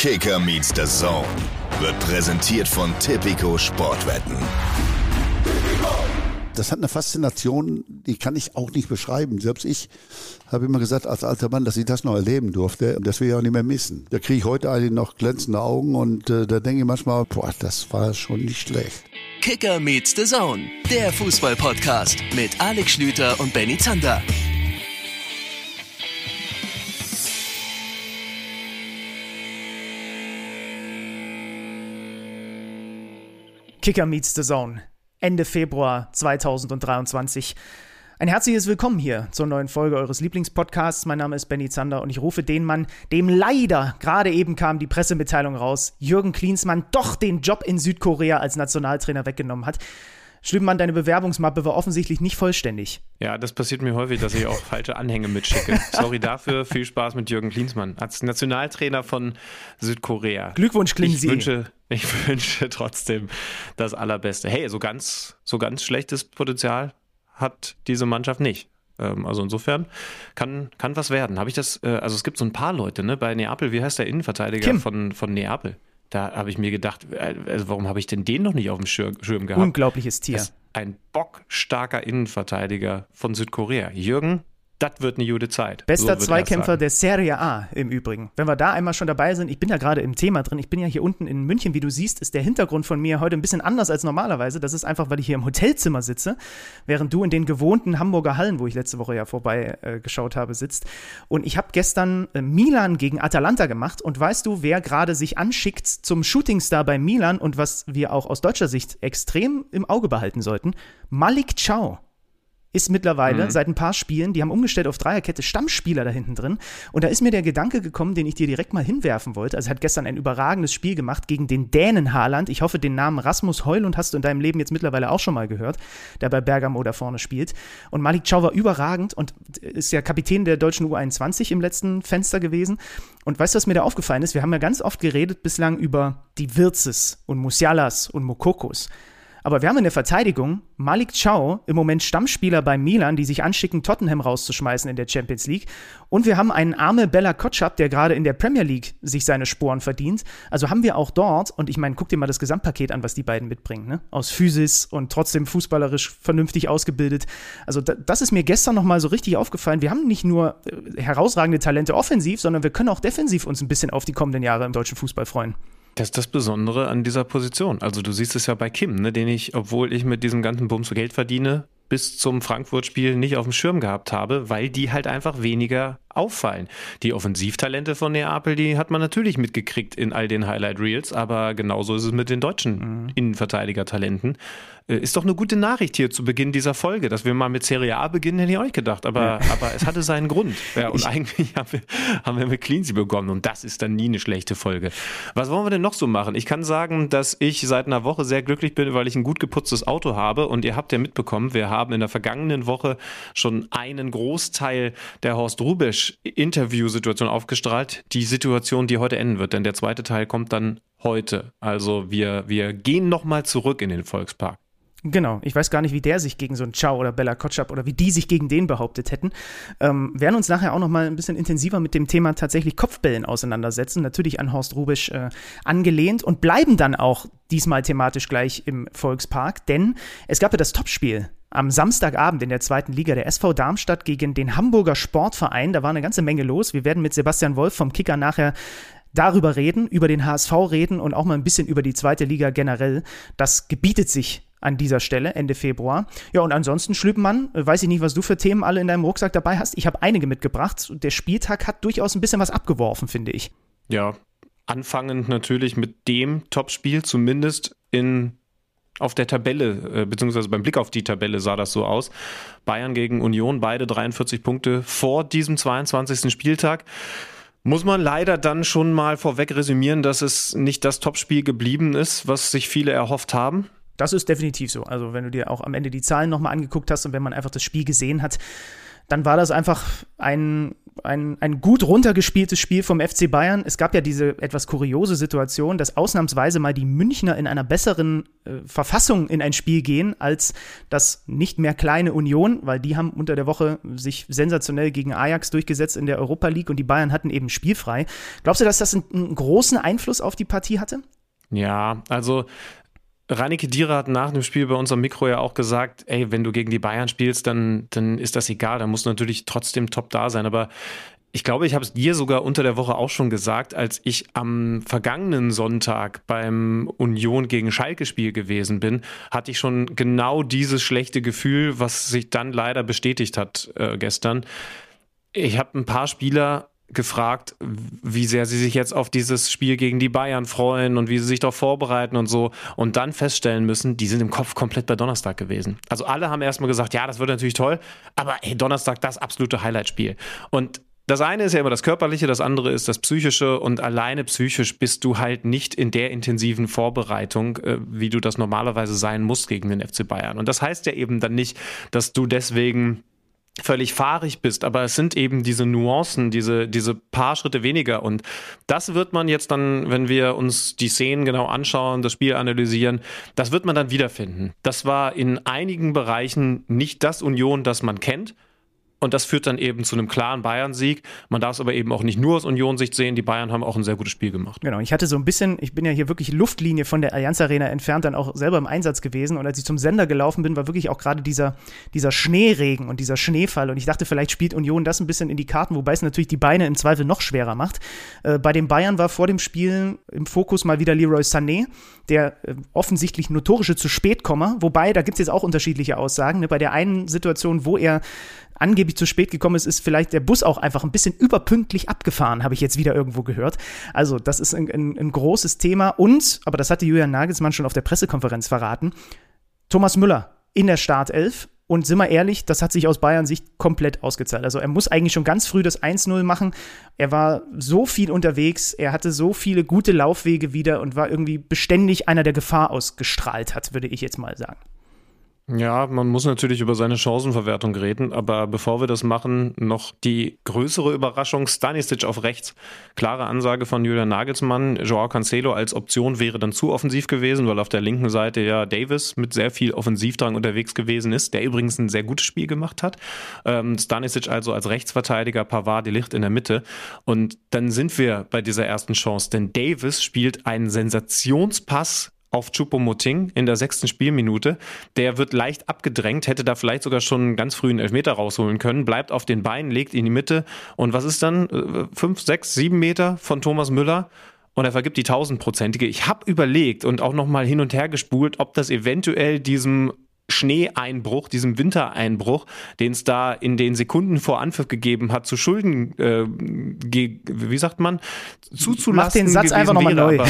Kicker meets the Zone wird präsentiert von Tipico Sportwetten. Das hat eine Faszination, die kann ich auch nicht beschreiben. Selbst ich habe immer gesagt, als alter Mann, dass ich das noch erleben durfte und das will ich auch nicht mehr missen. Da kriege ich heute eigentlich noch glänzende Augen und äh, da denke ich manchmal, boah, das war schon nicht schlecht. Kicker meets the Zone, der Fußball-Podcast mit Alex Schlüter und Benny Zander. Kicker meets the Zone. Ende Februar 2023. Ein herzliches Willkommen hier zur neuen Folge eures Lieblingspodcasts. Mein Name ist Benny Zander und ich rufe den Mann, dem leider gerade eben kam die Pressemitteilung raus, Jürgen Klinsmann doch den Job in Südkorea als Nationaltrainer weggenommen hat. Schlübenmann, deine Bewerbungsmappe war offensichtlich nicht vollständig. Ja, das passiert mir häufig, dass ich auch falsche Anhänge mitschicke. Sorry dafür. Viel Spaß mit Jürgen Klinsmann als Nationaltrainer von Südkorea. Glückwunsch, Klinsi. Ich wünsche, ich wünsche trotzdem das Allerbeste. Hey, so ganz, so ganz schlechtes Potenzial hat diese Mannschaft nicht. Ähm, also insofern kann, kann was werden. Habe ich das, äh, also es gibt so ein paar Leute, ne, bei Neapel, wie heißt der Innenverteidiger von, von Neapel? Da habe ich mir gedacht, äh, also warum habe ich denn den noch nicht auf dem Schirm, Schirm gehabt? Unglaubliches Tier. ein bockstarker Innenverteidiger von Südkorea. Jürgen das wird eine gute Zeit. Bester so Zweikämpfer der Serie A im Übrigen. Wenn wir da einmal schon dabei sind, ich bin ja gerade im Thema drin. Ich bin ja hier unten in München, wie du siehst, ist der Hintergrund von mir heute ein bisschen anders als normalerweise. Das ist einfach, weil ich hier im Hotelzimmer sitze, während du in den gewohnten Hamburger Hallen, wo ich letzte Woche ja vorbei äh, geschaut habe, sitzt. Und ich habe gestern äh, Milan gegen Atalanta gemacht. Und weißt du, wer gerade sich anschickt zum Shootingstar bei Milan und was wir auch aus deutscher Sicht extrem im Auge behalten sollten? Malik Chow ist mittlerweile mhm. seit ein paar Spielen, die haben umgestellt auf Dreierkette, Stammspieler da hinten drin. Und da ist mir der Gedanke gekommen, den ich dir direkt mal hinwerfen wollte. Also er hat gestern ein überragendes Spiel gemacht gegen den Dänen Haaland. Ich hoffe, den Namen Rasmus Heulund hast du in deinem Leben jetzt mittlerweile auch schon mal gehört, der bei Bergamo da vorne spielt. Und Malik Chow war überragend und ist ja Kapitän der deutschen U21 im letzten Fenster gewesen. Und weißt du, was mir da aufgefallen ist? Wir haben ja ganz oft geredet bislang über die Wirzes und Musialas und Mokokos. Aber wir haben in der Verteidigung Malik Chow, im Moment Stammspieler bei Milan, die sich anschicken, Tottenham rauszuschmeißen in der Champions League. Und wir haben einen arme Bella Kotschap, der gerade in der Premier League sich seine Sporen verdient. Also haben wir auch dort, und ich meine, guck dir mal das Gesamtpaket an, was die beiden mitbringen, ne? Aus Physis und trotzdem fußballerisch vernünftig ausgebildet. Also das ist mir gestern nochmal so richtig aufgefallen. Wir haben nicht nur äh, herausragende Talente offensiv, sondern wir können auch defensiv uns ein bisschen auf die kommenden Jahre im deutschen Fußball freuen. Das ist das Besondere an dieser Position. Also du siehst es ja bei Kim, ne, den ich, obwohl ich mit diesem ganzen Bums Geld verdiene, bis zum Frankfurt-Spiel nicht auf dem Schirm gehabt habe, weil die halt einfach weniger auffallen. Die Offensivtalente von Neapel, die hat man natürlich mitgekriegt in all den Highlight Reels, aber genauso ist es mit den deutschen mhm. Innenverteidiger-Talenten. Äh, ist doch eine gute Nachricht hier zu Beginn dieser Folge, dass wir mal mit Serie A beginnen, hätte ich euch gedacht, aber, ja. aber es hatte seinen Grund. Ja, und ich eigentlich haben wir, haben wir mit Cleansy begonnen und das ist dann nie eine schlechte Folge. Was wollen wir denn noch so machen? Ich kann sagen, dass ich seit einer Woche sehr glücklich bin, weil ich ein gut geputztes Auto habe und ihr habt ja mitbekommen, wir haben in der vergangenen Woche schon einen Großteil der Horst Rubesch Interviewsituation aufgestrahlt. Die Situation, die heute enden wird, denn der zweite Teil kommt dann heute. Also wir, wir gehen nochmal zurück in den Volkspark. Genau, ich weiß gar nicht, wie der sich gegen so einen Chow oder Bella Kotschap oder wie die sich gegen den behauptet hätten. Ähm, werden uns nachher auch noch mal ein bisschen intensiver mit dem Thema tatsächlich Kopfbällen auseinandersetzen, natürlich an Horst Rubisch äh, angelehnt und bleiben dann auch diesmal thematisch gleich im Volkspark, denn es gab ja das Topspiel am Samstagabend in der zweiten Liga der SV Darmstadt gegen den Hamburger Sportverein. Da war eine ganze Menge los. Wir werden mit Sebastian Wolf vom Kicker nachher darüber reden, über den HSV reden und auch mal ein bisschen über die zweite Liga generell. Das gebietet sich an dieser Stelle, Ende Februar. Ja, und ansonsten, Schlüppenmann, weiß ich nicht, was du für Themen alle in deinem Rucksack dabei hast. Ich habe einige mitgebracht. Der Spieltag hat durchaus ein bisschen was abgeworfen, finde ich. Ja, anfangend natürlich mit dem Topspiel, zumindest in auf der Tabelle, äh, beziehungsweise beim Blick auf die Tabelle sah das so aus. Bayern gegen Union, beide 43 Punkte vor diesem 22. Spieltag. Muss man leider dann schon mal vorweg resümieren, dass es nicht das Topspiel geblieben ist, was sich viele erhofft haben. Das ist definitiv so. Also wenn du dir auch am Ende die Zahlen nochmal angeguckt hast und wenn man einfach das Spiel gesehen hat, dann war das einfach ein, ein, ein gut runtergespieltes Spiel vom FC Bayern. Es gab ja diese etwas kuriose Situation, dass ausnahmsweise mal die Münchner in einer besseren äh, Verfassung in ein Spiel gehen als das nicht mehr kleine Union, weil die haben unter der Woche sich sensationell gegen Ajax durchgesetzt in der Europa League und die Bayern hatten eben spielfrei. Glaubst du, dass das einen, einen großen Einfluss auf die Partie hatte? Ja, also Reineke Dierer hat nach dem Spiel bei unserem Mikro ja auch gesagt, ey, wenn du gegen die Bayern spielst, dann, dann ist das egal, dann musst du natürlich trotzdem top da sein. Aber ich glaube, ich habe es dir sogar unter der Woche auch schon gesagt, als ich am vergangenen Sonntag beim Union gegen Schalke Spiel gewesen bin, hatte ich schon genau dieses schlechte Gefühl, was sich dann leider bestätigt hat äh, gestern. Ich habe ein paar Spieler gefragt, wie sehr sie sich jetzt auf dieses Spiel gegen die Bayern freuen und wie sie sich darauf vorbereiten und so. Und dann feststellen müssen, die sind im Kopf komplett bei Donnerstag gewesen. Also alle haben erstmal gesagt, ja, das wird natürlich toll, aber hey, Donnerstag das absolute Highlight-Spiel. Und das eine ist ja immer das Körperliche, das andere ist das Psychische und alleine psychisch bist du halt nicht in der intensiven Vorbereitung, äh, wie du das normalerweise sein musst gegen den FC Bayern. Und das heißt ja eben dann nicht, dass du deswegen völlig fahrig bist, aber es sind eben diese Nuancen, diese, diese paar Schritte weniger und das wird man jetzt dann, wenn wir uns die Szenen genau anschauen, das Spiel analysieren, das wird man dann wiederfinden. Das war in einigen Bereichen nicht das Union, das man kennt, und das führt dann eben zu einem klaren Bayern-Sieg. Man darf es aber eben auch nicht nur aus Union-Sicht sehen. Die Bayern haben auch ein sehr gutes Spiel gemacht. Genau, ich hatte so ein bisschen, ich bin ja hier wirklich Luftlinie von der Allianz Arena entfernt, dann auch selber im Einsatz gewesen. Und als ich zum Sender gelaufen bin, war wirklich auch gerade dieser, dieser Schneeregen und dieser Schneefall. Und ich dachte, vielleicht spielt Union das ein bisschen in die Karten, wobei es natürlich die Beine im Zweifel noch schwerer macht. Äh, bei den Bayern war vor dem Spiel im Fokus mal wieder Leroy Sané, der äh, offensichtlich notorische zu spät komme. Wobei, da gibt es jetzt auch unterschiedliche Aussagen. Ne? Bei der einen Situation, wo er angeblich zu spät gekommen ist, ist vielleicht der Bus auch einfach ein bisschen überpünktlich abgefahren, habe ich jetzt wieder irgendwo gehört. Also das ist ein, ein, ein großes Thema. Und, aber das hatte Julian Nagelsmann schon auf der Pressekonferenz verraten, Thomas Müller in der Startelf. Und sind wir ehrlich, das hat sich aus Bayern Sicht komplett ausgezahlt. Also er muss eigentlich schon ganz früh das 1-0 machen. Er war so viel unterwegs, er hatte so viele gute Laufwege wieder und war irgendwie beständig einer, der Gefahr ausgestrahlt hat, würde ich jetzt mal sagen. Ja, man muss natürlich über seine Chancenverwertung reden, aber bevor wir das machen, noch die größere Überraschung, Stanisic auf rechts. Klare Ansage von Julian Nagelsmann, Joao Cancelo als Option wäre dann zu offensiv gewesen, weil auf der linken Seite ja Davis mit sehr viel Offensivdrang unterwegs gewesen ist, der übrigens ein sehr gutes Spiel gemacht hat. Ähm, Stanisic also als Rechtsverteidiger, Pavard die Licht in der Mitte und dann sind wir bei dieser ersten Chance, denn Davis spielt einen Sensationspass auf Chupomoting in der sechsten Spielminute. Der wird leicht abgedrängt, hätte da vielleicht sogar schon einen ganz frühen Elfmeter rausholen können, bleibt auf den Beinen, legt in die Mitte und was ist dann? Äh, fünf, sechs, sieben Meter von Thomas Müller und er vergibt die tausendprozentige. Ich habe überlegt und auch nochmal hin und her gespult, ob das eventuell diesem Schneeeinbruch, diesem Wintereinbruch, den es da in den Sekunden vor Anpfiff gegeben hat, zu Schulden, äh, wie sagt man, zuzulassen. Mach den Satz einfach nochmal neu.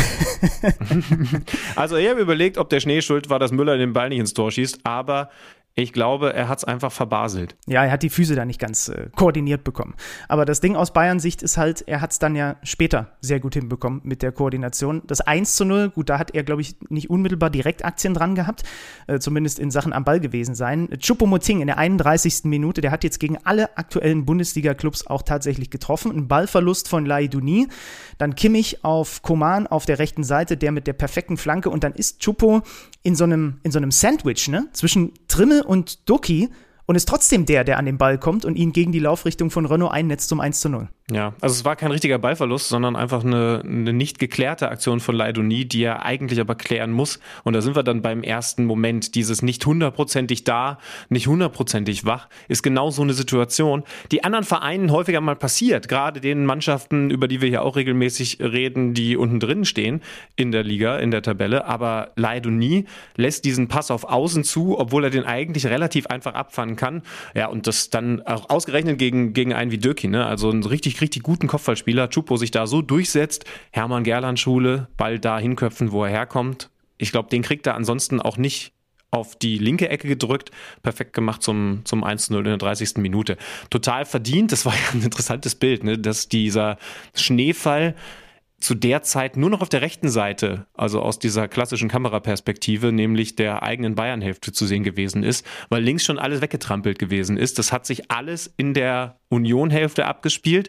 also ich habe überlegt, ob der Schnee schuld war, dass Müller den Ball nicht ins Tor schießt, aber ich glaube, er hat es einfach verbaselt. Ja, er hat die Füße da nicht ganz äh, koordiniert bekommen. Aber das Ding aus Bayern Sicht ist halt, er hat es dann ja später sehr gut hinbekommen mit der Koordination. Das 1 zu 0, gut, da hat er, glaube ich, nicht unmittelbar direkt Aktien dran gehabt, äh, zumindest in Sachen am Ball gewesen sein. Choupo-Moting in der 31. Minute, der hat jetzt gegen alle aktuellen Bundesliga-Clubs auch tatsächlich getroffen. Ein Ballverlust von Laiduni. Dann Kimmich auf Koman auf der rechten Seite, der mit der perfekten Flanke. Und dann ist Choupo in so einem, in so einem Sandwich, ne? Zwischen Trimmel und Doki und ist trotzdem der, der an den Ball kommt und ihn gegen die Laufrichtung von Renault einnetzt zum 1 zu 0. Ja, also es war kein richtiger Ballverlust, sondern einfach eine, eine nicht geklärte Aktion von Leidoni, die er eigentlich aber klären muss. Und da sind wir dann beim ersten Moment. Dieses nicht hundertprozentig da, nicht hundertprozentig wach, ist genau so eine Situation, die anderen Vereinen häufiger mal passiert. Gerade den Mannschaften, über die wir hier auch regelmäßig reden, die unten drin stehen in der Liga, in der Tabelle. Aber Leidoni lässt diesen Pass auf Außen zu, obwohl er den eigentlich relativ einfach abfangen kann. Ja, und das dann auch ausgerechnet gegen, gegen einen wie Dürki, ne? Also ein richtig richtig guten Kopfballspieler. Chupo sich da so durchsetzt. Hermann Gerland Schule, Ball da hinköpfen, wo er herkommt. Ich glaube, den kriegt er ansonsten auch nicht auf die linke Ecke gedrückt, perfekt gemacht zum, zum 1-0 in der 30. Minute. Total verdient, das war ja ein interessantes Bild, ne? dass dieser Schneefall zu der Zeit nur noch auf der rechten Seite, also aus dieser klassischen Kameraperspektive, nämlich der eigenen Bayernhälfte zu sehen gewesen ist, weil links schon alles weggetrampelt gewesen ist. Das hat sich alles in der Unionhälfte abgespielt.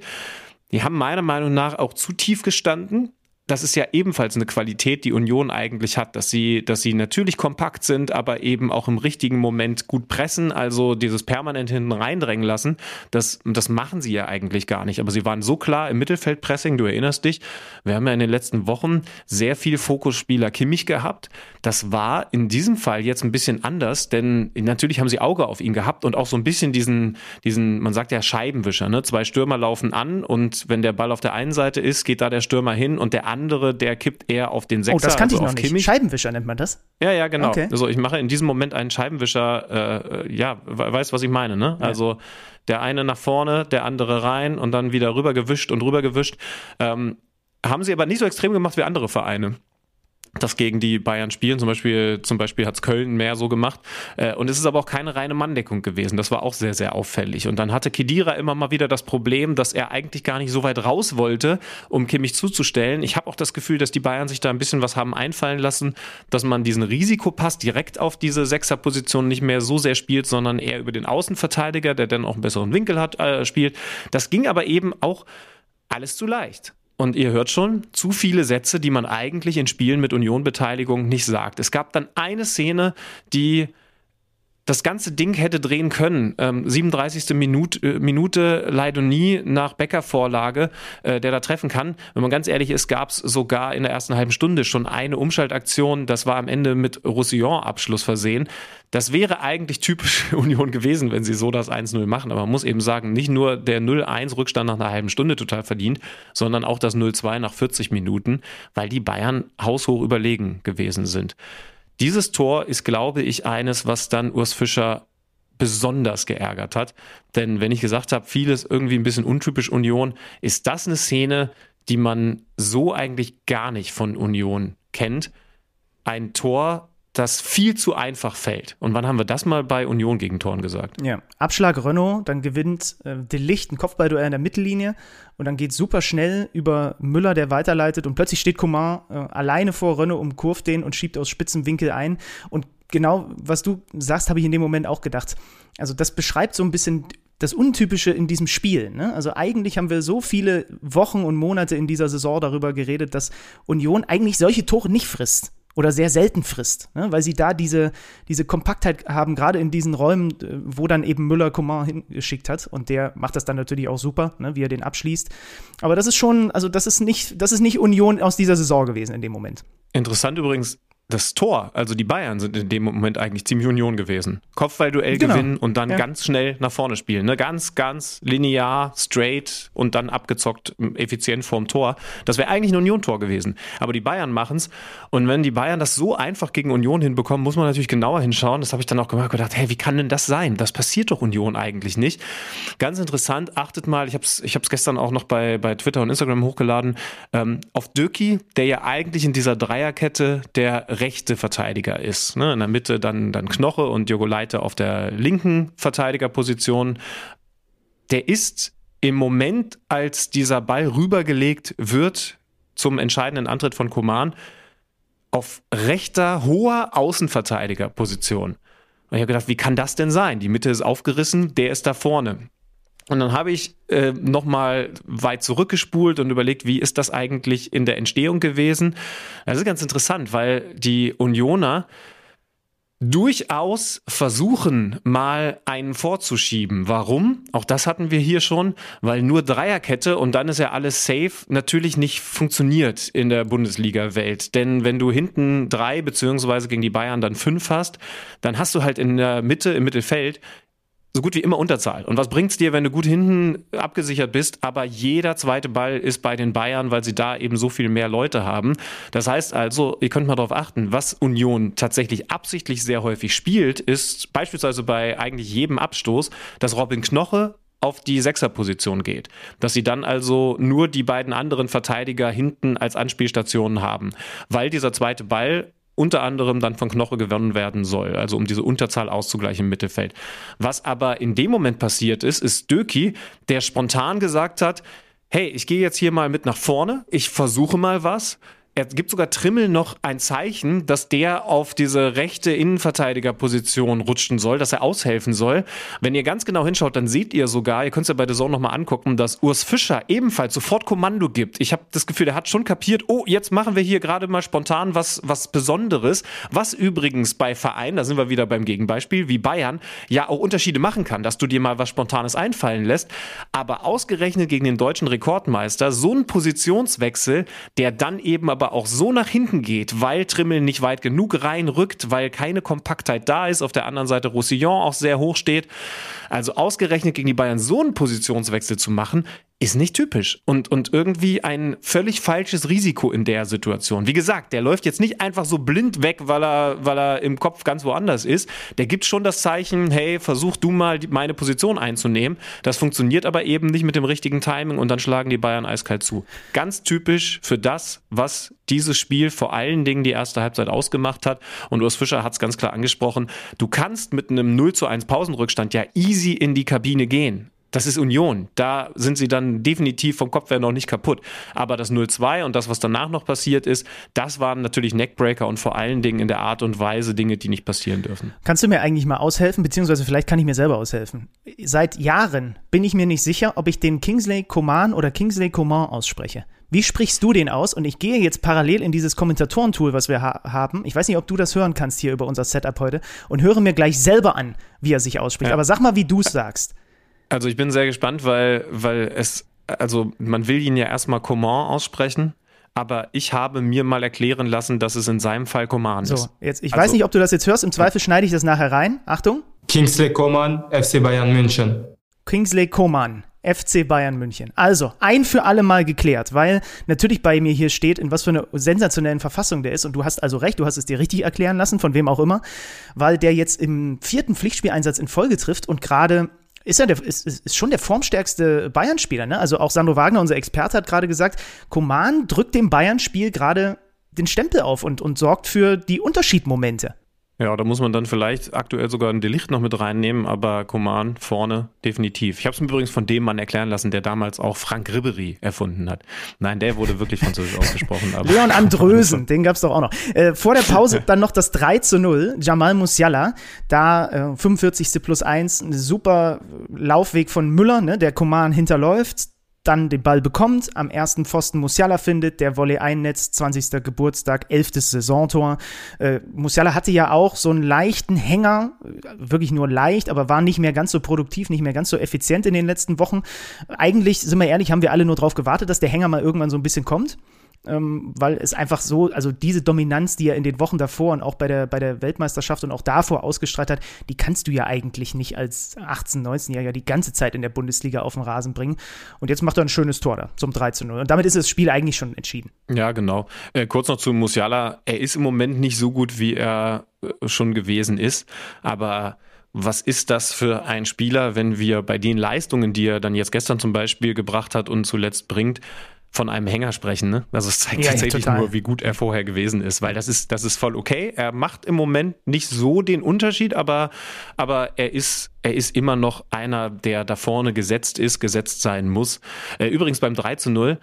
Die haben meiner Meinung nach auch zu tief gestanden das ist ja ebenfalls eine Qualität, die Union eigentlich hat, dass sie, dass sie natürlich kompakt sind, aber eben auch im richtigen Moment gut pressen, also dieses permanent hinten reindrängen lassen. Das, das machen sie ja eigentlich gar nicht. Aber sie waren so klar im Mittelfeldpressing, du erinnerst dich, wir haben ja in den letzten Wochen sehr viel Fokusspieler Kimmich gehabt. Das war in diesem Fall jetzt ein bisschen anders, denn natürlich haben sie Auge auf ihn gehabt und auch so ein bisschen diesen, diesen, man sagt ja Scheibenwischer, ne? Zwei Stürmer laufen an und wenn der Ball auf der einen Seite ist, geht da der Stürmer hin und der andere, der kippt eher auf den Sechser. Oh, das kannte also ich noch nicht. Kimmich. Scheibenwischer nennt man das? Ja, ja, genau. Okay. Also ich mache in diesem Moment einen Scheibenwischer, äh, ja, weißt, was ich meine, ne? Ja. Also der eine nach vorne, der andere rein und dann wieder rübergewischt und rübergewischt. Ähm, haben sie aber nicht so extrem gemacht wie andere Vereine das gegen die Bayern spielen. Zum Beispiel, zum Beispiel hat es Köln mehr so gemacht. Äh, und es ist aber auch keine reine Manndeckung gewesen. Das war auch sehr, sehr auffällig. Und dann hatte Kedira immer mal wieder das Problem, dass er eigentlich gar nicht so weit raus wollte, um Kimmich zuzustellen. Ich habe auch das Gefühl, dass die Bayern sich da ein bisschen was haben einfallen lassen, dass man diesen Risikopass direkt auf diese Sechserposition nicht mehr so sehr spielt, sondern eher über den Außenverteidiger, der dann auch einen besseren Winkel hat, äh, spielt. Das ging aber eben auch alles zu leicht. Und ihr hört schon, zu viele Sätze, die man eigentlich in Spielen mit Union-Beteiligung nicht sagt. Es gab dann eine Szene, die das ganze Ding hätte drehen können. Ähm, 37. Minute, äh, Minute Leidonie nach Becker-Vorlage, äh, der da treffen kann. Wenn man ganz ehrlich ist, gab es sogar in der ersten halben Stunde schon eine Umschaltaktion. Das war am Ende mit Roussillon-Abschluss versehen. Das wäre eigentlich typisch Union gewesen, wenn sie so das 1-0 machen. Aber man muss eben sagen, nicht nur der 0-1 Rückstand nach einer halben Stunde total verdient, sondern auch das 0-2 nach 40 Minuten, weil die Bayern haushoch überlegen gewesen sind. Dieses Tor ist, glaube ich, eines, was dann Urs Fischer besonders geärgert hat. Denn wenn ich gesagt habe, vieles irgendwie ein bisschen untypisch Union, ist das eine Szene, die man so eigentlich gar nicht von Union kennt. Ein Tor, das viel zu einfach fällt. Und wann haben wir das mal bei Union gegen Toren gesagt? Ja, Abschlag Renault, dann gewinnt äh, Delicht ein Kopfballduell in der Mittellinie und dann geht super schnell über Müller, der weiterleitet und plötzlich steht Coman äh, alleine vor Renault, umkurvt den und schiebt aus spitzem Winkel ein und genau, was du sagst, habe ich in dem Moment auch gedacht. Also das beschreibt so ein bisschen das Untypische in diesem Spiel. Ne? Also eigentlich haben wir so viele Wochen und Monate in dieser Saison darüber geredet, dass Union eigentlich solche Tore nicht frisst oder sehr selten frisst, ne? weil sie da diese, diese Kompaktheit haben, gerade in diesen Räumen, äh, wo dann eben Müller Coman hingeschickt hat und der macht das dann natürlich auch super, ne? wie er den abschließt. Aber das ist schon, also das ist nicht, das ist nicht Union aus dieser Saison gewesen in dem Moment. Interessant übrigens, das Tor, also die Bayern sind in dem Moment eigentlich ziemlich Union gewesen. Kopfballduell genau. gewinnen und dann ja. ganz schnell nach vorne spielen. Ne? Ganz, ganz linear, straight und dann abgezockt, effizient vorm Tor. Das wäre eigentlich ein Union-Tor gewesen. Aber die Bayern machen es. Und wenn die Bayern das so einfach gegen Union hinbekommen, muss man natürlich genauer hinschauen. Das habe ich dann auch gemacht, gedacht, hey, wie kann denn das sein? Das passiert doch Union eigentlich nicht. Ganz interessant, achtet mal, ich habe es ich gestern auch noch bei, bei Twitter und Instagram hochgeladen, ähm, auf Döki, der ja eigentlich in dieser Dreierkette der rechte Verteidiger ist. Ne? In der Mitte dann, dann Knoche und Jogo Leite auf der linken Verteidigerposition. Der ist im Moment, als dieser Ball rübergelegt wird zum entscheidenden Antritt von Koman, auf rechter, hoher Außenverteidigerposition. Und ich habe gedacht, wie kann das denn sein? Die Mitte ist aufgerissen, der ist da vorne. Und dann habe ich äh, nochmal weit zurückgespult und überlegt, wie ist das eigentlich in der Entstehung gewesen. Das ist ganz interessant, weil die Unioner durchaus versuchen, mal einen vorzuschieben. Warum? Auch das hatten wir hier schon, weil nur Dreierkette und dann ist ja alles safe natürlich nicht funktioniert in der Bundesliga-Welt. Denn wenn du hinten drei beziehungsweise gegen die Bayern dann fünf hast, dann hast du halt in der Mitte, im Mittelfeld so gut wie immer Unterzahl. Und was bringt's dir, wenn du gut hinten abgesichert bist, aber jeder zweite Ball ist bei den Bayern, weil sie da eben so viel mehr Leute haben. Das heißt also, ihr könnt mal darauf achten, was Union tatsächlich absichtlich sehr häufig spielt, ist beispielsweise bei eigentlich jedem Abstoß, dass Robin Knoche auf die Sechserposition geht. Dass sie dann also nur die beiden anderen Verteidiger hinten als Anspielstationen haben. Weil dieser zweite Ball unter anderem dann von Knoche gewonnen werden soll, also um diese Unterzahl auszugleichen im Mittelfeld. Was aber in dem Moment passiert ist, ist Döki, der spontan gesagt hat, hey, ich gehe jetzt hier mal mit nach vorne, ich versuche mal was er gibt sogar Trimmel noch ein Zeichen, dass der auf diese rechte Innenverteidigerposition rutschen soll, dass er aushelfen soll. Wenn ihr ganz genau hinschaut, dann seht ihr sogar, ihr könnt es ja bei der Zone nochmal angucken, dass Urs Fischer ebenfalls sofort Kommando gibt. Ich habe das Gefühl, er hat schon kapiert, oh, jetzt machen wir hier gerade mal spontan was, was Besonderes, was übrigens bei Vereinen, da sind wir wieder beim Gegenbeispiel, wie Bayern, ja auch Unterschiede machen kann, dass du dir mal was Spontanes einfallen lässt. Aber ausgerechnet gegen den deutschen Rekordmeister, so ein Positionswechsel, der dann eben aber auch so nach hinten geht, weil Trimmel nicht weit genug reinrückt, weil keine Kompaktheit da ist, auf der anderen Seite Roussillon auch sehr hoch steht. Also ausgerechnet gegen die Bayern so einen Positionswechsel zu machen, ist nicht typisch und, und irgendwie ein völlig falsches Risiko in der Situation. Wie gesagt, der läuft jetzt nicht einfach so blind weg, weil er, weil er im Kopf ganz woanders ist. Der gibt schon das Zeichen, hey, versuch du mal die, meine Position einzunehmen. Das funktioniert aber eben nicht mit dem richtigen Timing und dann schlagen die Bayern eiskalt zu. Ganz typisch für das, was dieses Spiel vor allen Dingen die erste Halbzeit ausgemacht hat. Und Urs Fischer hat es ganz klar angesprochen. Du kannst mit einem 0 zu 1 Pausenrückstand ja easy in die Kabine gehen. Das ist Union. Da sind sie dann definitiv vom Kopf her noch nicht kaputt. Aber das 0-2 und das, was danach noch passiert ist, das waren natürlich Neckbreaker und vor allen Dingen in der Art und Weise Dinge, die nicht passieren dürfen. Kannst du mir eigentlich mal aushelfen, beziehungsweise vielleicht kann ich mir selber aushelfen? Seit Jahren bin ich mir nicht sicher, ob ich den Kingsley Coman oder Kingsley Coman ausspreche. Wie sprichst du den aus? Und ich gehe jetzt parallel in dieses Kommentatorentool, was wir ha haben. Ich weiß nicht, ob du das hören kannst hier über unser Setup heute und höre mir gleich selber an, wie er sich ausspricht. Ja. Aber sag mal, wie du es sagst. Also ich bin sehr gespannt, weil, weil es, also man will ihn ja erstmal Coman aussprechen. Aber ich habe mir mal erklären lassen, dass es in seinem Fall Coman so, ist. Jetzt, ich also, weiß nicht, ob du das jetzt hörst. Im Zweifel schneide ich das nachher rein. Achtung. Kingsley Coman, FC Bayern München. Kingsley Coman, FC Bayern München. Also, ein für alle Mal geklärt, weil natürlich bei mir hier steht, in was für einer sensationellen Verfassung der ist. Und du hast also recht, du hast es dir richtig erklären lassen, von wem auch immer, weil der jetzt im vierten Pflichtspieleinsatz in Folge trifft und gerade ist ja der, ist, ist schon der formstärkste Bayern-Spieler, ne? Also auch Sandro Wagner, unser Experte, hat gerade gesagt, Koman drückt dem Bayern-Spiel gerade den Stempel auf und, und sorgt für die Unterschiedmomente. Ja, da muss man dann vielleicht aktuell sogar ein Delicht noch mit reinnehmen, aber Coman vorne definitiv. Ich habe es mir übrigens von dem Mann erklären lassen, der damals auch Frank Ribery erfunden hat. Nein, der wurde wirklich französisch ausgesprochen. Leon Andrösen, den gab es doch auch noch. Äh, vor der Pause dann noch das 3 zu 0, Jamal Musiala, da äh, 45. plus 1, ein super Laufweg von Müller, ne, der Coman hinterläuft, dann den Ball bekommt, am ersten Pfosten Musiala findet, der Volley einnetzt, 20. Geburtstag, 11. Saisontor. Äh, Musiala hatte ja auch so einen leichten Hänger, wirklich nur leicht, aber war nicht mehr ganz so produktiv, nicht mehr ganz so effizient in den letzten Wochen. Eigentlich, sind wir ehrlich, haben wir alle nur darauf gewartet, dass der Hänger mal irgendwann so ein bisschen kommt ähm, weil es einfach so, also diese Dominanz, die er in den Wochen davor und auch bei der, bei der Weltmeisterschaft und auch davor ausgestrahlt hat, die kannst du ja eigentlich nicht als 18-, 19-Jähriger die ganze Zeit in der Bundesliga auf den Rasen bringen. Und jetzt macht er ein schönes Tor da zum 3 0. Und damit ist das Spiel eigentlich schon entschieden. Ja, genau. Äh, kurz noch zu Musiala. Er ist im Moment nicht so gut, wie er äh, schon gewesen ist, aber was ist das für ein Spieler, wenn wir bei den Leistungen, die er dann jetzt gestern zum Beispiel gebracht hat und zuletzt bringt, von einem Hänger sprechen. Ne? Also es zeigt ja, tatsächlich nur, wie gut er vorher gewesen ist, weil das ist, das ist voll okay. Er macht im Moment nicht so den Unterschied, aber, aber er ist, er ist immer noch einer, der da vorne gesetzt ist, gesetzt sein muss. Äh, übrigens beim 3 zu 0,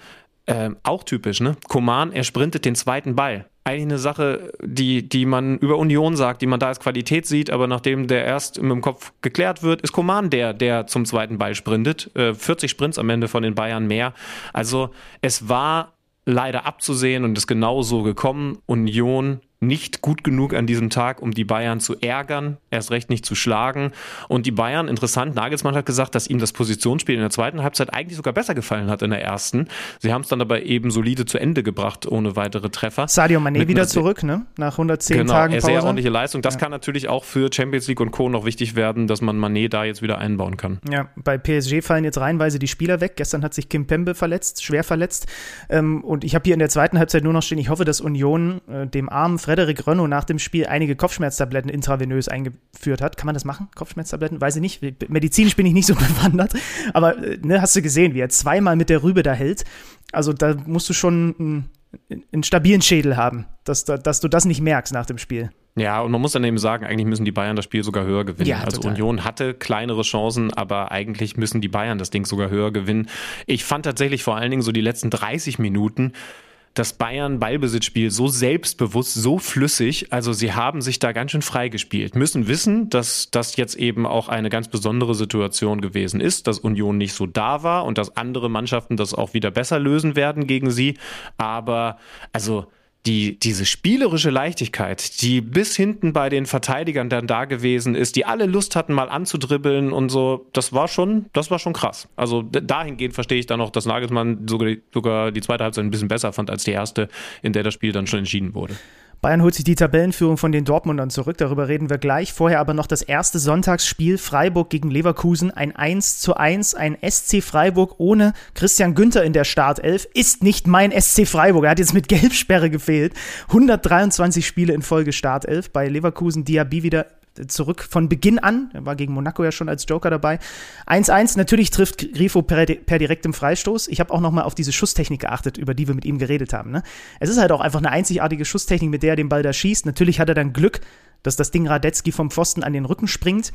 äh, auch typisch, ne? Koman, er sprintet den zweiten Ball eigentlich eine Sache, die, die man über Union sagt, die man da als Qualität sieht, aber nachdem der erst im Kopf geklärt wird, ist Koman der, der zum zweiten Ball sprintet. Äh, 40 Sprints am Ende von den Bayern mehr. Also es war leider abzusehen und ist genauso gekommen. Union nicht gut genug an diesem Tag, um die Bayern zu ärgern, erst recht nicht zu schlagen. Und die Bayern, interessant, Nagelsmann hat gesagt, dass ihm das Positionsspiel in der zweiten Halbzeit eigentlich sogar besser gefallen hat in der ersten. Sie haben es dann aber eben solide zu Ende gebracht, ohne weitere Treffer. Sadio Mané wieder zurück, ne? Nach 110 genau, Tagen Pause. Sehr ordentliche Leistung. Das ja. kann natürlich auch für Champions League und Co. noch wichtig werden, dass man Mané da jetzt wieder einbauen kann. Ja, bei PSG fallen jetzt reihenweise die Spieler weg. Gestern hat sich Kim Pembe verletzt, schwer verletzt. Ähm, und ich habe hier in der zweiten Halbzeit nur noch stehen, ich hoffe, dass Union äh, dem armen Frederik Renault nach dem Spiel einige Kopfschmerztabletten intravenös eingeführt hat. Kann man das machen? Kopfschmerztabletten? Weiß ich nicht. Medizinisch bin ich nicht so bewandert. Aber äh, ne, hast du gesehen, wie er zweimal mit der Rübe da hält. Also da musst du schon einen, einen stabilen Schädel haben, dass, dass du das nicht merkst nach dem Spiel. Ja, und man muss dann eben sagen, eigentlich müssen die Bayern das Spiel sogar höher gewinnen. Ja, also total. Union hatte kleinere Chancen, aber eigentlich müssen die Bayern das Ding sogar höher gewinnen. Ich fand tatsächlich vor allen Dingen so die letzten 30 Minuten das Bayern Ballbesitzspiel so selbstbewusst, so flüssig. Also sie haben sich da ganz schön frei gespielt. Müssen wissen, dass das jetzt eben auch eine ganz besondere Situation gewesen ist, dass Union nicht so da war und dass andere Mannschaften das auch wieder besser lösen werden gegen sie. Aber also die, diese spielerische Leichtigkeit, die bis hinten bei den Verteidigern dann da gewesen ist, die alle Lust hatten, mal anzudribbeln und so, das war schon, das war schon krass. Also dahingehend verstehe ich dann noch, dass Nagelsmann sogar, sogar die zweite Halbzeit ein bisschen besser fand als die erste, in der das Spiel dann schon entschieden wurde. Bayern holt sich die Tabellenführung von den Dortmundern zurück, darüber reden wir gleich. Vorher aber noch das erste Sonntagsspiel Freiburg gegen Leverkusen, ein 1 zu 1, ein SC Freiburg ohne Christian Günther in der Startelf, ist nicht mein SC Freiburg, er hat jetzt mit Gelbsperre gefehlt. 123 Spiele in Folge Startelf, bei Leverkusen Diaby wieder zurück von Beginn an. Er war gegen Monaco ja schon als Joker dabei. 1-1, natürlich trifft Grifo per, per direktem Freistoß. Ich habe auch nochmal auf diese Schusstechnik geachtet, über die wir mit ihm geredet haben. Ne? Es ist halt auch einfach eine einzigartige Schusstechnik, mit der er den Ball da schießt. Natürlich hat er dann Glück, dass das Ding Radetzky vom Pfosten an den Rücken springt.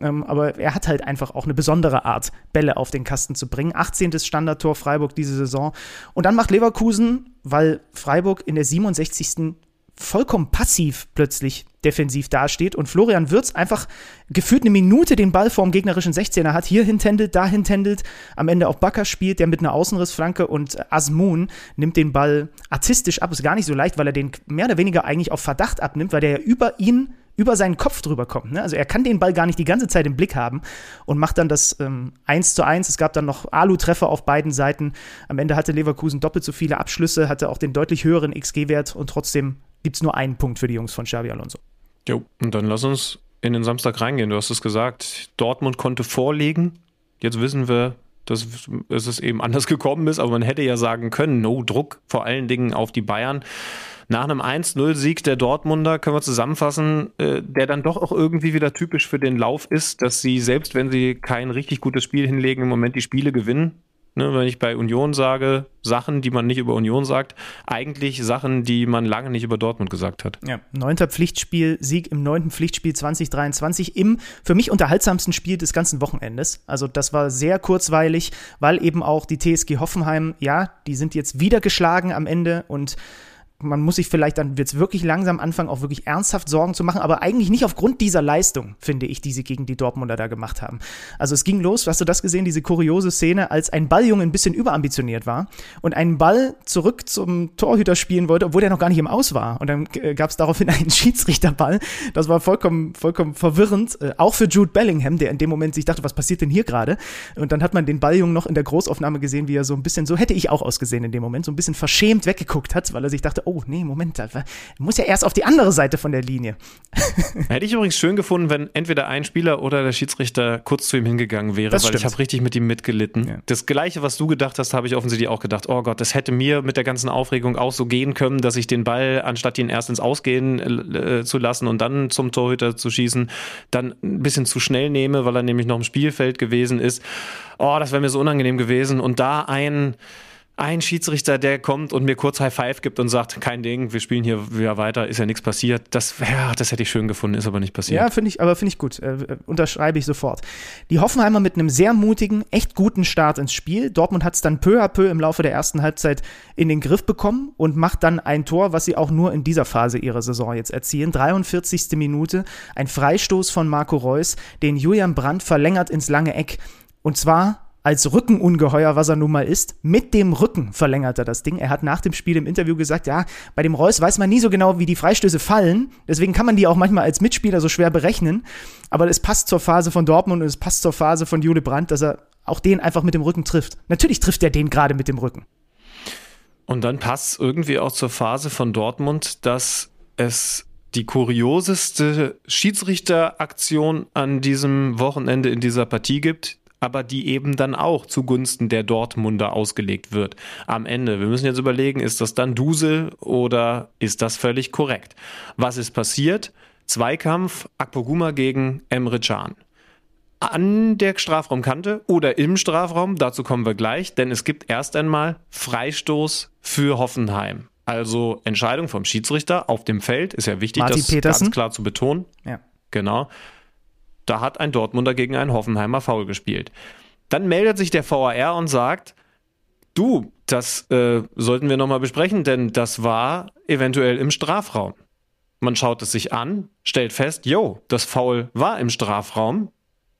Ähm, aber er hat halt einfach auch eine besondere Art, Bälle auf den Kasten zu bringen. 18. Standardtor Freiburg diese Saison. Und dann macht Leverkusen, weil Freiburg in der 67 vollkommen passiv plötzlich defensiv dasteht und Florian Würz einfach gefühlt eine Minute den Ball vorm gegnerischen 16er hat, hier hintändelt, da hintändelt, am Ende auch Bakker spielt, der mit einer Außenrissflanke und Asmun nimmt den Ball artistisch ab, ist gar nicht so leicht, weil er den mehr oder weniger eigentlich auf Verdacht abnimmt, weil der ja über ihn über seinen Kopf drüber kommt. Ne? Also er kann den Ball gar nicht die ganze Zeit im Blick haben und macht dann das ähm, 1 zu 1. Es gab dann noch Alu-Treffer auf beiden Seiten. Am Ende hatte Leverkusen doppelt so viele Abschlüsse, hatte auch den deutlich höheren XG-Wert und trotzdem gibt es nur einen Punkt für die Jungs von Xabi Alonso. Jo, und dann lass uns in den Samstag reingehen. Du hast es gesagt, Dortmund konnte vorlegen. Jetzt wissen wir, dass es eben anders gekommen ist, aber man hätte ja sagen können, no Druck, vor allen Dingen auf die Bayern. Nach einem 1-0-Sieg der Dortmunder können wir zusammenfassen, äh, der dann doch auch irgendwie wieder typisch für den Lauf ist, dass sie, selbst wenn sie kein richtig gutes Spiel hinlegen, im Moment die Spiele gewinnen. Ne, wenn ich bei Union sage, Sachen, die man nicht über Union sagt, eigentlich Sachen, die man lange nicht über Dortmund gesagt hat. Ja, neunter Pflichtspiel, Sieg im neunten Pflichtspiel 2023 im für mich unterhaltsamsten Spiel des ganzen Wochenendes. Also das war sehr kurzweilig, weil eben auch die TSG Hoffenheim, ja, die sind jetzt wieder geschlagen am Ende und man muss sich vielleicht dann jetzt wirklich langsam anfangen, auch wirklich ernsthaft Sorgen zu machen, aber eigentlich nicht aufgrund dieser Leistung, finde ich, die sie gegen die Dortmunder da gemacht haben. Also es ging los, hast du das gesehen, diese kuriose Szene, als ein Balljunge ein bisschen überambitioniert war und einen Ball zurück zum Torhüter spielen wollte, obwohl der noch gar nicht im Aus war. Und dann äh, gab es daraufhin einen Schiedsrichterball. Das war vollkommen, vollkommen verwirrend, äh, auch für Jude Bellingham, der in dem Moment sich dachte, was passiert denn hier gerade? Und dann hat man den Balljungen noch in der Großaufnahme gesehen, wie er so ein bisschen, so hätte ich auch ausgesehen in dem Moment, so ein bisschen verschämt weggeguckt hat, weil er sich dachte, oh nee, Moment, da muss ja erst auf die andere Seite von der Linie. Hätte ich übrigens schön gefunden, wenn entweder ein Spieler oder der Schiedsrichter kurz zu ihm hingegangen wäre, Das weil ich stimmt. habe richtig mit ihm mitgelitten. Ja. Das gleiche, was du gedacht hast, habe ich offensichtlich auch gedacht. Oh Gott, das hätte mir mit der ganzen Aufregung auch so gehen können, dass ich den Ball, anstatt ihn erst ins Ausgehen äh, zu lassen und dann zum Torhüter zu schießen, dann ein bisschen zu schnell nehme, weil er nämlich noch im Spielfeld gewesen ist. Oh, das wäre mir so unangenehm gewesen. Und da ein ein Schiedsrichter, der kommt und mir kurz High Five gibt und sagt, kein Ding, wir spielen hier wieder weiter, ist ja nichts passiert. Das, ja, das hätte ich schön gefunden, ist aber nicht passiert. Ja, finde ich, aber finde ich gut. Äh, unterschreibe ich sofort. Die Hoffenheimer mit einem sehr mutigen, echt guten Start ins Spiel. Dortmund hat es dann peu à peu im Laufe der ersten Halbzeit in den Griff bekommen und macht dann ein Tor, was sie auch nur in dieser Phase ihrer Saison jetzt erzielen. 43. Minute, ein Freistoß von Marco Reus, den Julian Brandt verlängert ins lange Eck. Und zwar als Rückenungeheuer, was er nun mal ist, mit dem Rücken verlängert er das Ding. Er hat nach dem Spiel im Interview gesagt, ja, bei dem Reus weiß man nie so genau, wie die Freistöße fallen. Deswegen kann man die auch manchmal als Mitspieler so schwer berechnen. Aber es passt zur Phase von Dortmund und es passt zur Phase von Jule Brandt, dass er auch den einfach mit dem Rücken trifft. Natürlich trifft er den gerade mit dem Rücken. Und dann passt irgendwie auch zur Phase von Dortmund, dass es die kurioseste Schiedsrichteraktion an diesem Wochenende in dieser Partie gibt, aber die eben dann auch zugunsten der Dortmunder ausgelegt wird. Am Ende. Wir müssen jetzt überlegen, ist das dann Dusel oder ist das völlig korrekt? Was ist passiert? Zweikampf Akpoguma gegen Emre Can an der Strafraumkante oder im Strafraum, dazu kommen wir gleich, denn es gibt erst einmal Freistoß für Hoffenheim. Also Entscheidung vom Schiedsrichter auf dem Feld ist ja wichtig, Martin das Petersen. ganz klar zu betonen. Ja. Genau. Da hat ein Dortmunder gegen einen Hoffenheimer Foul gespielt. Dann meldet sich der VAR und sagt, du, das äh, sollten wir nochmal besprechen, denn das war eventuell im Strafraum. Man schaut es sich an, stellt fest, yo, das Foul war im Strafraum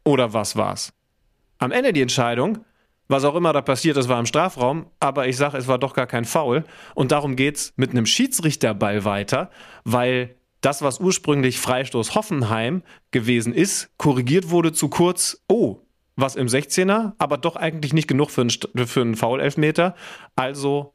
oder was war's? Am Ende die Entscheidung, was auch immer da passiert ist, war im Strafraum, aber ich sage, es war doch gar kein Foul und darum geht's mit einem Schiedsrichterball weiter, weil das, was ursprünglich Freistoß Hoffenheim gewesen ist, korrigiert wurde zu kurz, oh, was im 16er, aber doch eigentlich nicht genug für einen, für einen Foul-Elfmeter. Also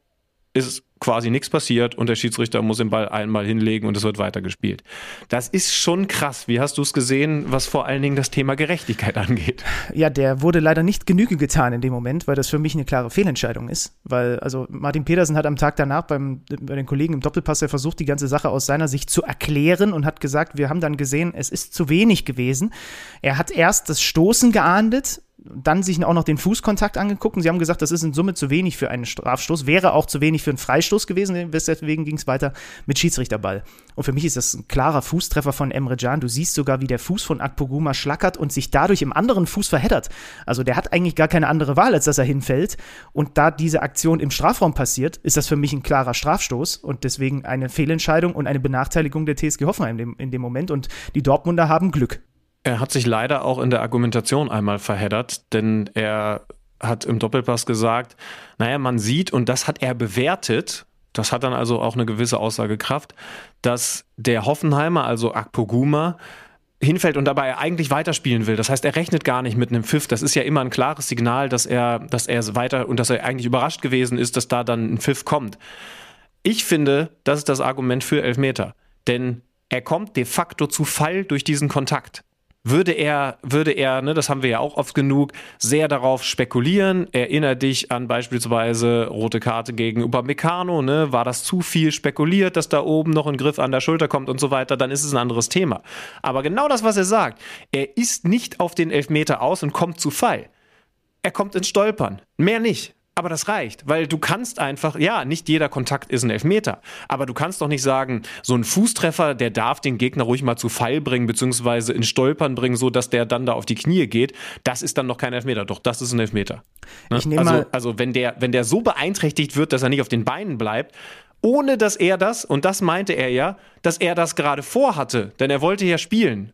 ist quasi nichts passiert und der Schiedsrichter muss den Ball einmal hinlegen und es wird weitergespielt. Das ist schon krass. Wie hast du es gesehen, was vor allen Dingen das Thema Gerechtigkeit angeht? Ja, der wurde leider nicht Genüge getan in dem Moment, weil das für mich eine klare Fehlentscheidung ist. Weil, also Martin Petersen hat am Tag danach beim, bei den Kollegen im Doppelpass ja versucht, die ganze Sache aus seiner Sicht zu erklären und hat gesagt, wir haben dann gesehen, es ist zu wenig gewesen. Er hat erst das Stoßen geahndet, dann sich auch noch den Fußkontakt angeguckt und sie haben gesagt, das ist in Summe zu wenig für einen Strafstoß, wäre auch zu wenig für einen Freistoß gewesen, deswegen ging es weiter mit Schiedsrichterball. Und für mich ist das ein klarer Fußtreffer von Emre Can. Du siehst sogar, wie der Fuß von Akpoguma schlackert und sich dadurch im anderen Fuß verheddert. Also der hat eigentlich gar keine andere Wahl, als dass er hinfällt. Und da diese Aktion im Strafraum passiert, ist das für mich ein klarer Strafstoß und deswegen eine Fehlentscheidung und eine Benachteiligung der TSG Hoffenheim in dem, in dem Moment. Und die Dortmunder haben Glück. Er hat sich leider auch in der Argumentation einmal verheddert, denn er hat im Doppelpass gesagt, naja, man sieht, und das hat er bewertet, das hat dann also auch eine gewisse Aussagekraft, dass der Hoffenheimer, also Akpoguma, hinfällt und dabei eigentlich weiterspielen will. Das heißt, er rechnet gar nicht mit einem Pfiff. Das ist ja immer ein klares Signal, dass er, dass er weiter und dass er eigentlich überrascht gewesen ist, dass da dann ein Pfiff kommt. Ich finde, das ist das Argument für Elfmeter. Denn er kommt de facto zu Fall durch diesen Kontakt würde er, würde er, ne, das haben wir ja auch oft genug, sehr darauf spekulieren. Erinner dich an beispielsweise rote Karte gegen Upamecano, ne, war das zu viel spekuliert, dass da oben noch ein Griff an der Schulter kommt und so weiter, dann ist es ein anderes Thema. Aber genau das, was er sagt, er ist nicht auf den Elfmeter aus und kommt zu Fall. Er kommt ins Stolpern. Mehr nicht. Aber das reicht, weil du kannst einfach, ja, nicht jeder Kontakt ist ein Elfmeter, aber du kannst doch nicht sagen, so ein Fußtreffer, der darf den Gegner ruhig mal zu Fall bringen, beziehungsweise in Stolpern bringen, so dass der dann da auf die Knie geht. Das ist dann noch kein Elfmeter. Doch, das ist ein Elfmeter. Ne? Ich nehme also, mal- also wenn der, wenn der so beeinträchtigt wird, dass er nicht auf den Beinen bleibt, ohne dass er das, und das meinte er ja, dass er das gerade vorhatte, denn er wollte ja spielen,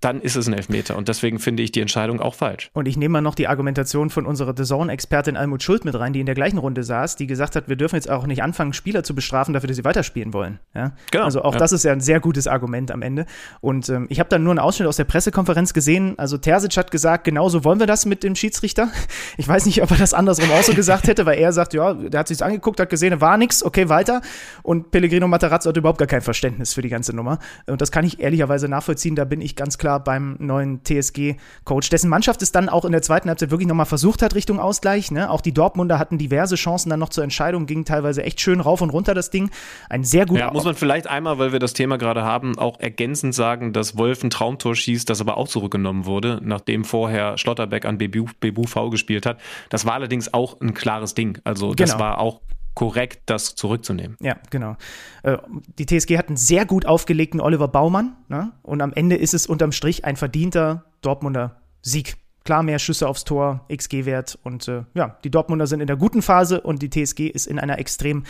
dann ist es ein Elfmeter. Und deswegen finde ich die Entscheidung auch falsch. Und ich nehme mal noch die Argumentation von unserer The Zone-Expertin Almut Schuld mit rein, die in der gleichen Runde saß, die gesagt hat, wir dürfen jetzt auch nicht anfangen, Spieler zu bestrafen dafür, dass sie weiterspielen wollen. Ja? Genau, Also auch ja. das ist ja ein sehr gutes Argument am Ende. Und ähm, ich habe dann nur einen Ausschnitt aus der Pressekonferenz gesehen. Also Terzic hat gesagt, genauso wollen wir das mit dem Schiedsrichter. Ich weiß nicht, ob er das andersrum auch so gesagt hätte, weil er sagt, ja, der hat sich's angeguckt, hat gesehen, da war nix, okay, weiter. Und Pellegrino Matarazzo hat überhaupt gar kein Verständnis für die ganze Nummer. Und das kann ich ehrlicherweise nachvollziehen. Da bin ich ganz klar beim neuen TSG-Coach, dessen Mannschaft es dann auch in der zweiten Halbzeit wirklich nochmal versucht hat Richtung Ausgleich. Ne? Auch die Dortmunder hatten diverse Chancen dann noch zur Entscheidung, ging teilweise echt schön rauf und runter das Ding. Ein sehr gut Ja, muss man vielleicht einmal, weil wir das Thema gerade haben, auch ergänzend sagen, dass Wolf ein Traumtor schießt, das aber auch zurückgenommen wurde, nachdem vorher Schlotterbeck an Bebu, Bebu V gespielt hat. Das war allerdings auch ein klares Ding. Also das Genau. war auch korrekt, das zurückzunehmen. Ja, genau. Äh, Die TSG hat einen sehr gut aufgelegten Oliver Baumann. Ne? Und am Ende ist es unterm Strich ein verdienter Dortmunder Sieg. Klar, mehr Schüsse aufs Tor, XG-Wert. Und äh, ja, die Dortmunder sind in der guten Phase und die TSG ist in einer extrem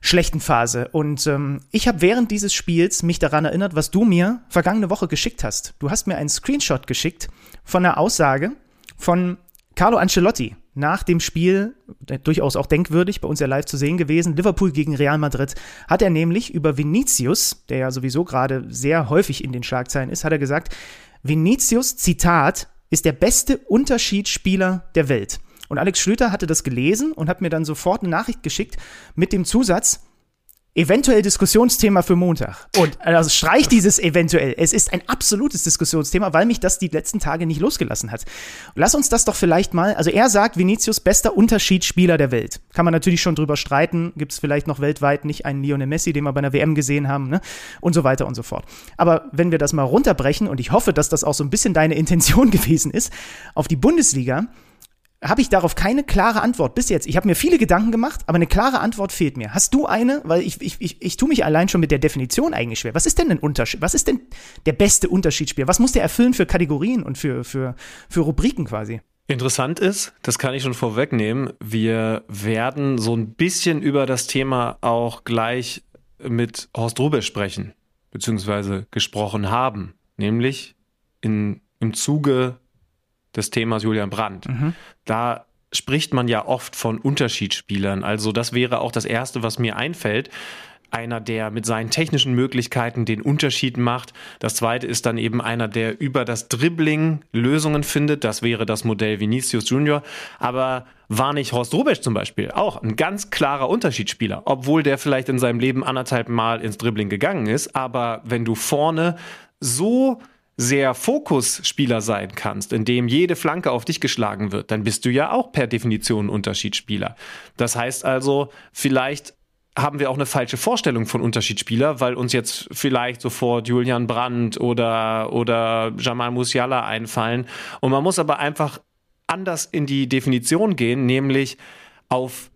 schlechten Phase. Und ähm, ich habe während dieses Spiels mich daran erinnert, was du mir vergangene Woche geschickt hast. Du hast mir einen Screenshot geschickt von einer Aussage von Carlo Ancelotti nach dem Spiel, durchaus auch denkwürdig, bei uns ja live zu sehen gewesen, Liverpool gegen Real Madrid, hat er nämlich über Vinicius, der ja sowieso gerade sehr häufig in den Schlagzeilen ist, hat er gesagt, Vinicius, Zitat, ist der beste Unterschiedsspieler der Welt. Und Alex Schlüter hatte das gelesen und hat mir dann sofort eine Nachricht geschickt mit dem Zusatz, eventuell Diskussionsthema für Montag. Und also streich dieses eventuell. Es ist ein absolutes Diskussionsthema, weil mich das die letzten Tage nicht losgelassen hat. Lass uns das doch vielleicht mal, also er sagt, Vinicius bester Unterschiedsspieler der Welt. Kann man natürlich schon drüber streiten. Gibt es vielleicht noch weltweit nicht einen Lionel Messi, den wir bei einer WM gesehen haben, ne? Und so weiter und so fort. Aber wenn wir das mal runterbrechen, und ich hoffe, dass das auch so ein bisschen deine Intention gewesen ist, auf die Bundesliga, habe ich darauf keine klare Antwort bis jetzt. Ich habe mir viele Gedanken gemacht, aber eine klare Antwort fehlt mir. Hast du eine? Weil ich, ich, ich, ich tue mich allein schon mit der Definition eigentlich schwer. Was ist denn ein Unterschied? Was ist denn der beste Unterschiedsspieler? Was muss der erfüllen für Kategorien und für, für, für Rubriken quasi? Interessant ist, das kann ich schon vorwegnehmen, wir werden so ein bisschen über das Thema auch gleich mit Horst Rubesch sprechen, beziehungsweise gesprochen haben, nämlich in, im Zuge des Themas Julian Brandt. Mhm. Da spricht man ja oft von Unterschiedsspielern. Also das wäre auch das Erste, was mir einfällt. Einer, der mit seinen technischen Möglichkeiten den Unterschied macht. Das zweite ist dann eben einer, der über das Dribbling Lösungen findet. Das wäre das Modell Vinicius Junior. Aber war nicht Horst Rubesch zum Beispiel auch ein ganz klarer Unterschiedsspieler, obwohl der vielleicht in seinem Leben anderthalb Mal ins Dribbling gegangen ist. Aber wenn du vorne so sehr Fokusspieler sein kannst, in dem jede Flanke auf dich geschlagen wird, dann bist du ja auch per Definition Unterschiedsspieler. Das heißt also, vielleicht haben wir auch eine falsche Vorstellung von Unterschiedsspieler, weil uns jetzt vielleicht sofort Julian Brandt oder, oder Jamal Musiala einfallen. Und man muss aber einfach anders in die Definition gehen, nämlich auf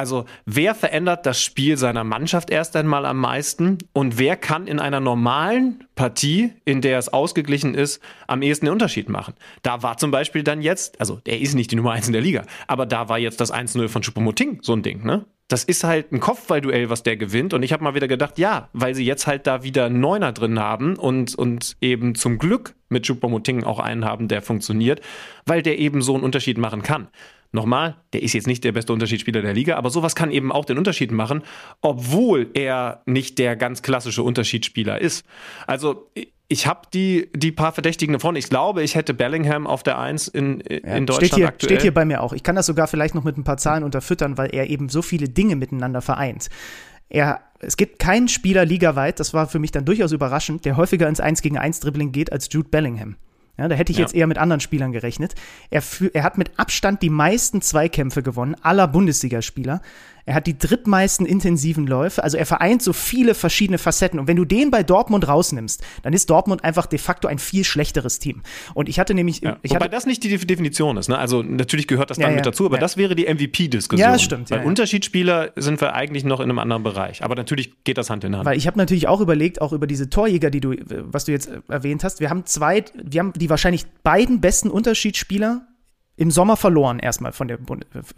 also wer verändert das Spiel seiner Mannschaft erst einmal am meisten und wer kann in einer normalen Partie, in der es ausgeglichen ist, am ehesten den Unterschied machen? Da war zum Beispiel dann jetzt, also er ist nicht die Nummer eins in der Liga, aber da war jetzt das 1-0 von Choupo-Moting so ein Ding, ne? Das ist halt ein Kopfballduell, was der gewinnt. Und ich habe mal wieder gedacht, ja, weil sie jetzt halt da wieder einen Neuner drin haben und, und eben zum Glück mit Choupo-Moting auch einen haben, der funktioniert, weil der eben so einen Unterschied machen kann. Nochmal, der ist jetzt nicht der beste Unterschiedsspieler der Liga, aber sowas kann eben auch den Unterschied machen, obwohl er nicht der ganz klassische Unterschiedsspieler ist. Also ich habe die, die paar Verdächtigen davon. Ich glaube, ich hätte Bellingham auf der Eins in, in ja, Deutschland steht hier, aktuell. Steht hier bei mir auch. Ich kann das sogar vielleicht noch mit ein paar Zahlen unterfüttern, weil er eben so viele Dinge miteinander vereint. Er, es gibt keinen Spieler ligaweit, das war für mich dann durchaus überraschend, der häufiger ins 1 gegen 1 Dribbling geht als Jude Bellingham. Ja, da hätte ich ja. jetzt eher mit anderen Spielern gerechnet. Er, er hat mit Abstand die meisten Zweikämpfe gewonnen, aller Bundesligaspieler. Er hat die drittmeisten intensiven Läufe. Also er vereint so viele verschiedene Facetten. Und wenn du den bei Dortmund rausnimmst, dann ist Dortmund einfach de facto ein viel schlechteres Team. Und ich hatte nämlich. Ja, ich wobei hatte, das nicht die Definition ist. Ne? Also natürlich gehört das dann ja, mit dazu, aber das wäre die MVP-Diskussion. Ja, das stimmt. Weil Unterschiedsspieler sind wir eigentlich noch in einem anderen Bereich. Aber natürlich geht das Hand in Hand. Weil ich habe natürlich auch überlegt, auch über diese Torjäger, die du, was du jetzt erwähnt hast. Wir haben zwei, wir haben die wahrscheinlich beiden besten Unterschiedsspieler im Sommer verloren erstmal von der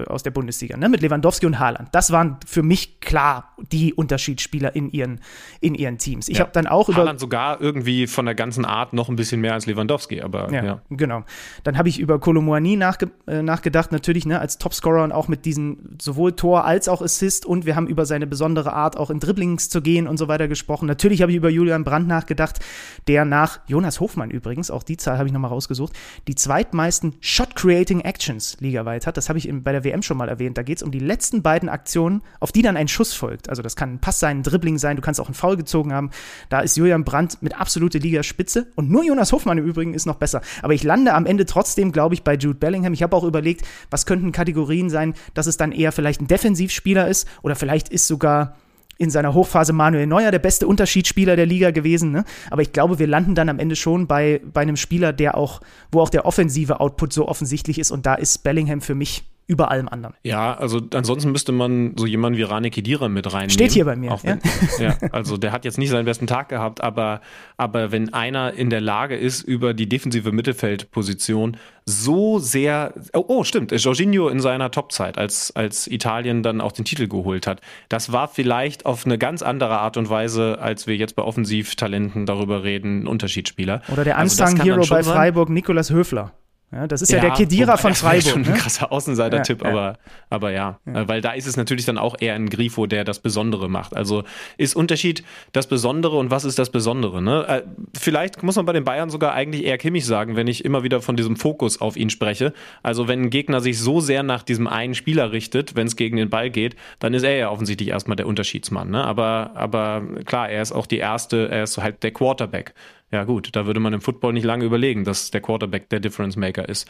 aus der Bundesliga, ne, mit Lewandowski und Haaland. Das waren für mich klar die Unterschiedsspieler in ihren, in ihren Teams. Ich ja. habe dann auch über. Haaland sogar irgendwie von der ganzen Art noch ein bisschen mehr als Lewandowski, aber ja. ja. Genau. Dann habe ich über Kolomoani nachge äh, nachgedacht, natürlich, ne, als Topscorer und auch mit diesen sowohl Tor als auch Assist und wir haben über seine besondere Art auch in Dribblings zu gehen und so weiter gesprochen. Natürlich habe ich über Julian Brandt nachgedacht, der nach Jonas Hofmann übrigens, auch die Zahl habe ich nochmal rausgesucht, die zweitmeisten Shot-Creating Shooting Actions ligaweit hat. Das habe ich bei der WM schon mal erwähnt. Da geht es um die letzten beiden Aktionen, auf die dann ein Schuss folgt. Also das kann ein Pass sein, ein Dribbling sein, du kannst auch einen Foul gezogen haben. Da ist Julian Brandt mit absolute Ligaspitze und nur Jonas Hofmann im Übrigen ist noch besser. Aber ich lande am Ende trotzdem, glaube ich, bei Jude Bellingham. Ich habe auch überlegt, was könnten Kategorien sein, dass es dann eher vielleicht ein Defensivspieler ist oder vielleicht ist sogar in seiner Hochphase Manuel Neuer der beste Unterschiedsspieler der Liga gewesen. Ne? Aber ich glaube, wir landen dann am Ende schon bei, bei einem Spieler, der auch, wo auch der offensive Output so offensichtlich ist. Und da ist Bellingham für mich über allem anderen. Ja, also ansonsten müsste man so jemanden wie Rane Kedira mit reinnehmen. Steht hier bei mir. Wenn, ja? ja? also der hat jetzt nicht seinen besten Tag gehabt, aber, aber wenn einer in der Lage ist, über die defensive Mittelfeldposition so sehr, oh, oh stimmt, Jorginho in seiner Topzeit, als, als Italien dann auch den Titel geholt hat, das war vielleicht auf eine ganz andere Art und Weise, als wir jetzt bei Offensivtalenten darüber reden, ein Unterschiedsspieler. Oder der also Unsung-Hero bei Freiburg, Nikolas Höfler. Ja, das ist ja, ja der Kedira von Freiburg. Das schon ne? ein krasser Außenseiter-Tipp, ja, aber, aber ja. ja. Weil da ist es natürlich dann auch eher ein Grifo, der das Besondere macht. Also ist Unterschied das Besondere und was ist das Besondere? Ne? Äh, vielleicht muss man bei den Bayern sogar eigentlich eher Kimmich sagen, wenn ich immer wieder von diesem Fokus auf ihn spreche. Also wenn ein Gegner sich so sehr nach diesem einen Spieler richtet, wenn es gegen den Ball geht, dann ist er ja offensichtlich erstmal der Unterschiedsmann. Ne? Aber, aber klar, er ist auch die erste, er ist halt der Quarterback. Ja, gut, da würde man im Football nicht lange überlegen, dass der Quarterback der Difference Maker ist.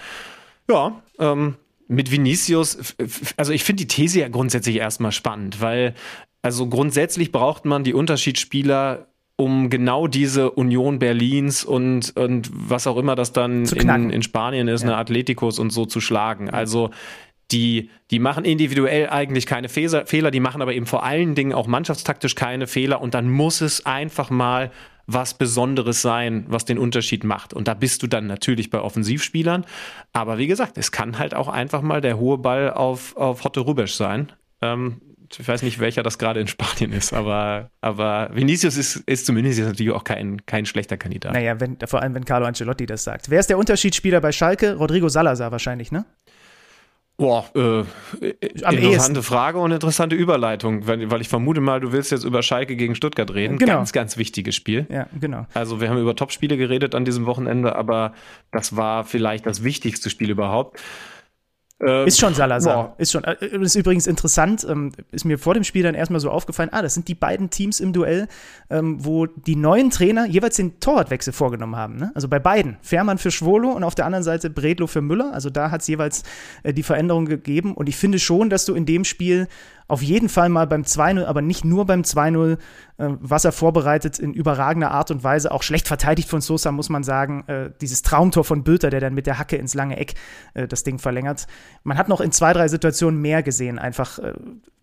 Ja, ähm, mit Vinicius, also ich finde die These ja grundsätzlich erstmal spannend, weil also grundsätzlich braucht man die Unterschiedsspieler um genau diese Union Berlins und, und was auch immer das dann in, in Spanien ist, ja. eine Atleticos und so zu schlagen. Also die, die machen individuell eigentlich keine Fehler, die machen aber eben vor allen Dingen auch mannschaftstaktisch keine Fehler und dann muss es einfach mal was Besonderes sein, was den Unterschied macht. Und da bist du dann natürlich bei Offensivspielern. Aber wie gesagt, es kann halt auch einfach mal der hohe Ball auf, auf Hotte Rubesch sein. Ähm, ich weiß nicht, welcher das gerade in Spanien ist, aber, aber Vinicius ist, ist zumindest jetzt natürlich auch kein, kein schlechter Kandidat. Naja, wenn, vor allem, wenn Carlo Ancelotti das sagt. Wer ist der Unterschiedsspieler bei Schalke? Rodrigo Salazar wahrscheinlich, ne? Boah, äh, interessante ehesten. Frage und interessante Überleitung, weil, weil, ich vermute mal, du willst jetzt über Schalke gegen Stuttgart reden. Genau. Ganz, ganz wichtiges Spiel. Ja, genau. Also wir haben über Topspiele geredet an diesem Wochenende, aber das war vielleicht das wichtigste Spiel überhaupt. Ähm, ist schon Salazar. Boah. Ist schon. Äh, ist übrigens interessant, ähm, ist mir vor dem Spiel dann erstmal so aufgefallen, ah, das sind die beiden Teams im Duell, ähm, wo die neuen Trainer jeweils den Torwartwechsel vorgenommen haben. Ne? Also bei beiden. Fährmann für Schwolo und auf der anderen Seite Bredlo für Müller. Also da hat es jeweils äh, die Veränderung gegeben. Und ich finde schon, dass du in dem Spiel auf jeden Fall mal beim 2-0, aber nicht nur beim 2-0, äh, was er vorbereitet in überragender Art und Weise, auch schlecht verteidigt von Sosa, muss man sagen. Äh, dieses Traumtor von Bülter, der dann mit der Hacke ins lange Eck äh, das Ding verlängert. Man hat noch in zwei, drei Situationen mehr gesehen, einfach. Äh,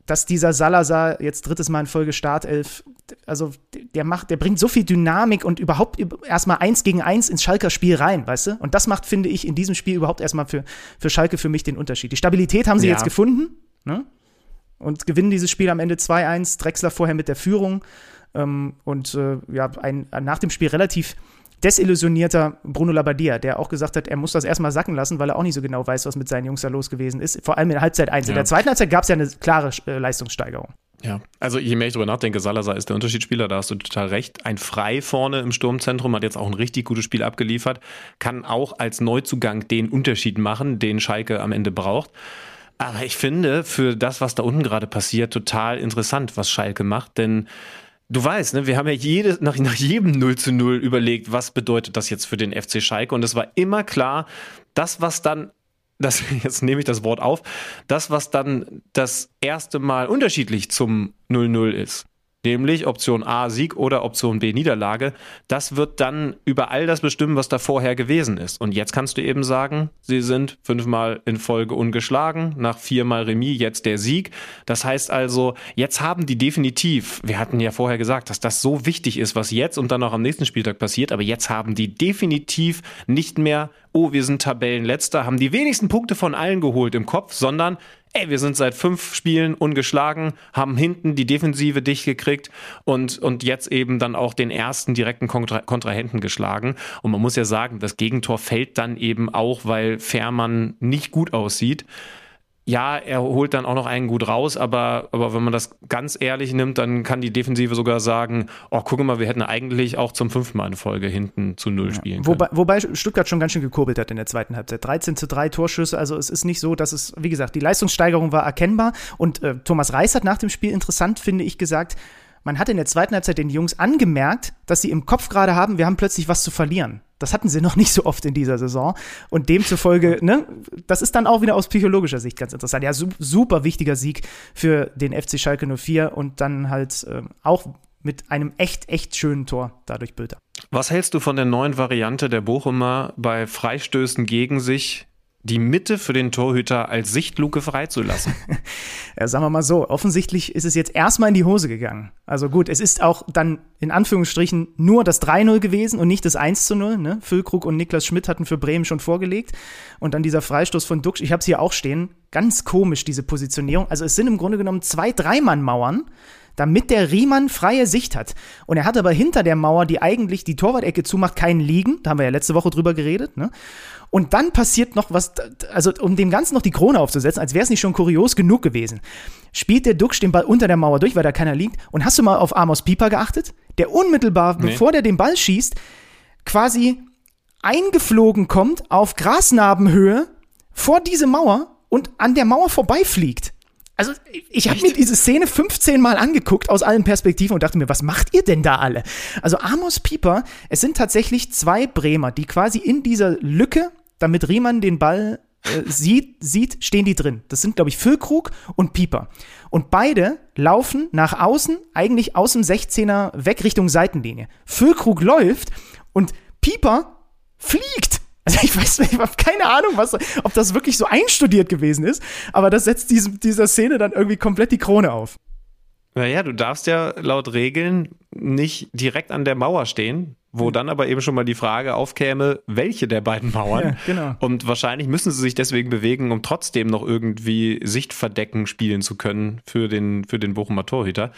dass dieser Salazar jetzt drittes Mal in Folge Startelf, also der macht, der bringt so viel Dynamik und überhaupt erstmal eins gegen eins ins Schalker Spiel rein, weißt du? Und das macht, finde ich, in diesem Spiel überhaupt erstmal für, für Schalke für mich den Unterschied. Die Stabilität haben sie ja. jetzt gefunden, ne? Und gewinnen dieses Spiel am Ende 2-1. Drexler vorher mit der Führung ähm, und äh, ja, ein, nach dem Spiel relativ desillusionierter Bruno Labbadia, der auch gesagt hat, er muss das erstmal sacken lassen, weil er auch nicht so genau weiß, was mit seinen Jungs da los gewesen ist. Vor allem in Halbzeit 1. Ja. In der zweiten Halbzeit gab es ja eine klare äh, Leistungssteigerung. Ja, also je mehr ich darüber nachdenke, Salazar ist der Unterschiedsspieler, da hast du total recht. Ein Frei vorne im Sturmzentrum hat jetzt auch ein richtig gutes Spiel abgeliefert, kann auch als Neuzugang den Unterschied machen, den Schalke am Ende braucht. Aber ich finde für das, was da unten gerade passiert, total interessant, was Schalke macht, denn Du weißt, ne, wir haben ja jede, nach, nach jedem 0 zu 0 überlegt, was bedeutet das jetzt für den FC Schalke? Und es war immer klar, das, was dann, das, jetzt nehme ich das Wort auf, das, was dann das erste Mal unterschiedlich zum 0-0 ist, nämlich Option A Sieg oder Option B Niederlage, das wird dann über all das bestimmen, was da vorher gewesen ist. Und jetzt kannst du eben sagen, sie sind fünfmal in Folge ungeschlagen, nach viermal Remis jetzt der Sieg. Das heißt also, jetzt haben die definitiv, wir hatten ja vorher gesagt, dass das so wichtig ist, was jetzt und dann auch am nächsten Spieltag passiert, aber jetzt haben die definitiv nicht mehr, oh, wir sind Tabellenletzter, haben die wenigsten Punkte von allen geholt im Kopf, sondern ey, wir sind seit fünf Spielen ungeschlagen, haben hinten die Defensive dicht gekriegt und, und jetzt eben dann auch den ersten direkten Kontra Kontrahenten geschlagen. Und man muss ja sagen, das Gegentor fällt dann eben auch, weil Fährmann nicht gut aussieht ja, er holt dann auch noch einen gut raus, aber, aber wenn man das ganz ehrlich nimmt, dann kann die Defensive sogar sagen, oh, guck mal, wir hätten eigentlich auch zum fünften Mal in Folge hinten zu null ja. spielen können. Wobei, wobei Stuttgart schon ganz schön gekurbelt hat in der zweiten Halbzeit. 13 zu 3 Torschüsse, also es ist nicht so, dass es, wie gesagt, die Leistungssteigerung war erkennbar und äh, Thomas Reis hat nach dem Spiel interessant, finde ich, gesagt, man hat in der zweiten Halbzeit den Jungs angemerkt, dass sie im Kopf gerade haben, wir haben plötzlich was zu verlieren. Das hatten sie noch nicht so oft in dieser Saison. Und demzufolge, ne, das ist dann auch wieder aus psychologischer Sicht ganz interessant. Ja, super wichtiger Sieg für den FC Schalke 04 und dann halt äh, auch mit einem echt, echt schönen Tor dadurch Bilder. Was hältst du von der neuen Variante der Bochumer bei Freistößen gegen sich die Mitte für den Torhüter als Sichtluke freizulassen. ja, sagen wir mal so, offensichtlich ist es jetzt erstmal in die Hose gegangen. Also gut, es ist auch dann in Anführungsstrichen nur das 3-0 gewesen und nicht das 1-0. Ne? Füllkrug und Niklas Schmidt hatten für Bremen schon vorgelegt. Und dann dieser Freistoß von Duxch, ich habe es hier auch stehen, ganz komisch, diese Positionierung. Also es sind im Grunde genommen zwei Dreimann-Mauern damit der Riemann freie Sicht hat. Und er hat aber hinter der Mauer, die eigentlich die Torwart-Ecke zumacht, keinen liegen. Da haben wir ja letzte Woche drüber geredet. Ne? Und dann passiert noch was, also um dem Ganzen noch die Krone aufzusetzen, als wäre es nicht schon kurios genug gewesen. Spielt der Duxch den Ball unter der Mauer durch, weil da keiner liegt. Und hast du mal auf Amos Pieper geachtet? Der unmittelbar, nee. bevor der den Ball schießt, quasi eingeflogen kommt auf Grasnarbenhöhe vor diese Mauer und an der Mauer vorbeifliegt. Also ich habe mir diese Szene 15 Mal angeguckt aus allen Perspektiven und dachte mir, was macht ihr denn da alle? Also Amos Pieper, es sind tatsächlich zwei Bremer, die quasi in dieser Lücke damit Riemann den Ball äh, sieht, sieht, stehen die drin. Das sind, glaube ich, Füllkrug und Pieper. Und beide laufen nach außen, eigentlich aus dem 16er weg Richtung Seitenlinie. Füllkrug läuft und Pieper fliegt. Also ich weiß nicht, ich habe keine Ahnung, was, ob das wirklich so einstudiert gewesen ist, aber das setzt diesem, dieser Szene dann irgendwie komplett die Krone auf. Naja, du darfst ja laut Regeln nicht direkt an der Mauer stehen, wo dann aber eben schon mal die Frage aufkäme, welche der beiden Mauern. Ja, genau. Und wahrscheinlich müssen sie sich deswegen bewegen, um trotzdem noch irgendwie Sichtverdecken spielen zu können für den, für den Bochumer Torhüter.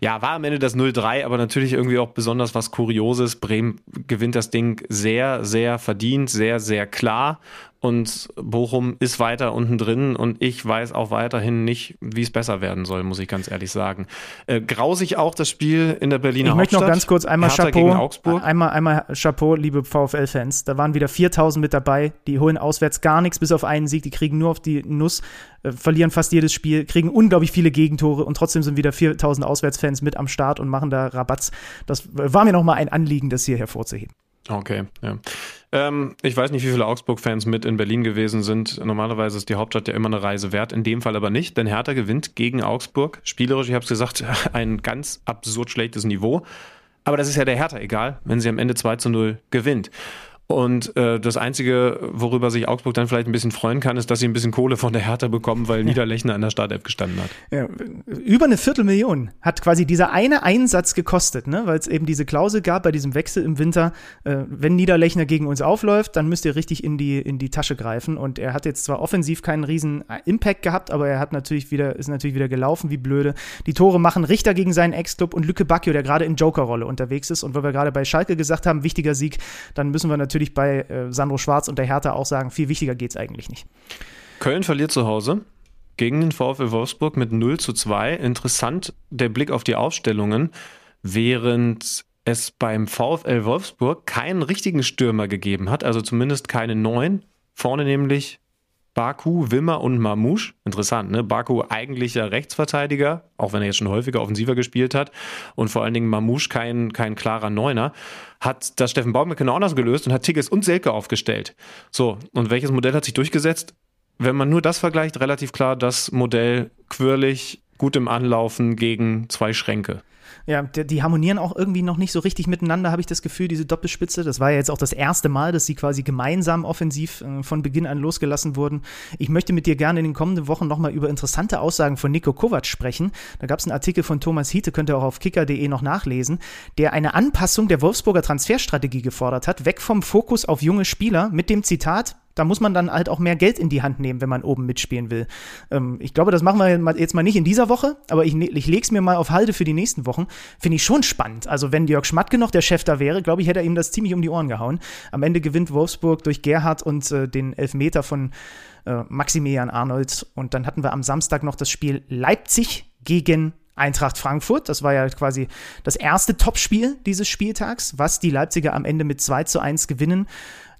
Ja, war am Ende das 0-3, aber natürlich irgendwie auch besonders was Kurioses. Bremen gewinnt das Ding sehr, sehr verdient, sehr, sehr klar und Bochum ist weiter unten drin und ich weiß auch weiterhin nicht, wie es besser werden soll, muss ich ganz ehrlich sagen. Äh, grausig auch das Spiel in der Berliner Ich möchte Hauptstadt. noch ganz kurz einmal Hertha Chapeau, einmal, einmal Chapeau, liebe VfL-Fans. Da waren wieder 4000 mit dabei, die holen auswärts gar nichts, bis auf einen Sieg, die kriegen nur auf die Nuss, äh, verlieren fast jedes Spiel, kriegen unglaublich viele Gegentore und trotzdem sind wieder 4000 Auswärtsfans mit am Start und machen da Rabatz. Das war mir nochmal ein Anliegen, das hier hervorzuheben. Okay, ja. Ähm, ich weiß nicht, wie viele Augsburg-Fans mit in Berlin gewesen sind. Normalerweise ist die Hauptstadt ja immer eine Reise wert, in dem Fall aber nicht, denn Hertha gewinnt gegen Augsburg. Spielerisch, ich habe es gesagt, ein ganz absurd schlechtes Niveau. Aber das ist ja der Hertha egal, wenn sie am Ende 2 zu 0 gewinnt. Und äh, das Einzige, worüber sich Augsburg dann vielleicht ein bisschen freuen kann, ist, dass sie ein bisschen Kohle von der Hertha bekommen, weil Niederlechner an der Startelf gestanden hat. Ja, über eine Viertelmillion hat quasi dieser eine Einsatz gekostet, ne? weil es eben diese Klausel gab bei diesem Wechsel im Winter, äh, wenn Niederlechner gegen uns aufläuft, dann müsst ihr richtig in die, in die Tasche greifen. Und er hat jetzt zwar offensiv keinen riesen Impact gehabt, aber er hat natürlich wieder, ist natürlich wieder gelaufen wie blöde. Die Tore machen Richter gegen seinen Ex-Club und Lücke Bacchio, der gerade in Joker-Rolle unterwegs ist. Und weil wir gerade bei Schalke gesagt haben, wichtiger Sieg, dann müssen wir natürlich natürlich bei äh, Sandro Schwarz und der Hertha auch sagen, viel wichtiger geht es eigentlich nicht. Köln verliert zu Hause gegen den VfL Wolfsburg mit 0 zu 2. Interessant der Blick auf die Aufstellungen, während es beim VfL Wolfsburg keinen richtigen Stürmer gegeben hat, also zumindest keine neuen. Vorne nämlich Baku, Wimmer und Mamouche. Interessant, ne? Baku eigentlicher Rechtsverteidiger, auch wenn er jetzt schon häufiger offensiver gespielt hat. Und vor allen Dingen Mamouche kein, kein klarer Neuner. Hat das Steffen Baumgartner auch noch gelöst und hat Tigges und Selke aufgestellt. So, und welches Modell hat sich durchgesetzt? Wenn man nur das vergleicht, relativ klar das Modell quirlig, gut im Anlaufen gegen zwei Schränke. Ja, die, die, harmonieren auch irgendwie noch nicht so richtig miteinander, habe ich das Gefühl, diese Doppelspitze. Das war ja jetzt auch das erste Mal, dass sie quasi gemeinsam offensiv äh, von Beginn an losgelassen wurden. Ich möchte mit dir gerne in den kommenden Wochen nochmal über interessante Aussagen von Nico Kovac sprechen. Da gab es einen Artikel von Thomas Hiete, könnt ihr auch auf kicker.de noch nachlesen, der eine Anpassung der Wolfsburger Transferstrategie gefordert hat, weg vom Fokus auf junge Spieler mit dem Zitat, da muss man dann halt auch mehr Geld in die Hand nehmen, wenn man oben mitspielen will. Ähm, ich glaube, das machen wir jetzt mal nicht in dieser Woche, aber ich, ne-, ich lege es mir mal auf Halde für die nächsten Wochen. Finde ich schon spannend. Also, wenn Jörg Schmatke noch der Chef da wäre, glaube ich, hätte er ihm das ziemlich um die Ohren gehauen. Am Ende gewinnt Wolfsburg durch Gerhard und äh, den Elfmeter von äh, Maximilian Arnold. Und dann hatten wir am Samstag noch das Spiel Leipzig gegen Eintracht Frankfurt. Das war ja quasi das erste Topspiel dieses Spieltags, was die Leipziger am Ende mit 2 zu 1 gewinnen.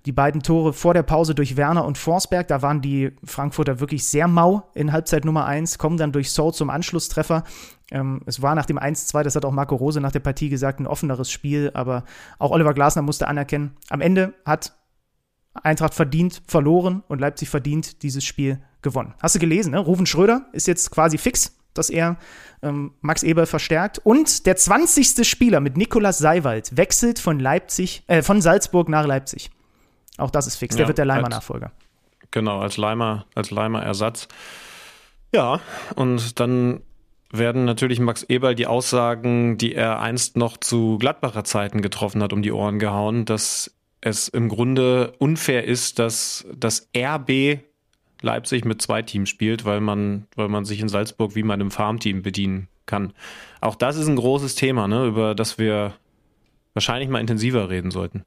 Die beiden Tore vor der Pause durch Werner und Forsberg, da waren die Frankfurter wirklich sehr mau in Halbzeit Nummer 1, kommen dann durch Soul zum Anschlusstreffer. Ähm, es war nach dem 1-2, das hat auch Marco Rose nach der Partie gesagt, ein offeneres Spiel, aber auch Oliver Glasner musste anerkennen, am Ende hat Eintracht verdient verloren und Leipzig verdient dieses Spiel gewonnen. Hast du gelesen, ne? Rufen Schröder ist jetzt quasi fix, dass er ähm, Max Eber verstärkt. Und der 20. Spieler mit Nikolas Seiwald wechselt von Leipzig, äh, von Salzburg nach Leipzig. Auch das ist fix. Der ja, wird der Leimer-Nachfolger. Genau, als Leimer, als Leimer-Ersatz. Ja, und dann werden natürlich Max Eberl die Aussagen, die er einst noch zu Gladbacher Zeiten getroffen hat, um die Ohren gehauen, dass es im Grunde unfair ist, dass das RB Leipzig mit zwei Teams spielt, weil man, weil man sich in Salzburg wie meinem Farmteam bedienen kann. Auch das ist ein großes Thema, ne, über das wir wahrscheinlich mal intensiver reden sollten.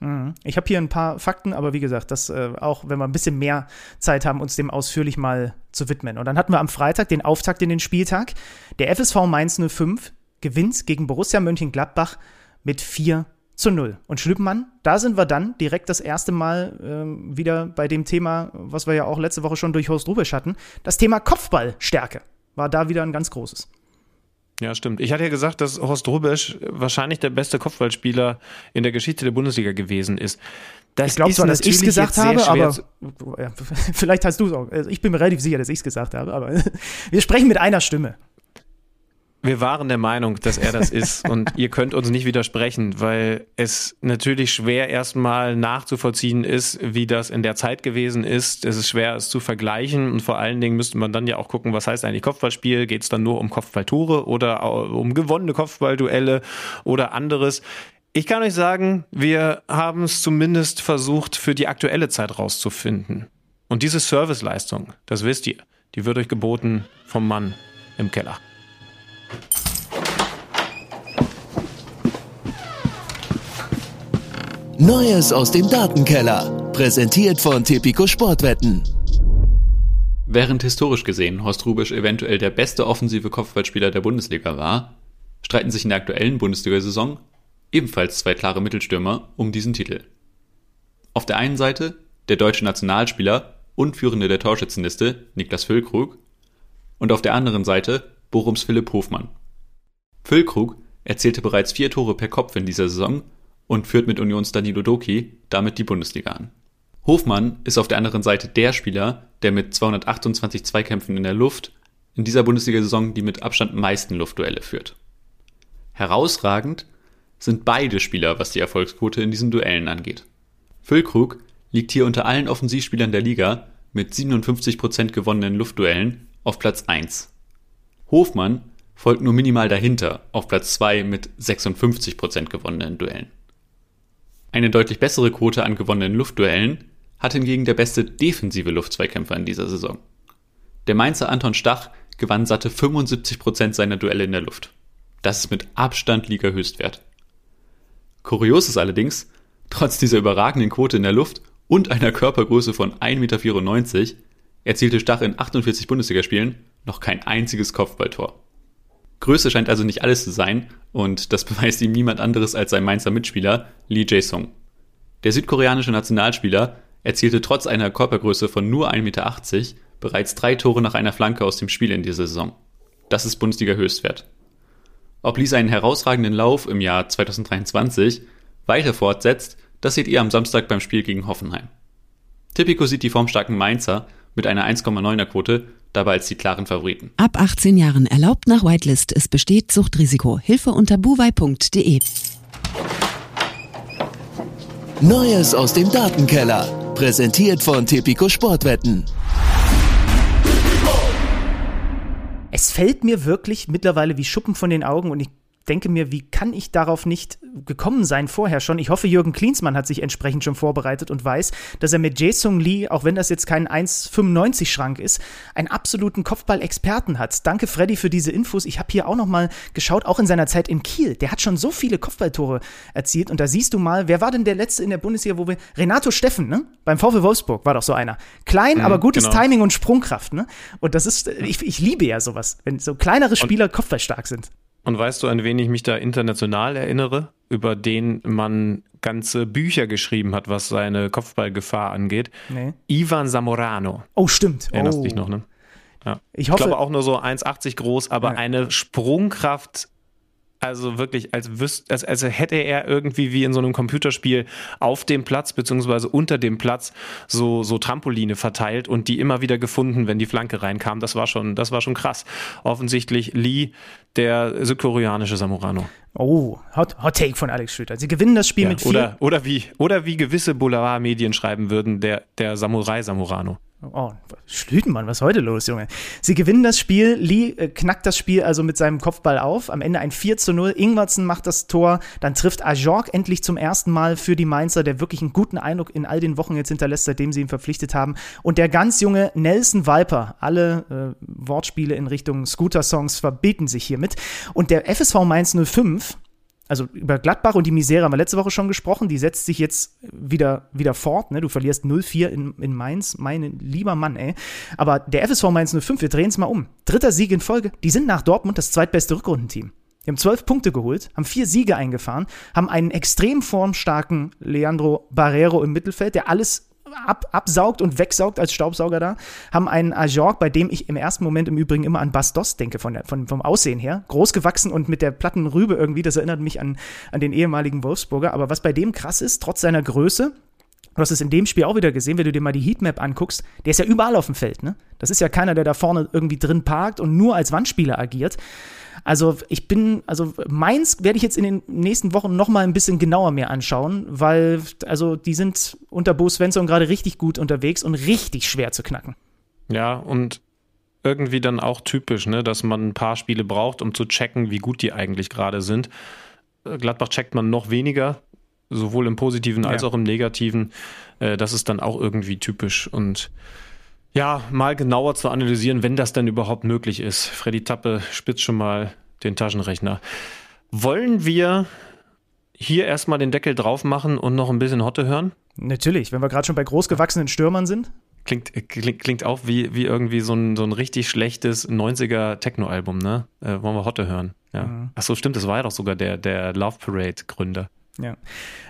Mhm. Ich habe hier ein paar Fakten, aber wie gesagt, das äh, auch, wenn wir ein bisschen mehr Zeit haben, uns dem ausführlich mal zu widmen. Und dann hatten wir am Freitag den Auftakt in den Spieltag. Der FSV Mainz 05 gewinnt gegen Borussia Mönchengladbach mit 4 zu 0. Und Schlüppmann, da sind wir dann direkt das erste Mal äh, wieder bei dem Thema, was wir ja auch letzte Woche schon durch Horst Rubisch hatten. Das Thema Kopfballstärke war da wieder ein ganz großes. Ja, stimmt. Ich hatte ja gesagt, dass Horst Rubesch wahrscheinlich der beste Kopfballspieler in der Geschichte der Bundesliga gewesen ist. Das ich glaube zwar, dass ich es gesagt habe, aber ja, vielleicht hast du es auch. Also ich bin mir relativ sicher, dass ich es gesagt habe, aber wir sprechen mit einer Stimme. Wir waren der Meinung, dass er das ist und ihr könnt uns nicht widersprechen, weil es natürlich schwer erstmal nachzuvollziehen ist, wie das in der Zeit gewesen ist. Es ist schwer, es zu vergleichen und vor allen Dingen müsste man dann ja auch gucken, was heißt eigentlich Kopfballspiel? Geht es dann nur um Kopfballtore oder um gewonnene Kopfballduelle oder anderes? Ich kann euch sagen, wir haben es zumindest versucht, für die aktuelle Zeit rauszufinden. Und diese Serviceleistung, das wisst ihr, die wird euch geboten vom Mann im Keller. Neues aus dem Datenkeller. Präsentiert von Tipico Sportwetten. Während historisch gesehen Horst Rubisch eventuell der beste offensive Kopfballspieler der Bundesliga war, streiten sich in der aktuellen Bundesliga-Saison ebenfalls zwei klare Mittelstürmer um diesen Titel. Auf der einen Seite der deutsche Nationalspieler und Führende der Torschützenliste Niklas Füllkrug und auf der anderen Seite Borums Philipp Hofmann. Füllkrug erzielte bereits vier Tore per Kopf in dieser Saison und führt mit Unions Danilo Doki damit die Bundesliga an. Hofmann ist auf der anderen Seite der Spieler, der mit 228 Zweikämpfen in der Luft in dieser Bundesliga-Saison die mit Abstand meisten Luftduelle führt. Herausragend sind beide Spieler, was die Erfolgsquote in diesen Duellen angeht. Füllkrug liegt hier unter allen Offensivspielern der Liga mit 57% gewonnenen Luftduellen auf Platz 1. Hofmann folgt nur minimal dahinter auf Platz 2 mit 56% gewonnenen Duellen. Eine deutlich bessere Quote an gewonnenen Luftduellen hat hingegen der beste defensive Luftzweikämpfer in dieser Saison. Der Mainzer Anton Stach gewann satte 75% seiner Duelle in der Luft. Das ist mit Abstand Liga-Höchstwert. Kurios ist allerdings, trotz dieser überragenden Quote in der Luft und einer Körpergröße von 1,94 Meter erzielte Stach in 48 Bundesligaspielen noch kein einziges Kopfballtor. Größe scheint also nicht alles zu sein und das beweist ihm niemand anderes als sein Mainzer Mitspieler Lee Jae-sung. Der südkoreanische Nationalspieler erzielte trotz einer Körpergröße von nur 1,80 Meter bereits drei Tore nach einer Flanke aus dem Spiel in dieser Saison. Das ist Bundesliga-Höchstwert. Ob Lee seinen herausragenden Lauf im Jahr 2023 weiter fortsetzt, das seht ihr am Samstag beim Spiel gegen Hoffenheim. Tipico sieht die formstarken Mainzer mit einer 1,9er Quote dabei als die klaren Favoriten. Ab 18 Jahren erlaubt nach Whitelist. Es besteht Suchtrisiko. Hilfe unter buwei.de. Neues aus dem Datenkeller. Präsentiert von Tipico Sportwetten. Es fällt mir wirklich mittlerweile wie Schuppen von den Augen und ich denke mir, wie kann ich darauf nicht gekommen sein vorher schon? Ich hoffe, Jürgen Klinsmann hat sich entsprechend schon vorbereitet und weiß, dass er mit Jae-Sung Lee, auch wenn das jetzt kein 1,95 Schrank ist, einen absoluten Kopfball-Experten hat. Danke, Freddy, für diese Infos. Ich habe hier auch noch mal geschaut, auch in seiner Zeit in Kiel. Der hat schon so viele Kopfballtore erzielt und da siehst du mal, wer war denn der Letzte in der Bundesliga, wo wir, Renato Steffen, ne? Beim VfL Wolfsburg war doch so einer. Klein, mhm, aber gutes genau. Timing und Sprungkraft, ne? Und das ist, ich, ich liebe ja sowas, wenn so kleinere Spieler kopfballstark sind. Und weißt du, an wen ich mich da international erinnere, über den man ganze Bücher geschrieben hat, was seine Kopfballgefahr angeht? Nee. Ivan Zamorano. Oh, stimmt. Erinnerst oh. dich noch, ne? Ja. Ich, hoffe, ich glaube auch nur so 1,80 groß, aber ja. eine Sprungkraft also wirklich, als, wüsst, als, als hätte er irgendwie wie in so einem Computerspiel auf dem Platz beziehungsweise unter dem Platz so, so Trampoline verteilt und die immer wieder gefunden, wenn die Flanke reinkam. Das war schon, das war schon krass. Offensichtlich Lee, der südkoreanische Samurano. Oh, Hot, Hot Take von Alex Schlüter. Sie gewinnen das Spiel ja, mit vier. Oder, oder, wie, oder wie gewisse Boulevard-Medien schreiben würden, der, der Samurai Samurano. Oh, Schlütenmann, was ist heute los, Junge? Sie gewinnen das Spiel, Lee äh, knackt das Spiel also mit seinem Kopfball auf. Am Ende ein 4 zu 0. Ingwertsen macht das Tor. Dann trifft Ajorg endlich zum ersten Mal für die Mainzer, der wirklich einen guten Eindruck in all den Wochen jetzt hinterlässt, seitdem sie ihn verpflichtet haben. Und der ganz junge Nelson Walper. Alle äh, Wortspiele in Richtung Scooter-Songs verbieten sich hiermit. Und der FSV Mainz 05 also über Gladbach und die Misere haben wir letzte Woche schon gesprochen, die setzt sich jetzt wieder, wieder fort. Ne? Du verlierst 0-4 in, in Mainz, mein lieber Mann, ey. Aber der FSV Mainz 05, wir drehen es mal um. Dritter Sieg in Folge. Die sind nach Dortmund das zweitbeste Rückrundenteam. Die haben zwölf Punkte geholt, haben vier Siege eingefahren, haben einen extrem formstarken Leandro Barrero im Mittelfeld, der alles ab, absaugt und wegsaugt als Staubsauger da, haben einen Ajorg, bei dem ich im ersten Moment im Übrigen immer an Bastos denke, von der, von, vom Aussehen her. Groß gewachsen und mit der platten Rübe irgendwie, das erinnert mich an, an den ehemaligen Wolfsburger. Aber was bei dem krass ist, trotz seiner Größe, Du hast es in dem Spiel auch wieder gesehen, wenn du dir mal die Heatmap anguckst, der ist ja überall auf dem Feld, ne? Das ist ja keiner, der da vorne irgendwie drin parkt und nur als Wandspieler agiert. Also ich bin, also Mainz werde ich jetzt in den nächsten Wochen noch mal ein bisschen genauer mir anschauen, weil also die sind unter Bo Svensson gerade richtig gut unterwegs und richtig schwer zu knacken. Ja, und irgendwie dann auch typisch, ne, dass man ein paar Spiele braucht, um zu checken, wie gut die eigentlich gerade sind. Gladbach checkt man noch weniger, sowohl im Positiven als ja. auch im Negativen. Äh, das ist dann auch irgendwie typisch und ja, mal genauer zu analysieren, wenn das denn überhaupt möglich ist. Freddy Tappe spitzt schon mal den Taschenrechner. Wollen wir hier erstmal den Deckel drauf machen und noch ein bisschen Hotte hören? Natürlich, wenn wir gerade schon bei großgewachsenen Stürmern sind. Klingt, klingt, klingt auch wie, wie irgendwie so ein, so ein richtig schlechtes 90er Techno-Album, ne? Äh, wollen wir Hotte hören? Ja. Mhm. Ach so, stimmt, das war ja doch sogar der, der Love Parade-Gründer. Ja.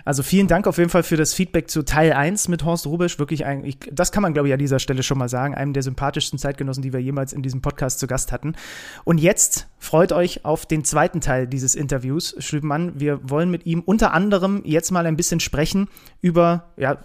Also vielen Dank auf jeden Fall für das Feedback zu Teil 1 mit Horst Rubisch. Wirklich ein, ich, das kann man, glaube ich, an dieser Stelle schon mal sagen, einem der sympathischsten Zeitgenossen, die wir jemals in diesem Podcast zu Gast hatten. Und jetzt freut euch auf den zweiten Teil dieses Interviews, Schlübenmann. Wir wollen mit ihm unter anderem jetzt mal ein bisschen sprechen über, ja,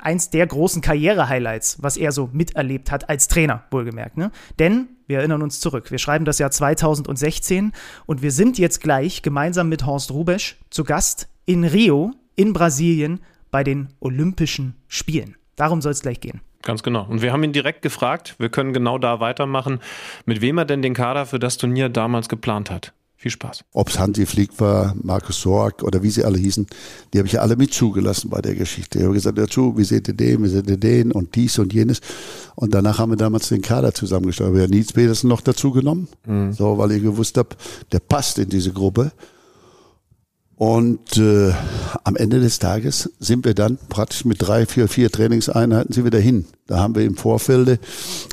eins der großen Karriere-Highlights, was er so miterlebt hat als Trainer, wohlgemerkt. Ne? Denn wir erinnern uns zurück. Wir schreiben das Jahr 2016 und wir sind jetzt gleich gemeinsam mit Horst Rubesch zu Gast in Rio in Brasilien bei den Olympischen Spielen. Darum soll es gleich gehen. Ganz genau. Und wir haben ihn direkt gefragt, wir können genau da weitermachen, mit wem er denn den Kader für das Turnier damals geplant hat. Viel Spaß. Ob es Hansi Flick war, Markus Sorg oder wie sie alle hießen, die habe ich ja alle mit zugelassen bei der Geschichte. Ich habe gesagt, dazu, wie seht ihr den, wie seht ihr den und dies und jenes. Und danach haben wir damals den Kader zusammengestellt. Wir haben Nils Petersen noch dazu genommen, mhm. so, weil ich gewusst habe, der passt in diese Gruppe. Und äh, am Ende des Tages sind wir dann praktisch mit drei, vier, vier Trainingseinheiten sind wir dahin. Da haben wir im Vorfeld,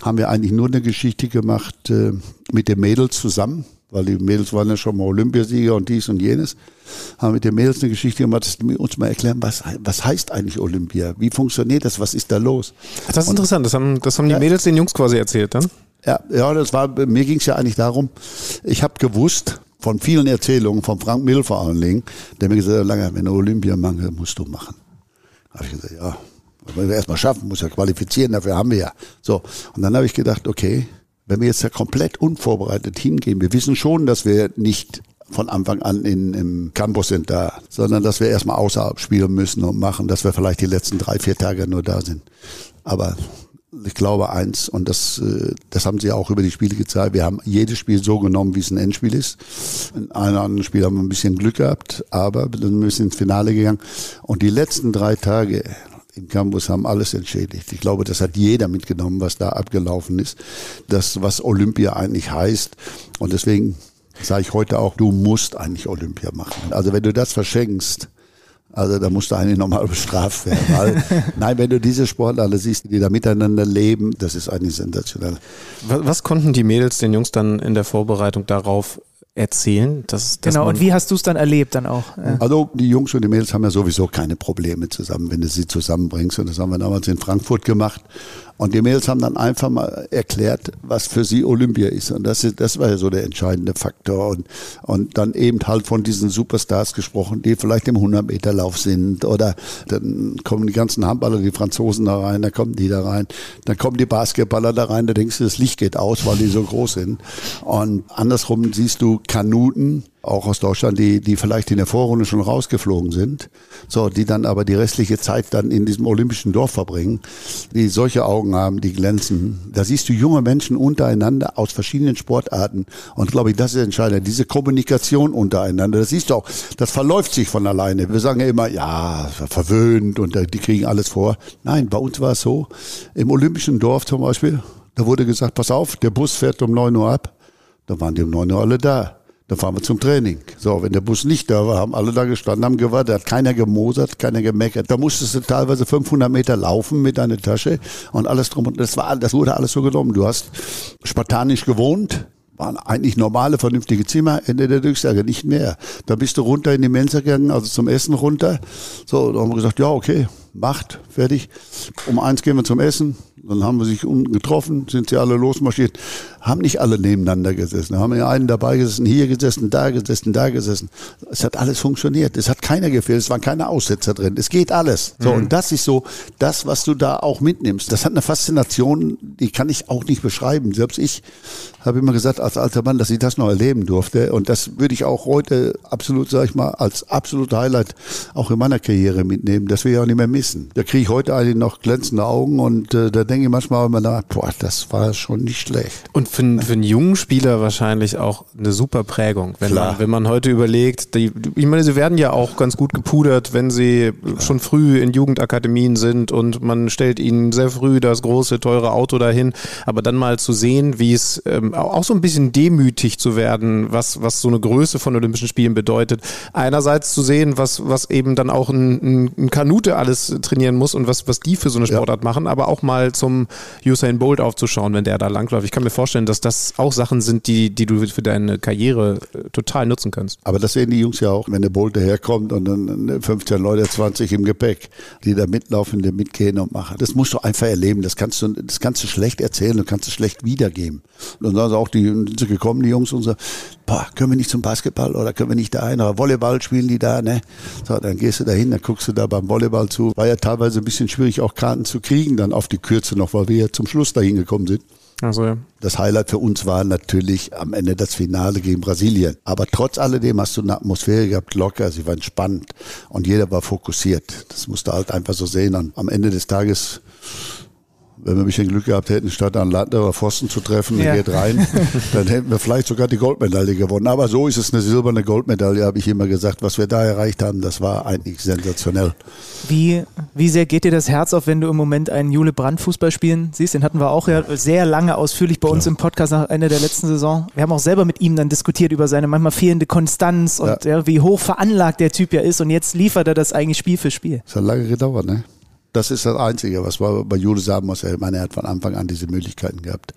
haben wir eigentlich nur eine Geschichte gemacht äh, mit den Mädels zusammen weil die Mädels waren ja schon mal Olympiasieger und dies und jenes, haben mit den Mädels eine Geschichte gemacht, dass die uns mal erklären, was, was heißt eigentlich Olympia? Wie funktioniert das? Was ist da los? Das ist und, interessant, das haben, das haben die ja, Mädels den Jungs quasi erzählt dann? Ja, ja das war, mir ging es ja eigentlich darum, ich habe gewusst, von vielen Erzählungen, von Frank Mill vor allen Dingen, der mir gesagt hat, lange, wenn du Olympia machst, musst du machen. Habe ich gesagt, ja, wollen wir erstmal schaffen, muss ja qualifizieren, dafür haben wir ja. So, und dann habe ich gedacht, okay, wenn wir jetzt da komplett unvorbereitet hingehen, wir wissen schon, dass wir nicht von Anfang an in, im Campus sind da, sondern dass wir erstmal außerhalb spielen müssen und machen, dass wir vielleicht die letzten drei, vier Tage nur da sind. Aber ich glaube eins, und das, äh, das haben sie auch über die Spiele gezeigt, wir haben jedes Spiel so genommen, wie es ein Endspiel ist. In einem anderen Spiel haben wir ein bisschen Glück gehabt, aber dann sind wir ins Finale gegangen. Und die letzten drei Tage, im Campus haben alles entschädigt. Ich glaube, das hat jeder mitgenommen, was da abgelaufen ist. Das, was Olympia eigentlich heißt. Und deswegen sage ich heute auch, du musst eigentlich Olympia machen. Also wenn du das verschenkst, also da musst du eigentlich nochmal bestraft werden. Weil, nein, wenn du diese Sportler siehst, die da miteinander leben, das ist eigentlich sensationell. Was, was konnten die Mädels den Jungs dann in der Vorbereitung darauf erzählen. Dass, dass genau, und wie hast du es dann erlebt dann auch? Ja. Also die Jungs und die Mädels haben ja sowieso keine Probleme zusammen, wenn du sie zusammenbringst. Und das haben wir damals in Frankfurt gemacht. Und die Mädels haben dann einfach mal erklärt, was für sie Olympia ist. Und das, ist, das war ja so der entscheidende Faktor. Und, und dann eben halt von diesen Superstars gesprochen, die vielleicht im 100-Meter-Lauf sind. Oder dann kommen die ganzen Handballer, die Franzosen da rein, da kommen die da rein. Dann kommen die Basketballer da rein, da denkst du, das Licht geht aus, weil die so groß sind. Und andersrum siehst du Kanuten, auch aus Deutschland, die, die vielleicht in der Vorrunde schon rausgeflogen sind, so, die dann aber die restliche Zeit dann in diesem olympischen Dorf verbringen, die solche Augen haben, die glänzen. Da siehst du junge Menschen untereinander aus verschiedenen Sportarten und glaube ich, das ist entscheidend. Diese Kommunikation untereinander, das siehst du auch, das verläuft sich von alleine. Wir sagen ja immer, ja, verwöhnt und die kriegen alles vor. Nein, bei uns war es so, im olympischen Dorf zum Beispiel, da wurde gesagt, pass auf, der Bus fährt um neun Uhr ab. Da waren die um neun Uhr alle da. Dann fahren wir zum Training. So, wenn der Bus nicht da war, haben alle da gestanden, haben gewartet, hat keiner gemosert, keiner gemeckert. Da musstest du teilweise 500 Meter laufen mit deiner Tasche und alles drum. Und das war, das wurde alles so genommen. Du hast spartanisch gewohnt, waren eigentlich normale, vernünftige Zimmer, Ende der Durchsage, nicht mehr. Da bist du runter in die Mensa gegangen, also zum Essen runter. So, da haben wir gesagt, ja, okay, macht, fertig. Um eins gehen wir zum Essen, Dann haben wir sich unten getroffen, sind sie alle losmarschiert, haben nicht alle nebeneinander gesessen, haben ja einen dabei gesessen, hier gesessen, da gesessen, da gesessen. Es hat alles funktioniert. Es hat keiner gefehlt, es waren keine Aussetzer drin. Es geht alles. So, mhm. und das ist so das, was du da auch mitnimmst. Das hat eine Faszination, die kann ich auch nicht beschreiben. Selbst ich habe immer gesagt, als alter Mann, dass ich das noch erleben durfte. Und das würde ich auch heute absolut, sag ich mal, als absolut Highlight auch in meiner Karriere mitnehmen. Das will ich auch nicht mehr missen. Da kriege ich heute eigentlich noch glänzende Augen und äh, da denke ich manchmal immer nach, boah, das war schon nicht schlecht. Und für, für einen jungen Spieler wahrscheinlich auch eine super Prägung. Wenn, Klar. man, wenn man heute überlegt, die, ich meine, sie werden ja auch ganz gut gepudert, wenn sie Klar. schon früh in Jugendakademien sind und man stellt ihnen sehr früh das große, teure Auto dahin. Aber dann mal zu sehen, wie es ähm, auch so ein bisschen demütig zu werden, was, was so eine Größe von Olympischen Spielen bedeutet. Einerseits zu sehen, was, was eben dann auch ein, ein Kanute alles trainieren muss und was, was die für so eine Sportart ja. machen, aber auch mal zum Usain Bolt aufzuschauen, wenn der da langläuft. Ich kann mir vorstellen, dass das auch Sachen sind, die, die du für deine Karriere äh, total nutzen kannst. Aber das sehen die Jungs ja auch, wenn der Bolt daherkommt und dann 15 Leute, 20 im Gepäck, die da mitlaufen, die mitgehen und machen. Das musst du einfach erleben. Das kannst du, das kannst du schlecht erzählen, du kannst es schlecht wiedergeben. Und dann auch die, sind gekommen, die Jungs, und so, boah, können wir nicht zum Basketball oder können wir nicht da ein, oder Volleyball spielen die da, ne? So, dann gehst du da hin, dann guckst du da beim Volleyball zu. War ja teilweise ein bisschen schwierig, auch Karten zu kriegen, dann auf die Kürze noch, weil wir ja zum Schluss dahin gekommen sind. Also, ja. Das Highlight für uns war natürlich am Ende das Finale gegen Brasilien. Aber trotz alledem hast du eine Atmosphäre gehabt, locker, sie waren spannend und jeder war fokussiert. Das musst du halt einfach so sehen. Und am Ende des Tages wenn wir ein bisschen Glück gehabt hätten, statt an Land oder Pfosten zu treffen, ja. geht rein, dann hätten wir vielleicht sogar die Goldmedaille gewonnen. Aber so ist es eine silberne Goldmedaille, habe ich immer gesagt. Was wir da erreicht haben, das war eigentlich sensationell. Wie, wie sehr geht dir das Herz auf, wenn du im Moment einen Jule Brandt Fußball spielen siehst? Den hatten wir auch ja sehr lange ausführlich bei uns ja. im Podcast nach Ende der letzten Saison. Wir haben auch selber mit ihm dann diskutiert über seine manchmal fehlende Konstanz und ja. wie hoch veranlagt der Typ ja ist. Und jetzt liefert er das eigentlich Spiel für Spiel. Das hat lange gedauert, ne? Das ist das Einzige, was man bei Jude sagen muss. Ich meine, er hat von Anfang an diese Möglichkeiten gehabt.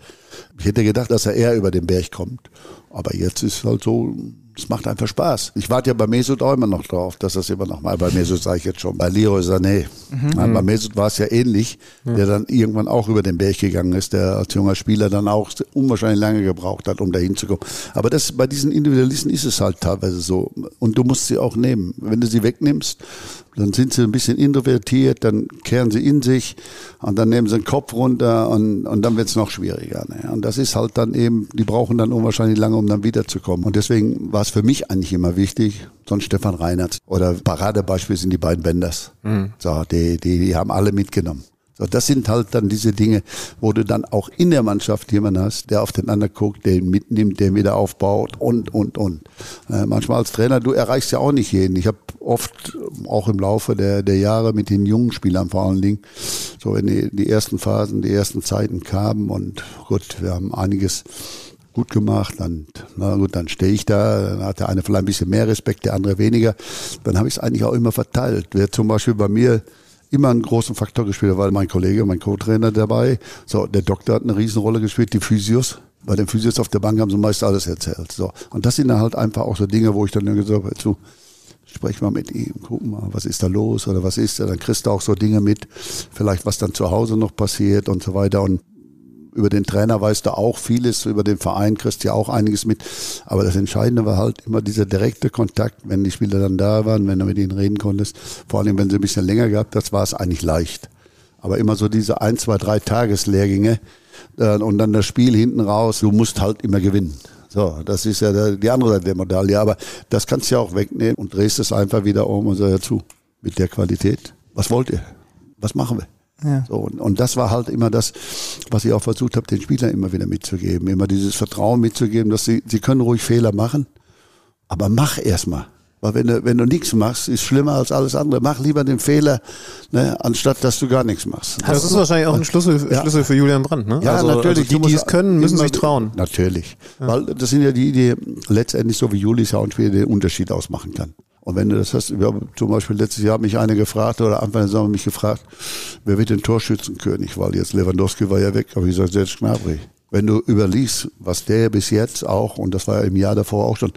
Ich hätte gedacht, dass er eher über den Berg kommt. Aber jetzt ist es halt so, es macht einfach Spaß. Ich warte ja bei Mesut auch immer noch drauf, dass das immer noch mal, bei Mesut sage ich jetzt schon, bei Leroy Sané. Mhm. Bei Mesut war es ja ähnlich, ja. der dann irgendwann auch über den Berg gegangen ist, der als junger Spieler dann auch unwahrscheinlich lange gebraucht hat, um da hinzukommen. Aber das, bei diesen Individualisten ist es halt teilweise so. Und du musst sie auch nehmen. Wenn du sie wegnimmst, dann sind sie ein bisschen introvertiert, dann kehren sie in sich und dann nehmen sie den Kopf runter und, und dann wird es noch schwieriger. Ne? Und das ist halt dann eben, die brauchen dann unwahrscheinlich lange, um dann wiederzukommen. Und deswegen war es für mich eigentlich immer wichtig, so ein Stefan Reinhardt oder Paradebeispiel sind die beiden Benders. Mhm. So, die, die, die haben alle mitgenommen. Das sind halt dann diese Dinge, wo du dann auch in der Mannschaft jemanden hast, der auf den anderen guckt, der ihn mitnimmt, der ihn wieder aufbaut und, und, und. Äh, manchmal als Trainer, du erreichst ja auch nicht jeden. Ich habe oft, auch im Laufe der, der Jahre mit den jungen Spielern vor allen Dingen, so in die, die ersten Phasen, die ersten Zeiten kamen und gut, wir haben einiges gut gemacht. Und na gut, dann stehe ich da, dann hat der eine vielleicht ein bisschen mehr Respekt, der andere weniger. Dann habe ich es eigentlich auch immer verteilt. Wer zum Beispiel bei mir immer einen großen Faktor gespielt, weil mein Kollege, mein Co-Trainer dabei. So, der Doktor hat eine Riesenrolle gespielt, die Physios. Bei den Physios auf der Bank haben sie meist alles erzählt. So. Und das sind dann halt einfach auch so Dinge, wo ich dann gesagt habe, zu, sprech mal mit ihm, guck mal, was ist da los oder was ist da, dann kriegst du auch so Dinge mit, vielleicht was dann zu Hause noch passiert und so weiter. Und über den Trainer weißt du auch vieles, über den Verein kriegst du ja auch einiges mit. Aber das Entscheidende war halt immer dieser direkte Kontakt, wenn die Spieler dann da waren, wenn du mit ihnen reden konntest. Vor allem, wenn sie ein bisschen länger gehabt das war es eigentlich leicht. Aber immer so diese ein, zwei, drei Tageslehrgänge äh, und dann das Spiel hinten raus, du musst halt immer gewinnen. So, das ist ja die andere Seite der Medaille. Aber das kannst du ja auch wegnehmen und drehst es einfach wieder um und sagst, ja zu, mit der Qualität, was wollt ihr? Was machen wir? Ja. So, und, und das war halt immer das, was ich auch versucht habe, den Spielern immer wieder mitzugeben. Immer dieses Vertrauen mitzugeben, dass sie, sie können ruhig Fehler machen, aber mach erstmal. Weil wenn du, wenn du nichts machst, ist schlimmer als alles andere. Mach lieber den Fehler, ne, anstatt dass du gar nichts machst. Das, das ist wahrscheinlich auch ein Schlüssel, Schlüssel ja. für Julian Brandt, ne? Ja, also, natürlich. Also die, die es können, müssen sich trauen. Natürlich. Ja. Weil das sind ja die, die letztendlich so wie Julius auch den Unterschied ausmachen kann. Und wenn du das hast, wir haben zum Beispiel letztes Jahr mich einer gefragt oder Anfang der Sommer mich gefragt, wer wird den Torschützenkönig? Weil jetzt Lewandowski war ja weg, aber ich sage, Serge Gnabry. Wenn du überliest, was der bis jetzt auch, und das war ja im Jahr davor auch schon,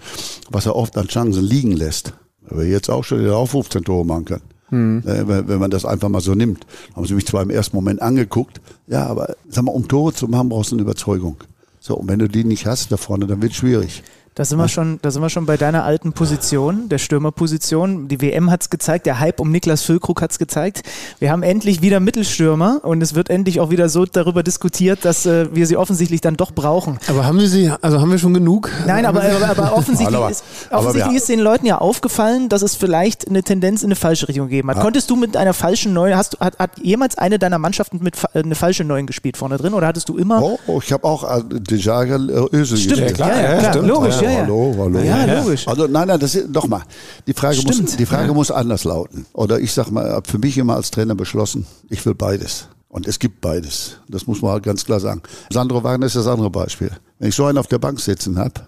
was er oft an Chancen liegen lässt, aber jetzt auch schon wieder auf 15 Tore machen kann. Hm. Äh, wenn man das einfach mal so nimmt. Haben sie mich zwar im ersten Moment angeguckt, ja, aber sag mal, um Tore zu machen, brauchst du eine Überzeugung. So, und wenn du die nicht hast da vorne, dann wird es schwierig. Da sind, wir schon, da sind wir schon bei deiner alten Position, der Stürmerposition. Die WM hat es gezeigt, der Hype um Niklas Füllkrug hat es gezeigt. Wir haben endlich wieder Mittelstürmer und es wird endlich auch wieder so darüber diskutiert, dass äh, wir sie offensichtlich dann doch brauchen. Aber haben wir sie, also haben wir schon genug? Nein, aber, aber, aber offensichtlich, ist, offensichtlich ist den Leuten ja aufgefallen, dass es vielleicht eine Tendenz in eine falsche Richtung gegeben hat. Ja. Konntest du mit einer falschen Neuen, hast, hat, hat jemals eine deiner Mannschaften mit eine falsche Neuen gespielt vorne drin oder hattest du immer? Oh, oh ich habe auch äh, Dejager äh, Ösel Stimmt, ja, klar, ja, ja, klar, logisch, ja, ja. Hallo, hallo. Ja, logisch. Also nein, nein, das ist nochmal. Die Frage Stimmt. muss, die Frage muss anders lauten. Oder ich sag mal, habe für mich immer als Trainer beschlossen, ich will beides. Und es gibt beides. Das muss man halt ganz klar sagen. Sandro Wagner ist das andere Beispiel. Wenn ich so einen auf der Bank sitzen habe,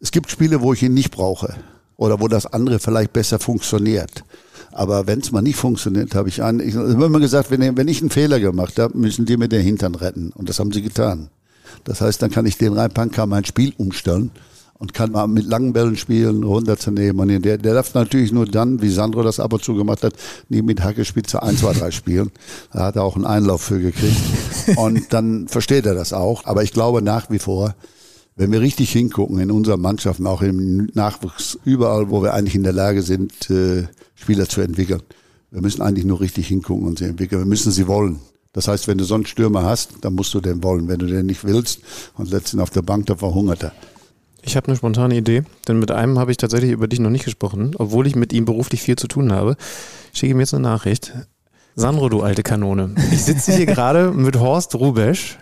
es gibt Spiele, wo ich ihn nicht brauche. Oder wo das andere vielleicht besser funktioniert. Aber wenn es mal nicht funktioniert, habe ich einen, ich habe immer gesagt, wenn, wenn ich einen Fehler gemacht habe, müssen die mir den Hintern retten. Und das haben sie getan. Das heißt, dann kann ich den reinpacken, kann mein Spiel umstellen und kann mal mit langen Bällen spielen, runterzunehmen. Und der, der darf natürlich nur dann, wie Sandro das ab und zu gemacht hat, nie mit Hackespitze 1, 2, 3 spielen. Da hat er auch einen Einlauf für gekriegt. Und dann versteht er das auch. Aber ich glaube nach wie vor, wenn wir richtig hingucken in unseren Mannschaften, auch im Nachwuchs, überall, wo wir eigentlich in der Lage sind, äh, Spieler zu entwickeln, wir müssen eigentlich nur richtig hingucken und sie entwickeln. Wir müssen sie wollen. Das heißt, wenn du so einen Stürmer hast, dann musst du den wollen. Wenn du den nicht willst und letztens auf der Bank, da verhungert er. Ich habe eine spontane Idee, denn mit einem habe ich tatsächlich über dich noch nicht gesprochen, obwohl ich mit ihm beruflich viel zu tun habe. Ich schicke ihm jetzt eine Nachricht. Sandro, du alte Kanone. Ich sitze hier gerade mit Horst Rubesch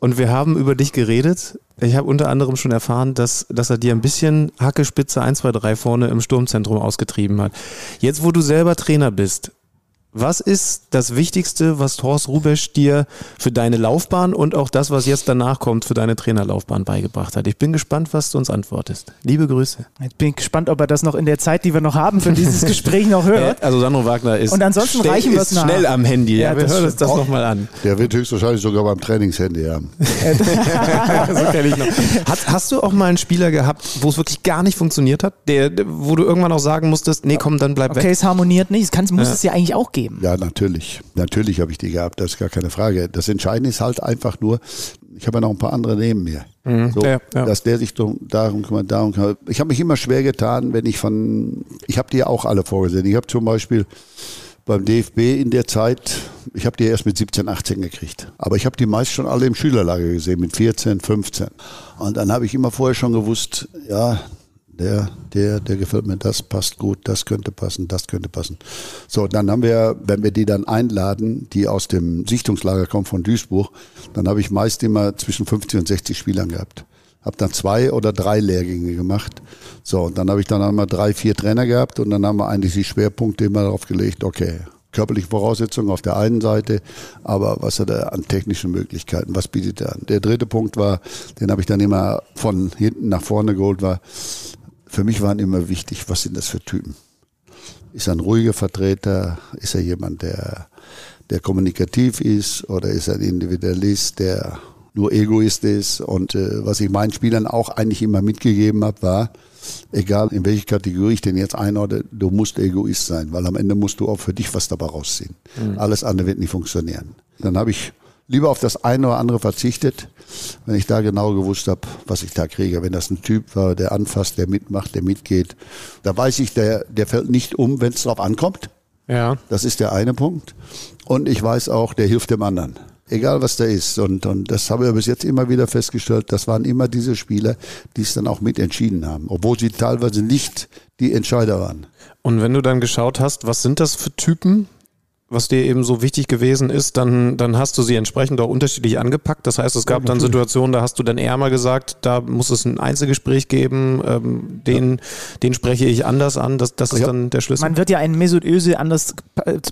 und wir haben über dich geredet. Ich habe unter anderem schon erfahren, dass, dass er dir ein bisschen Hackespitze 1, 2, 3 vorne im Sturmzentrum ausgetrieben hat. Jetzt, wo du selber Trainer bist, was ist das Wichtigste, was Thorst Rubesch dir für deine Laufbahn und auch das, was jetzt danach kommt, für deine Trainerlaufbahn beigebracht hat? Ich bin gespannt, was du uns antwortest. Liebe Grüße. Jetzt bin ich gespannt, ob er das noch in der Zeit, die wir noch haben, für dieses Gespräch noch hört. Also Sandro Wagner ist, und ansonsten schnell, reichen ist schnell am Handy. Ja, ja wir hören uns das nochmal an. Der wird höchstwahrscheinlich sogar beim Trainingshandy haben. so kenne ich noch. Hast, hast, du auch mal einen Spieler gehabt, wo es wirklich gar nicht funktioniert hat? Der, wo du irgendwann auch sagen musstest, nee, komm, dann bleib okay, weg. Okay, es harmoniert nicht. Es kann, muss ja. es ja eigentlich auch geben geben. Ja, natürlich. Natürlich habe ich die gehabt, das ist gar keine Frage. Das Entscheidende ist halt einfach nur, ich habe ja noch ein paar andere neben mir. Mhm. So, ja, ja. Dass der sich darum kümmert, darum kümmert. Ich habe mich immer schwer getan, wenn ich von, ich habe die ja auch alle vorgesehen. Ich habe zum Beispiel beim DFB in der Zeit, ich habe die erst mit 17, 18 gekriegt. Aber ich habe die meist schon alle im Schülerlager gesehen, mit 14, 15. Und dann habe ich immer vorher schon gewusst, ja, der, der, der gefällt mir, das passt gut, das könnte passen, das könnte passen. So, dann haben wir, wenn wir die dann einladen, die aus dem Sichtungslager kommen von Duisburg, dann habe ich meist immer zwischen 50 und 60 Spielern gehabt. Habe dann zwei oder drei Lehrgänge gemacht. So, und dann habe ich dann einmal drei, vier Trainer gehabt und dann haben wir eigentlich die Schwerpunkte immer darauf gelegt, okay, körperliche Voraussetzungen auf der einen Seite, aber was hat er an technischen Möglichkeiten, was bietet er an? Der dritte Punkt war, den habe ich dann immer von hinten nach vorne geholt, war, für mich waren immer wichtig, was sind das für Typen? Ist er ein ruhiger Vertreter? Ist er jemand, der, der kommunikativ ist? Oder ist er ein Individualist, der nur Egoist ist? Und äh, was ich meinen Spielern auch eigentlich immer mitgegeben habe, war, egal in welche Kategorie ich den jetzt einordne, du musst Egoist sein, weil am Ende musst du auch für dich was dabei rausziehen. Mhm. Alles andere wird nicht funktionieren. Dann habe ich lieber auf das eine oder andere verzichtet, wenn ich da genau gewusst habe, was ich da kriege. Wenn das ein Typ war, der anfasst, der mitmacht, der mitgeht, da weiß ich, der, der fällt nicht um, wenn es drauf ankommt. Ja. Das ist der eine Punkt. Und ich weiß auch, der hilft dem anderen. Egal was da ist. Und, und das haben wir bis jetzt immer wieder festgestellt. Das waren immer diese Spieler, die es dann auch mitentschieden haben. Obwohl sie teilweise nicht die Entscheider waren. Und wenn du dann geschaut hast, was sind das für Typen? Was dir eben so wichtig gewesen ist, dann, dann hast du sie entsprechend auch unterschiedlich angepackt. Das heißt, es gab ja, dann Situationen, da hast du dann eher mal gesagt, da muss es ein Einzelgespräch geben, ähm, den, ja. den spreche ich anders an. Das, das ist dann der Schlüssel. Man wird ja einen Mesut Özil anders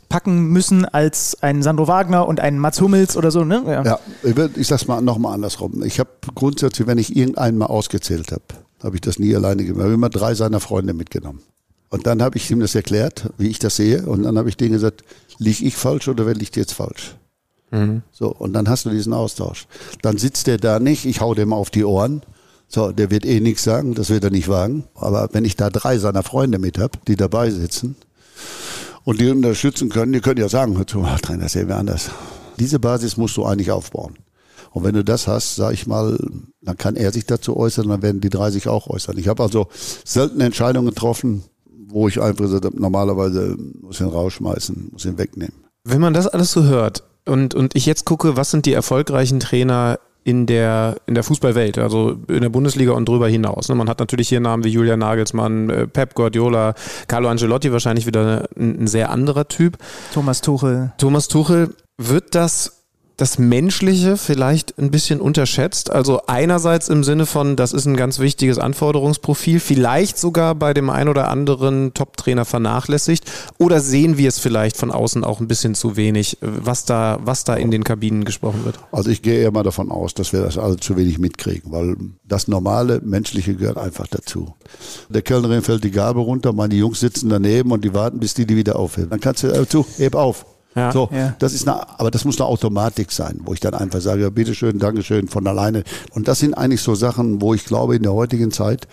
packen müssen als einen Sandro Wagner und einen Mats Hummels oder so, ne? Ja, ja ich, will, ich sag's mal nochmal andersrum. Ich habe grundsätzlich, wenn ich irgendeinen mal ausgezählt habe, habe ich das nie alleine gemacht. Ich habe immer drei seiner Freunde mitgenommen. Und dann habe ich ihm das erklärt, wie ich das sehe. Und dann habe ich denen gesagt, liege ich falsch oder wer liegt jetzt falsch? Mhm. So, und dann hast du diesen Austausch. Dann sitzt der da nicht, ich hau dem auf die Ohren. So, der wird eh nichts sagen, das wird er nicht wagen. Aber wenn ich da drei seiner Freunde mit habe, die dabei sitzen, und die unterstützen können, die können ja sagen, hör zu, Trainer, das sehen wir anders. Diese Basis musst du eigentlich aufbauen. Und wenn du das hast, sag ich mal, dann kann er sich dazu äußern, dann werden die drei sich auch äußern. Ich habe also selten Entscheidungen getroffen, wo ich einfach gesagt habe, normalerweise muss ich ihn rausschmeißen, muss ihn wegnehmen. Wenn man das alles so hört und, und ich jetzt gucke, was sind die erfolgreichen Trainer in der, in der Fußballwelt, also in der Bundesliga und drüber hinaus. Ne? Man hat natürlich hier Namen wie Julian Nagelsmann, äh, Pep Guardiola, Carlo Ancelotti wahrscheinlich wieder ein, ein sehr anderer Typ. Thomas Tuchel. Thomas Tuchel, wird das das Menschliche vielleicht ein bisschen unterschätzt. Also einerseits im Sinne von, das ist ein ganz wichtiges Anforderungsprofil, vielleicht sogar bei dem ein oder anderen Top-Trainer vernachlässigt. Oder sehen wir es vielleicht von außen auch ein bisschen zu wenig, was da, was da in den Kabinen gesprochen wird? Also ich gehe eher mal davon aus, dass wir das alle zu wenig mitkriegen, weil das normale Menschliche gehört einfach dazu. Der Kellnerin fällt die Gabe runter, meine Jungs sitzen daneben und die warten, bis die die wieder aufheben. Dann kannst du, äh, zu, heb auf. Ja, so, ja. das ist eine, aber das muss eine Automatik sein, wo ich dann einfach sage, ja, bitteschön, Dankeschön, von alleine. Und das sind eigentlich so Sachen, wo ich glaube, in der heutigen Zeit,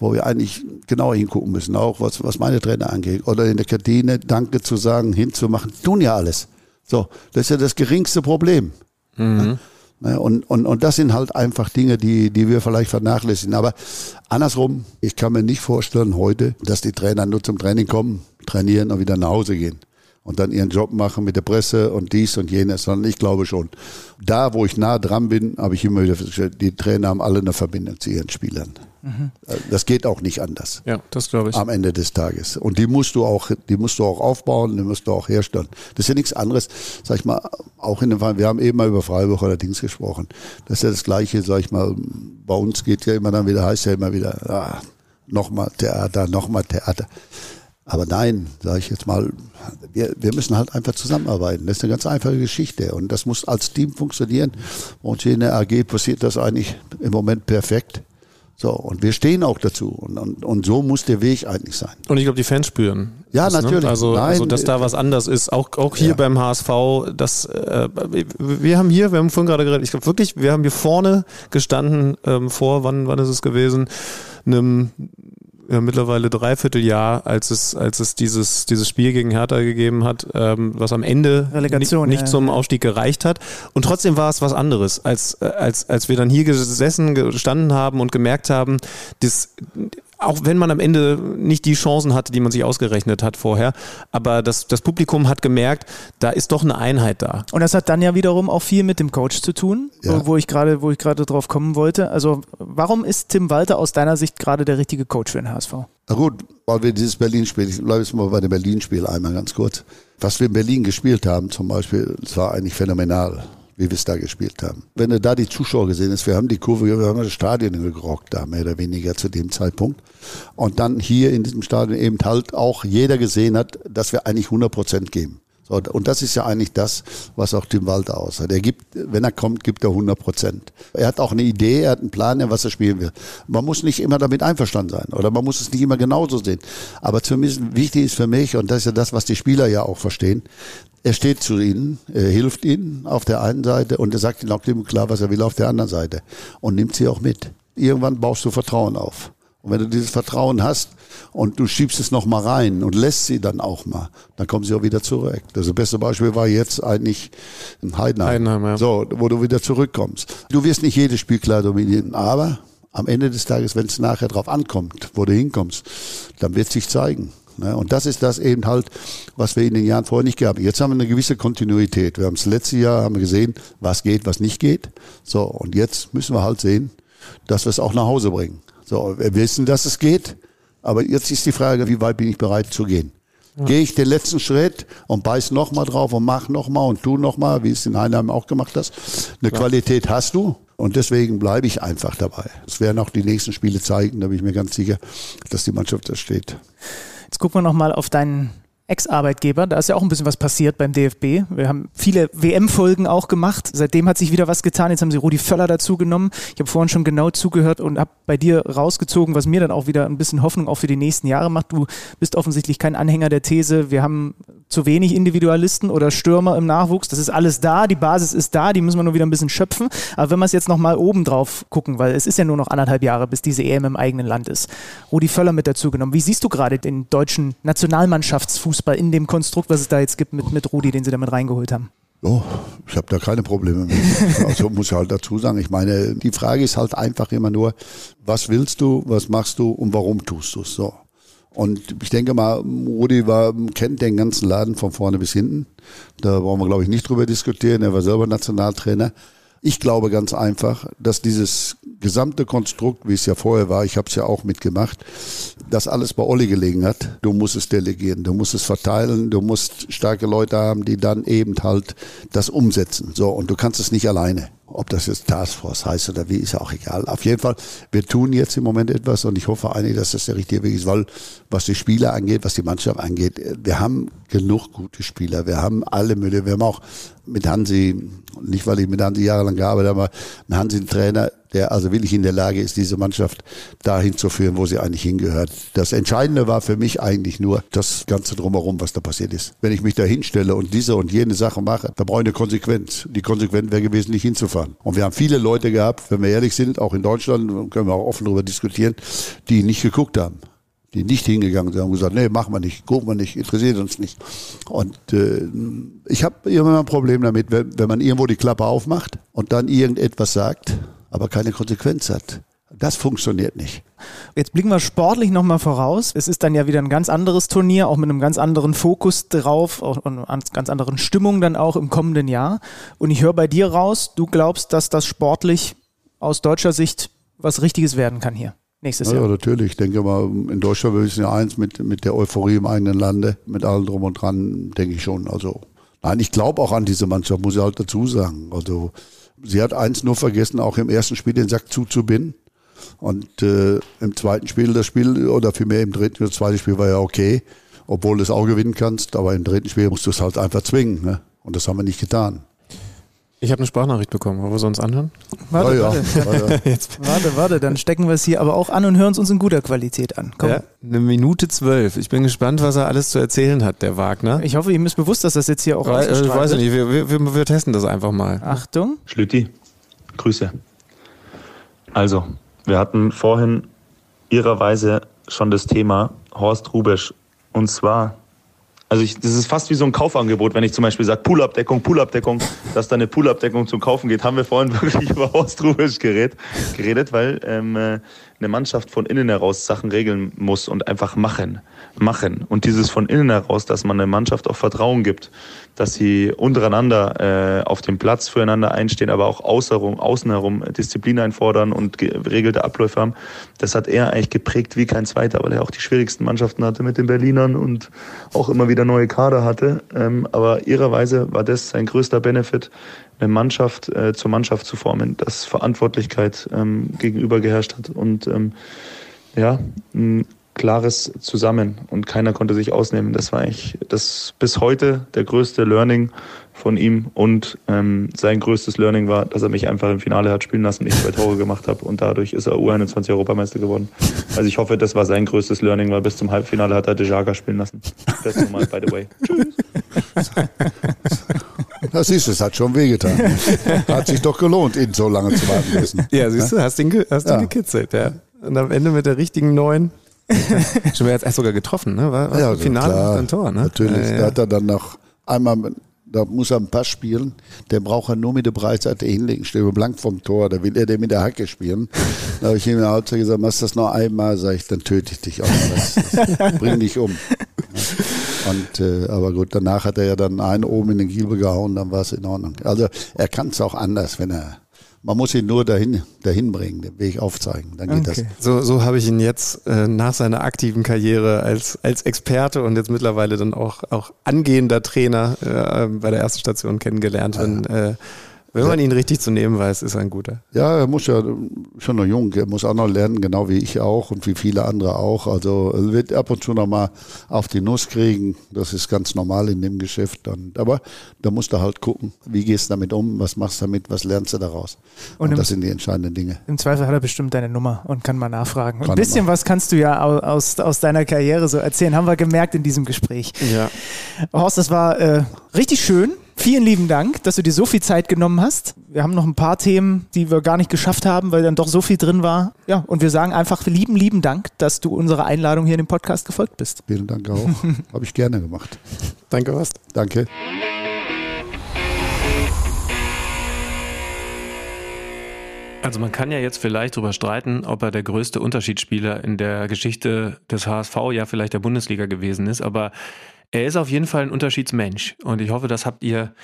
wo wir eigentlich genauer hingucken müssen, auch was, was meine Trainer angeht. Oder in der Kantine Danke zu sagen, hinzumachen, tun ja alles. So, das ist ja das geringste Problem. Mhm. Ja, und, und, und das sind halt einfach Dinge, die, die wir vielleicht vernachlässigen. Aber andersrum, ich kann mir nicht vorstellen heute, dass die Trainer nur zum Training kommen, trainieren und wieder nach Hause gehen und dann ihren Job machen mit der Presse und dies und jenes, sondern ich glaube schon. Da, wo ich nah dran bin, habe ich immer wieder festgestellt, die Trainer haben alle eine Verbindung zu ihren Spielern. Mhm. Das geht auch nicht anders. Ja, das glaube ich. Am Ende des Tages. Und die musst du auch, die musst du auch aufbauen, die musst du auch herstellen. Das ist ja nichts anderes, sag ich mal, auch in dem Fall, wir haben eben mal über Freiburg allerdings gesprochen. Das ist ja das Gleiche, sag ich mal, bei uns geht ja immer dann wieder, heißt ja immer wieder, ah, nochmal Theater, nochmal Theater. Aber nein, sage ich jetzt mal, wir, wir müssen halt einfach zusammenarbeiten. Das ist eine ganz einfache Geschichte und das muss als Team funktionieren. Und hier in der AG passiert das eigentlich im Moment perfekt. So, und wir stehen auch dazu. Und, und, und so muss der Weg eigentlich sein. Und ich glaube, die Fans spüren. Ja, das, ne? natürlich. Ne? Also, Nein, also, dass da was anders ist. Auch, auch hier ja. beim HSV, das, äh, wir haben hier, wir haben vorhin gerade geredet, ich glaube wirklich, wir haben hier vorne gestanden, ähm, vor, wann, wann ist es gewesen? Einem ja, mittlerweile dreiviertel Jahr, als es, als es dieses, dieses Spiel gegen Hertha gegeben hat, ähm, was am Ende Relegation, nicht, nicht ja. zum Aufstieg gereicht hat. Und trotzdem war es was anderes, als, äh, als, als wir dann hier gesessen, gestanden haben und gemerkt haben, dass auch wenn man am Ende nicht die Chancen hatte, die man sich ausgerechnet hat vorher. Aber das, das Publikum hat gemerkt, da ist doch eine Einheit da. Und das hat dann ja wiederum auch viel mit dem Coach zu tun, ja. wo ich gerade, wo ich gerade drauf kommen wollte. Also warum ist Tim Walter aus deiner Sicht gerade der richtige Coach für den HSV? Na gut, weil wir dieses Berlin-Spiel, ich bleibe jetzt mal bei dem Berlin-Spiel einmal ganz kurz. Was wir in Berlin gespielt haben zum Beispiel, das war eigentlich phänomenal wie wir es da gespielt haben. Wenn du da die Zuschauer gesehen hast, wir haben die Kurve, wir haben das Stadion gerockt da, mehr oder weniger zu dem Zeitpunkt. Und dann hier in diesem Stadion eben halt auch jeder gesehen hat, dass wir eigentlich 100 Prozent geben. So, und das ist ja eigentlich das, was auch Tim Walter aussagt. Er gibt, wenn er kommt, gibt er 100 Prozent. Er hat auch eine Idee, er hat einen Plan, was er spielen will. Man muss nicht immer damit einverstanden sein oder man muss es nicht immer genauso sehen. Aber zumindest wichtig ist für mich, und das ist ja das, was die Spieler ja auch verstehen, er steht zu ihnen, hilft ihnen auf der einen Seite und er sagt ihnen auch klipp und klar, was er will auf der anderen Seite und nimmt sie auch mit. Irgendwann baust du Vertrauen auf. Und wenn du dieses Vertrauen hast und du schiebst es noch mal rein und lässt sie dann auch mal, dann kommen sie auch wieder zurück. Das beste Beispiel war jetzt eigentlich in Heidenheim. Heidenheim ja. So, wo du wieder zurückkommst. Du wirst nicht jedes Spiel klar dominieren, aber am Ende des Tages, wenn es nachher drauf ankommt, wo du hinkommst, dann wird sich zeigen. Ne? Und das ist das eben halt, was wir in den Jahren vorher nicht gehabt haben. Jetzt haben wir eine gewisse Kontinuität. Wir haben das letzte Jahr haben wir gesehen, was geht, was nicht geht. So, und jetzt müssen wir halt sehen, dass wir es auch nach Hause bringen. So, wir wissen, dass es geht, aber jetzt ist die Frage, wie weit bin ich bereit zu gehen? Ja. Gehe ich den letzten Schritt und beiß nochmal drauf und mach nochmal und tu nochmal, wie es in Heinheim auch gemacht hast. Eine ja. Qualität hast du und deswegen bleibe ich einfach dabei. Es werden auch die nächsten Spiele zeigen, da bin ich mir ganz sicher, dass die Mannschaft da steht. Jetzt gucken wir nochmal auf deinen Ex-Arbeitgeber. Da ist ja auch ein bisschen was passiert beim DFB. Wir haben viele WM-Folgen auch gemacht. Seitdem hat sich wieder was getan. Jetzt haben sie Rudi Völler dazu genommen. Ich habe vorhin schon genau zugehört und habe bei dir rausgezogen, was mir dann auch wieder ein bisschen Hoffnung auch für die nächsten Jahre macht. Du bist offensichtlich kein Anhänger der These, wir haben zu wenig Individualisten oder Stürmer im Nachwuchs. Das ist alles da, die Basis ist da, die müssen wir nur wieder ein bisschen schöpfen. Aber wenn wir es jetzt nochmal oben drauf gucken, weil es ist ja nur noch anderthalb Jahre, bis diese EM im eigenen Land ist. Rudi Völler mit dazu genommen. Wie siehst du gerade den deutschen Nationalmannschaftsfußball in dem Konstrukt, was es da jetzt gibt mit, mit Rudi, den sie damit reingeholt haben? Oh, ich habe da keine Probleme mit. Also muss ich halt dazu sagen. Ich meine, die Frage ist halt einfach immer nur, was willst du, was machst du und warum tust du es so? Und ich denke mal, Rudi war, kennt den ganzen Laden von vorne bis hinten. Da brauchen wir, glaube ich, nicht drüber diskutieren. Er war selber Nationaltrainer. Ich glaube ganz einfach, dass dieses gesamte Konstrukt, wie es ja vorher war, ich habe es ja auch mitgemacht, dass alles bei Olli gelegen hat. Du musst es delegieren, du musst es verteilen, du musst starke Leute haben, die dann eben halt das umsetzen. So, und du kannst es nicht alleine. Ob das jetzt Taskforce heißt oder wie, ist ja auch egal. Auf jeden Fall, wir tun jetzt im Moment etwas und ich hoffe eigentlich, dass das der richtige Weg ist, weil was die Spieler angeht, was die Mannschaft angeht, wir haben genug gute Spieler. Wir haben alle Mülle. Wir haben auch mit Hansi, nicht weil ich mit Hansi jahrelang gearbeitet habe, aber einen Hansi-Trainer, der also wirklich in der Lage ist, diese Mannschaft dahin zu führen, wo sie eigentlich hingehört. Das Entscheidende war für mich eigentlich nur das Ganze drumherum, was da passiert ist. Wenn ich mich da hinstelle und diese und jene Sache mache, da brauche ich eine Konsequenz. Die Konsequenz wäre gewesen, nicht hinzufahren. Und wir haben viele Leute gehabt, wenn wir ehrlich sind, auch in Deutschland, können wir auch offen darüber diskutieren, die nicht geguckt haben die nicht hingegangen sind, haben gesagt, nee, machen wir nicht, gucken wir nicht, interessiert uns nicht. Und äh, ich habe immer ein Problem damit, wenn, wenn man irgendwo die Klappe aufmacht und dann irgendetwas sagt, aber keine Konsequenz hat. Das funktioniert nicht. Jetzt blicken wir sportlich nochmal voraus. Es ist dann ja wieder ein ganz anderes Turnier, auch mit einem ganz anderen Fokus drauf und einer ganz anderen Stimmung dann auch im kommenden Jahr. Und ich höre bei dir raus, du glaubst, dass das sportlich aus deutscher Sicht was Richtiges werden kann hier nächstes Jahr. Ja, natürlich. Ich denke mal, in Deutschland, wir wissen ja eins, mit, mit der Euphorie im eigenen Lande, mit allem drum und dran, denke ich schon. Also, nein, ich glaube auch an diese Mannschaft, muss ich halt dazu sagen. Also, sie hat eins nur vergessen, auch im ersten Spiel den Sack zuzubinden. Und äh, im zweiten Spiel das Spiel, oder vielmehr im dritten, das zweite Spiel war ja okay, obwohl du es auch gewinnen kannst, aber im dritten Spiel musst du es halt einfach zwingen. Ne? Und das haben wir nicht getan. Ich habe eine Sprachnachricht bekommen. Wollen wir uns anhören? Warte, ja, warte. Jetzt. warte, warte. Dann stecken wir es hier aber auch an und hören es uns in guter Qualität an. Komm. Ja, eine Minute zwölf. Ich bin gespannt, was er alles zu erzählen hat, der Wagner. Ich hoffe, ihm ist bewusst, dass das jetzt hier auch äh, Ich weiß nicht. Wir, wir, wir testen das einfach mal. Achtung. Schlüti, Grüße. Also, wir hatten vorhin ihrerweise schon das Thema Horst Rubesch. Und zwar also ich, das ist fast wie so ein Kaufangebot, wenn ich zum Beispiel sage Poolabdeckung, Poolabdeckung, dass da eine Poolabdeckung zum Kaufen geht, haben wir vorhin wirklich über Horst geredet, geredet weil ähm, äh, eine Mannschaft von innen heraus Sachen regeln muss und einfach machen, machen. Und dieses von innen heraus, dass man eine Mannschaft auch Vertrauen gibt, dass sie untereinander äh, auf dem Platz füreinander einstehen, aber auch außenrum, außen herum Disziplin einfordern und geregelte Abläufe haben, das hat er eigentlich geprägt wie kein zweiter, weil er auch die schwierigsten Mannschaften hatte mit den Berlinern und auch immer wieder neue Kader hatte. Ähm, aber ihrerweise war das sein größter Benefit, eine Mannschaft äh, zur Mannschaft zu formen, dass Verantwortlichkeit ähm, gegenüber geherrscht hat und ähm, ja, ein klares Zusammen und keiner konnte sich ausnehmen. Das war eigentlich das bis heute der größte Learning von ihm und ähm, sein größtes Learning war, dass er mich einfach im Finale hat spielen lassen ich zwei Tore gemacht habe und dadurch ist er U21 Europameister geworden. Also ich hoffe, das war sein größtes Learning, weil bis zum Halbfinale hat er Dejaga spielen lassen. Das nochmal, by the way. Tschüss. Das ist es, hat schon wehgetan. Hat sich doch gelohnt, ihn so lange zu warten müssen. Ja, siehst du, hast ihn, hast ihn ja. gekitzelt, ja. Und am Ende mit der richtigen neuen. schon wäre jetzt sogar getroffen, ne? War, war ja, Finale klar, ein Tor, ne? Natürlich. Ja, ja. Da hat er dann noch einmal, da muss er einen Pass spielen, der braucht er nur mit der Breitseite hinlegen, steht blank vom Tor, da will er den mit der Hacke spielen. Da habe ich ihm in der Halbzeit gesagt, machst das noch einmal, sag ich, dann töte ich dich auch. Das, das bring dich um. Und, äh, aber gut, danach hat er ja dann einen oben in den Giebel gehauen, dann war es in Ordnung. Also er kann es auch anders, wenn er. Man muss ihn nur dahin, dahin bringen, den Weg aufzeigen. Dann geht okay. das. So, so habe ich ihn jetzt äh, nach seiner aktiven Karriere als, als Experte und jetzt mittlerweile dann auch, auch angehender Trainer äh, bei der ersten Station kennengelernt. Ja. Wenn, äh, Wenn man ihn richtig zu nehmen weiß, ist er ein guter. Ja, er muss ja schon noch jung, er muss auch noch lernen, genau wie ich auch und wie viele andere auch. Also er wird ab und zu noch mal auf die Nuss kriegen. Das ist ganz normal in dem Geschäft. Und, aber da musst du halt gucken, wie gehst du damit um, was machst du damit, was lernst du daraus. Und, und im, das sind die entscheidenden Dinge. Im Zweifel hat er bestimmt deine Nummer und kann mal nachfragen. Und ein bisschen was kannst du ja aus, aus deiner Karriere so erzählen, haben wir gemerkt in diesem Gespräch. Ja. Horst, das war äh, richtig schön. Vielen lieben Dank, dass du dir so viel Zeit genommen hast. Wir haben noch ein paar Themen, die wir gar nicht geschafft haben, weil dann doch so viel drin war. Ja, und wir sagen einfach lieben, lieben Dank, dass du unserer Einladung hier in dem Podcast gefolgt bist. Vielen Dank auch. Habe ich gerne gemacht. Danke, Horst. Danke. Also man kann ja jetzt vielleicht darüber streiten, ob er der größte Unterschiedsspieler in der Geschichte des HSV, ja vielleicht der Bundesliga gewesen ist, aber er ist auf jeden Fall ein Unterschiedsmensch. Und ich hoffe, das habt ihr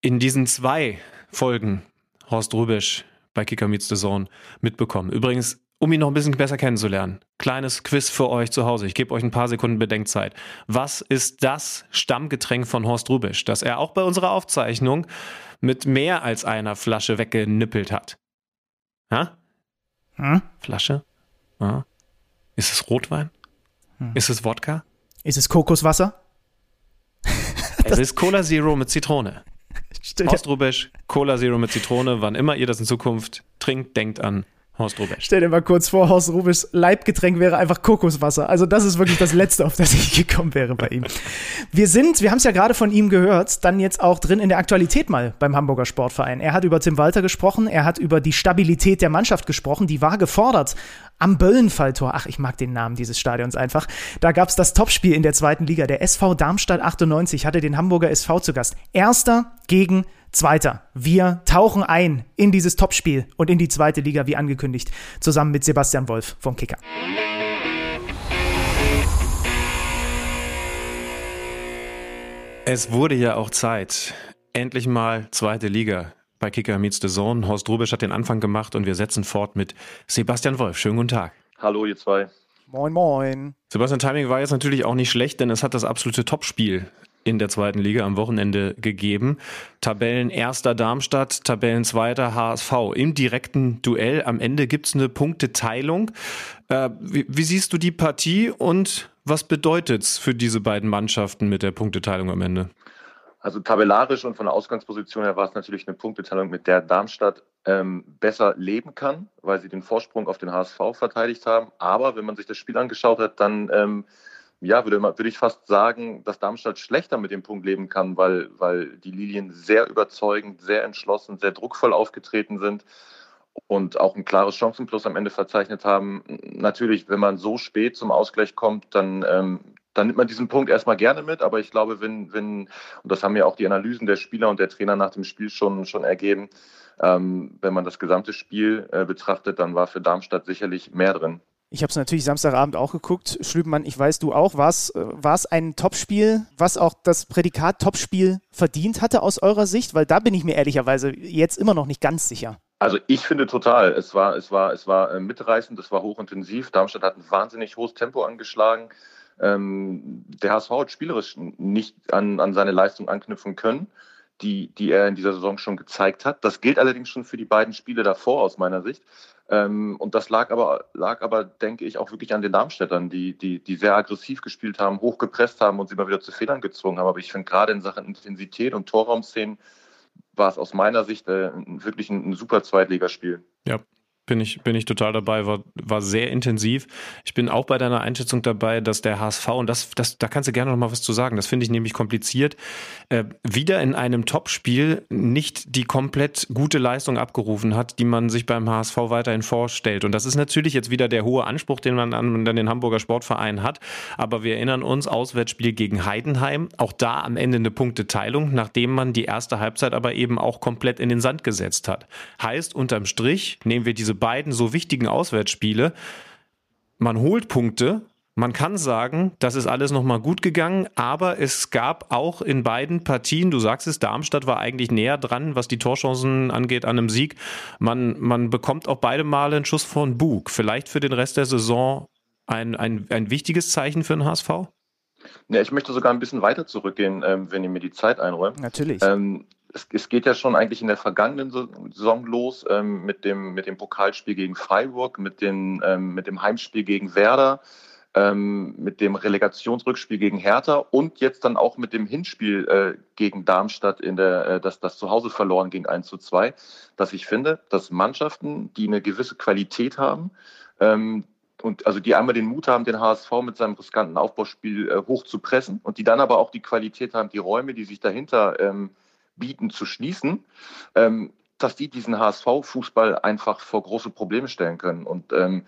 in diesen zwei Folgen Horst Rubisch bei Kicker Meets the Zone mitbekommen. Übrigens, um ihn noch ein bisschen besser kennenzulernen, kleines Quiz für euch zu Hause. Ich gebe euch ein paar Sekunden Bedenkzeit. Was ist das Stammgetränk von Horst Rubisch, das er auch bei unserer Aufzeichnung mit mehr als einer Flasche weggenippelt hat? Ha? Hm? Flasche? Ja. Ist es Rotwein? Hm. Ist es Wodka? Ist es Kokoswasser? Es ist Cola Zero mit Zitrone. Horst Rubisch, Cola Zero mit Zitrone. Wann immer ihr das in Zukunft trinkt, denkt an Horst Rubisch. Stell dir mal kurz vor, Horst Rubischs Leibgetränk wäre einfach Kokoswasser. Also das ist wirklich das Letzte, auf das ich gekommen wäre bei ihm. Wir sind, wir haben es ja gerade von ihm gehört, dann jetzt auch drin in der Aktualität mal beim Hamburger Sportverein. Er hat über Tim Walter gesprochen, er hat über die Stabilität der Mannschaft gesprochen, die war gefordert am Böllenfalltor. Ach, ich mag den Namen dieses Stadions einfach. Da gab es das Topspiel in der zweiten Liga. Der SV Darmstadt 98 hatte den Hamburger SV zu Gast. Erster gegen Zweiter. Wir tauchen ein in dieses Topspiel und in die zweite Liga, wie angekündigt, zusammen mit Sebastian Wolf vom Kicker. Es wurde ja auch Zeit. Endlich mal zweite Liga bei Kicker Meets the Zone. Horst Rubisch hat den Anfang gemacht und wir setzen fort mit Sebastian Wolf. Schönen guten Tag. Hallo, ihr zwei. Moin, moin. Sebastian, Timing war jetzt natürlich auch nicht schlecht, denn es hat das absolute Topspiel in der zweiten Liga am Wochenende gegeben. Tabellen erster Darmstadt, Tabellen zweiter HSV. Im direkten Duell am Ende gibt es eine Punkteteilung. Äh, wie, wie, siehst du die Partie und was bedeutet es für diese beiden Mannschaften mit der Punkteteilung am Ende? Also tabellarisch und von der Ausgangsposition her war es natürlich eine Punkteteilung, mit der Darmstadt ähm, besser leben kann, weil sie den Vorsprung auf den HSV verteidigt haben. Aber wenn man sich das Spiel angeschaut hat, dann ähm, ja, würde, würde ich fast sagen, dass Darmstadt schlechter mit dem Punkt leben kann, weil, weil die Lilien sehr überzeugend, sehr entschlossen, sehr druckvoll aufgetreten sind und auch ein klares Chancenplus am Ende verzeichnet haben. Natürlich, wenn man so spät zum Ausgleich kommt, dann, ähm, dann nimmt man diesen Punkt erstmal gerne mit. Aber ich glaube, wenn, wenn, und das haben ja auch die Analysen der Spieler und der Trainer nach dem Spiel schon, schon ergeben, ähm, wenn man das gesamte Spiel äh, betrachtet, dann war für Darmstadt sicherlich mehr drin. Ich habe es natürlich Samstagabend auch geguckt. Schlübenmann, ich weiß, du auch. War es äh, ein Topspiel, was auch das Prädikat Topspiel verdient hatte aus eurer Sicht? Weil da bin ich mir ehrlicherweise jetzt immer noch nicht ganz sicher. Also ich finde total. Es war, es war, es war äh, mitreißend, es war hochintensiv. Darmstadt hat ein wahnsinnig hohes Tempo angeschlagen. Ähm, der HSV hat spielerisch nicht an, an seine Leistung anknüpfen können, die, die er in dieser Saison schon gezeigt hat. Das gilt allerdings schon für die beiden Spiele davor aus meiner Sicht. Ähm, und das lag aber, lag aber, denke ich, auch wirklich an den Darmstädtern, die, die, die sehr aggressiv gespielt haben, hochgepresst haben und sie mal wieder zu Fehlern gezwungen haben. Aber ich finde gerade in Sachen Intensität und Torraumszenen war es aus meiner Sicht äh, wirklich ein, ein super Zweitligaspiel. Ja, bin ich, bin ich total dabei, war, war sehr intensiv. Ich bin auch bei deiner Einschätzung dabei, dass der HSV, und das, das, da kannst du gerne noch mal was zu sagen, das finde ich nämlich kompliziert, äh, wieder in einem Topspiel nicht die komplett gute Leistung abgerufen hat, die man sich beim HSV weiterhin vorstellt. Und das ist natürlich jetzt wieder der hohe Anspruch, den man an, an den Hamburger Sportverein hat. Aber wir erinnern uns, Auswärtsspiel gegen Heidenheim, auch da am Ende eine Punkteteilung, nachdem man die erste Halbzeit aber eben auch komplett in den Sand gesetzt hat. Heißt, unterm Strich nehmen wir diese diese beiden so wichtigen Auswärtsspiele. Man holt Punkte, man kann sagen, das ist alles nochmal gut gegangen, aber es gab auch in beiden Partien, du sagst es, Darmstadt war eigentlich näher dran, was die Torchancen angeht, an einem Sieg. Man, man bekommt auch beide Male einen Schuss von Bug. Vielleicht für den Rest der Saison ein, ein, ein wichtiges Zeichen für den HSV? Ja, ich möchte sogar ein bisschen weiter zurückgehen, ähm, wenn ihr mir die Zeit einräumt. Natürlich. Ähm, es, es, geht ja schon eigentlich in der vergangenen Saison los ähm, mit, dem, mit dem Pokalspiel gegen Freiburg, mit, den, ähm, mit dem Heimspiel gegen Werder, ähm, mit dem Relegationsrückspiel gegen Hertha und jetzt dann auch mit dem Hinspiel äh, gegen Darmstadt, in der, äh, das, das zu Hause verloren ging 1 zu 2, dass ich finde, dass Mannschaften, die eine gewisse Qualität haben, ähm, und also die einmal den Mut haben, den HSV mit seinem riskanten Aufbauspiel äh, hoch zu pressen und die dann aber auch die Qualität haben, die Räume, die sich dahinter ähm, bieten, zu schließen, ähm, dass die diesen HSV-Fußball einfach vor große Probleme stellen können. Und ähm,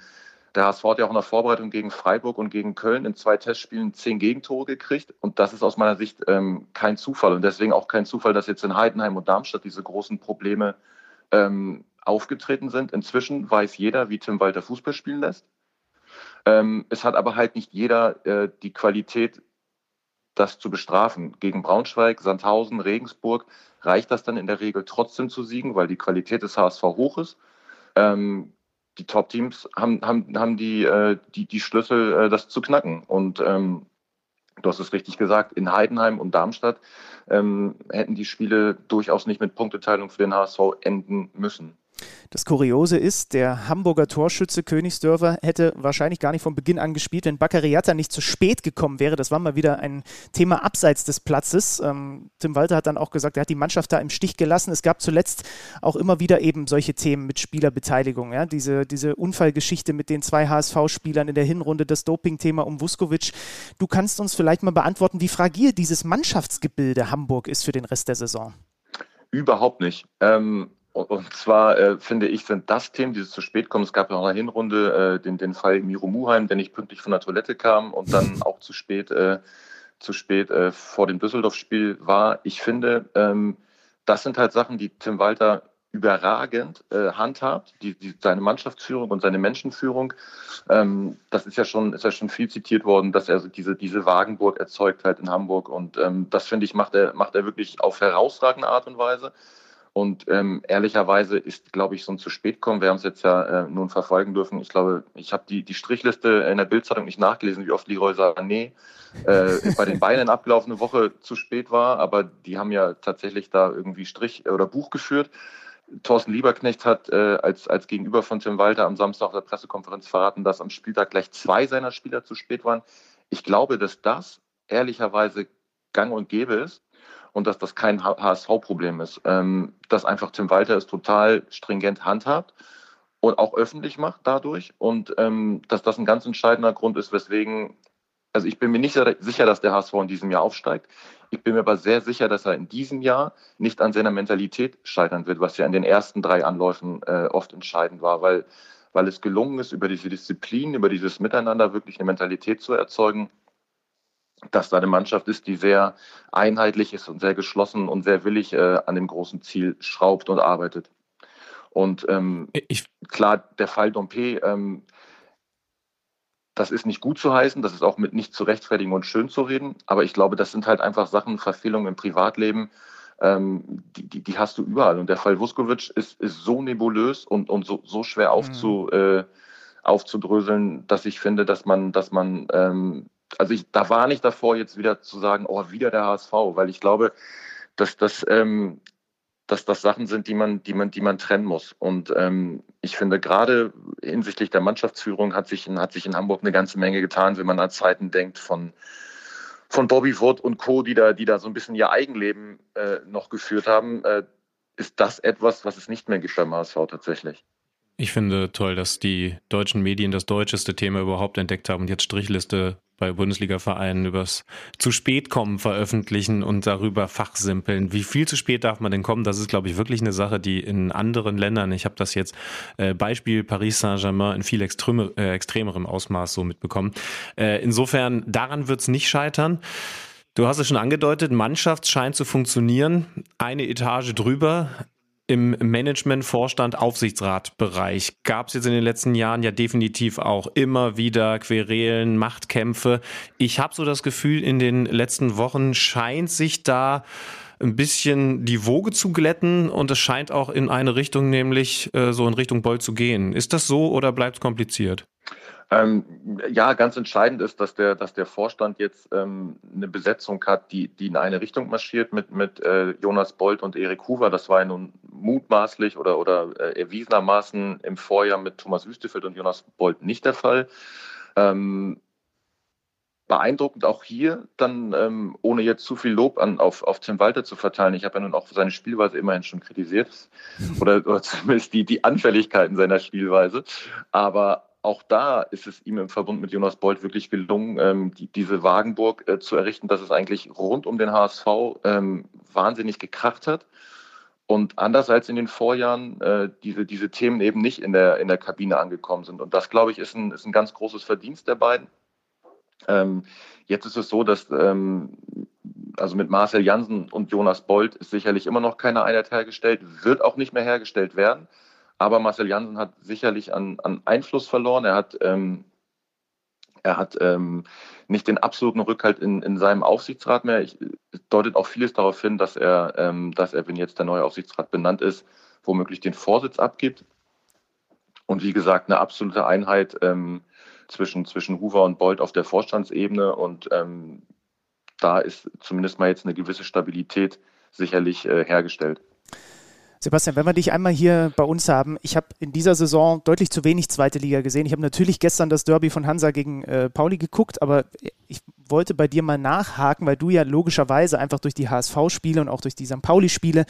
der HSV hat ja auch in der Vorbereitung gegen Freiburg und gegen Köln in zwei Testspielen zehn Gegentore gekriegt. Und das ist aus meiner Sicht ähm, kein Zufall. Und deswegen auch kein Zufall, dass jetzt in Heidenheim und Darmstadt diese großen Probleme ähm, aufgetreten sind. Inzwischen weiß jeder, wie Tim Walter Fußball spielen lässt. Ähm, es hat aber halt nicht jeder äh, die Qualität, das zu bestrafen. Gegen Braunschweig, Sandhausen, Regensburg reicht das dann in der Regel trotzdem zu siegen, weil die Qualität des HSV hoch ist. Ähm, die Top-Teams haben, haben, haben die, äh, die, die Schlüssel, äh, das zu knacken. Und ähm, du hast es richtig gesagt, in Heidenheim und Darmstadt ähm, hätten die Spiele durchaus nicht mit Punkteteilung für den HSV enden müssen. Das Kuriose ist, der Hamburger Torschütze Königsdörfer hätte wahrscheinlich gar nicht von Beginn an gespielt, wenn Baccariata nicht zu spät gekommen wäre. Das war mal wieder ein Thema abseits des Platzes. Ähm, Tim Walter hat dann auch gesagt, er hat die Mannschaft da im Stich gelassen. Es gab zuletzt auch immer wieder eben solche Themen mit Spielerbeteiligung. Ja? Diese, diese Unfallgeschichte mit den zwei HSV-Spielern in der Hinrunde, das Doping-Thema um Vuskovic. Du kannst uns vielleicht mal beantworten, wie fragil dieses Mannschaftsgebilde Hamburg ist für den Rest der Saison. Überhaupt nicht. Ähm, und zwar äh, finde ich, sind das Themen, die zu spät kommen. Es gab ja auch in der Hinrunde äh, den, den Fall Miro Muheim, der nicht pünktlich von der Toilette kam und dann auch zu spät, äh, zu spät äh, vor dem Düsseldorf-Spiel war. Ich finde, ähm, das sind halt Sachen, die Tim Walter überragend äh, handhabt, die, die, seine Mannschaftsführung und seine Menschenführung. Ähm, das ist ja schon, ist ja schon viel zitiert worden, dass er diese, diese Wagenburg erzeugt halt in Hamburg. Und ähm, das finde ich, macht er, macht er wirklich auf herausragende Art und Weise. Und ähm, ehrlicherweise ist, glaube ich, so ein zu spät kommen. Wir haben es jetzt ja äh, nun verfolgen dürfen. Ich glaube, ich habe die, die Strichliste in der Bildzeitung nicht nachgelesen, wie oft Leroy Sané äh, bei den Bayern abgelaufene Woche zu spät war. Aber die haben ja tatsächlich da irgendwie Strich oder Buch geführt. Thorsten Lieberknecht hat äh, als, als Gegenüber von Tim Walter am Samstag auf der Pressekonferenz verraten, dass am Spieltag gleich zwei seiner Spieler zu spät waren. Ich glaube, dass das ehrlicherweise gang und gäbe ist und dass das kein HSV-Problem ist. Ähm, dass einfach Tim Walter es total stringent handhabt und auch öffentlich macht dadurch und ähm, dass das ein ganz entscheidender Grund ist, weswegen, also ich bin mir nicht sicher, dass der HSV in diesem Jahr aufsteigt. Ich bin mir aber sehr sicher, dass er in diesem Jahr nicht an seiner Mentalität scheitern wird, was ja in den ersten drei Anläufen äh, oft entscheidend war, weil, weil es gelungen ist, über diese Disziplin, über dieses Miteinander wirklich eine Mentalität zu erzeugen, dass da eine Mannschaft ist, die sehr einheitlich ist und sehr geschlossen und sehr willig äh, an dem großen Ziel schraubt und arbeitet. Und ähm, ich, klar, der Fall Dompe, ähm, das ist nicht gut zu heißen, das ist auch mit nicht zu rechtfertigen und schön zu reden, aber ich glaube, das sind halt einfach Sachen, Verfehlungen im Privatleben, ähm, die, die, die, hast du überall. Und der Fall Vuskovic ist, ist so nebulös und, und so, so schwer aufzu, mhm. äh, aufzudröseln, dass ich finde, dass man, dass man ähm, also ich, da war nicht davor, jetzt wieder zu sagen, oh, wieder der HSV, weil ich glaube, dass das, ähm, dass das Sachen sind, die man, die man, die man trennen muss. Und ähm, ich finde, gerade hinsichtlich der Mannschaftsführung hat sich, in, hat sich in Hamburg eine ganze Menge getan, wenn man an Zeiten denkt von, von Bobby Wood und Co., die da, die da so ein bisschen ihr Eigenleben äh, noch geführt haben, äh, ist das etwas, was es nicht mehr gibt beim HSV tatsächlich. Ich finde toll, dass die deutschen Medien das deutscheste Thema überhaupt entdeckt haben und jetzt Strichliste bei Bundesliga-Vereinen übers zu spät kommen veröffentlichen und darüber fachsimpeln. Wie viel zu spät darf man denn kommen? Das ist, glaube ich, wirklich eine Sache, die in anderen Ländern, ich habe das jetzt äh, Beispiel Paris Saint-Germain in viel extreme, äh, extremerem Ausmaß so mitbekommen. Äh, insofern, daran wird es nicht scheitern. Du hast es schon angedeutet, Mannschaft scheint zu funktionieren. Eine Etage drüber im Management, Vorstand, Aufsichtsratbereich gab es jetzt in den letzten Jahren ja definitiv auch immer wieder Querelen, Machtkämpfe. Ich habe so das Gefühl, in den letzten Wochen scheint sich da ein bisschen die Woge zu glätten und es scheint auch in eine Richtung, nämlich äh, so in Richtung Boll zu gehen. Ist das so oder bleibt es kompliziert? Ähm, ja, ganz entscheidend ist, dass der, dass der Vorstand jetzt ähm, eine Besetzung hat, die, die in eine Richtung marschiert mit, mit äh, Jonas Bolt und Erik Huber. Das war ja nun mutmaßlich oder, oder äh, erwiesenermaßen im Vorjahr mit Thomas Wüstefeld und Jonas Bolt nicht der Fall. Ähm, beeindruckend auch hier, dann ähm, ohne jetzt zu viel Lob an, auf, auf Tim Walter zu verteilen. Ich habe ja nun auch seine Spielweise immerhin schon kritisiert oder, oder zumindest die, die Anfälligkeiten seiner Spielweise. Aber auch da ist es ihm im Verbund mit Jonas Bolt wirklich gelungen, ähm, die, diese Wagenburg äh, zu errichten, dass es eigentlich rund um den HSV ähm, wahnsinnig gekracht hat. Und anders als in den Vorjahren äh, diese, diese Themen eben nicht in der, in der Kabine angekommen sind. Und das, glaube ich, ist ein, ist ein ganz großes Verdienst der beiden. Ähm, jetzt ist es so, dass ähm, also mit Marcel Jansen und Jonas Bolt ist sicherlich immer noch keine Einheit hergestellt, wird auch nicht mehr hergestellt werden. Aber Marcel Janssen hat sicherlich an, an Einfluss verloren. Er hat, ähm, er hat ähm, nicht den absoluten Rückhalt in, in seinem Aufsichtsrat mehr. Ich, es deutet auch vieles darauf hin, dass er, ähm, dass er, wenn jetzt der neue Aufsichtsrat benannt ist, womöglich den Vorsitz abgibt. Und wie gesagt, eine absolute Einheit ähm, zwischen, zwischen Hoover und Bolt auf der Vorstandsebene. Und ähm, da ist zumindest mal jetzt eine gewisse Stabilität sicherlich äh, hergestellt. Sebastian, wenn wir dich einmal hier bei uns haben, ich habe in dieser Saison deutlich zu wenig zweite Liga gesehen. Ich habe natürlich gestern das Derby von Hansa gegen äh, Pauli geguckt, aber ich wollte bei dir mal nachhaken, weil du ja logischerweise einfach durch die HSV-Spiele und auch durch die St. Pauli-Spiele,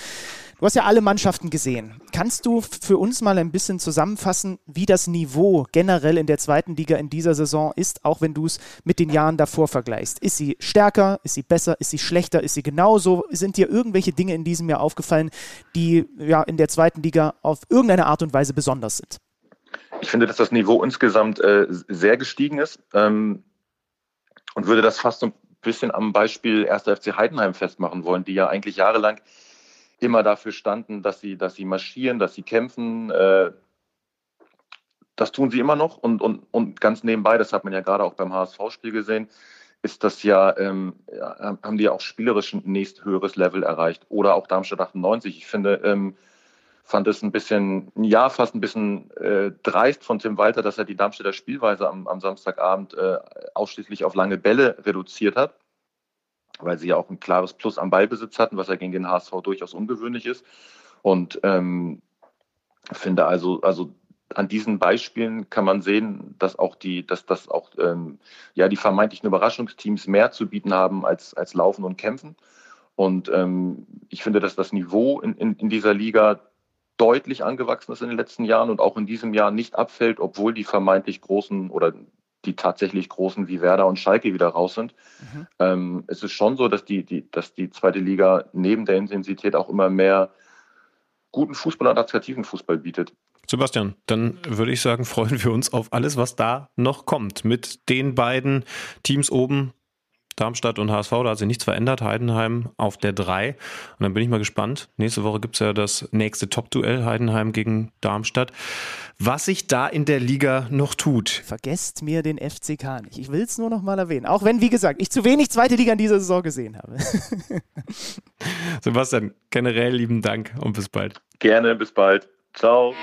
du hast ja alle Mannschaften gesehen. Kannst du für uns mal ein bisschen zusammenfassen, wie das Niveau generell in der zweiten Liga in dieser Saison ist, auch wenn du es mit den Jahren davor vergleichst? Ist sie stärker? Ist sie besser? Ist sie schlechter? Ist sie genauso? Sind dir irgendwelche Dinge in diesem Jahr aufgefallen, die ja in der zweiten Liga auf irgendeine Art und Weise besonders sind? Ich finde, dass das Niveau insgesamt äh, sehr gestiegen ist. Ähm, und würde das fast so ein bisschen am Beispiel 1. FC Heidenheim festmachen wollen, die ja eigentlich jahrelang immer dafür standen, dass sie, dass sie marschieren, dass sie kämpfen. Äh, das tun sie immer noch und, und, und ganz nebenbei, das hat man ja gerade auch beim HSV-Spiel gesehen, ist das ja, ähm, haben die auch spielerisch ein nächsthöheres Level erreicht. Oder auch Darmstadt 98. Ich finde, ähm, fand es ein bisschen, ja, fast ein bisschen äh, dreist von Tim Walter, dass er die Darmstädter Spielweise am, am Samstagabend äh, ausschließlich auf lange Bälle reduziert hat, weil sie ja auch ein klares Plus am Ballbesitz hatten, was ja gegen den HSV durchaus ungewöhnlich ist. Und ähm, finde also, also an diesen Beispielen kann man sehen, dass auch die, dass das auch ähm, ja die vermeintlichen Überraschungsteams mehr zu bieten haben als, als Laufen und Kämpfen. Und ähm, ich finde, dass das Niveau in, in, in dieser Liga deutlich angewachsen ist in den letzten Jahren und auch in diesem Jahr nicht abfällt, obwohl die vermeintlich großen oder die tatsächlich großen wie Werder und Schalke wieder raus sind. Mhm. Ähm, es ist schon so, dass die, die, dass die zweite Liga neben der Intensität auch immer mehr guten Fußball und attraktiven Fußball bietet. Sebastian, dann würde ich sagen, freuen wir uns auf alles, was da noch kommt. Mit den beiden Teams oben Darmstadt und HSV, da hat sich nichts verändert. Heidenheim auf der 3. Und dann bin ich mal gespannt. Nächste Woche gibt es ja das nächste Top-Duell Heidenheim gegen Darmstadt. Was sich da in der Liga noch tut. Vergesst mir den FCK nicht. Ich will es nur noch mal erwähnen. Auch wenn, wie gesagt, ich zu wenig zweite Liga in dieser Saison gesehen habe. Sebastian, generell lieben Dank und bis bald. Gerne, bis bald. Ciao.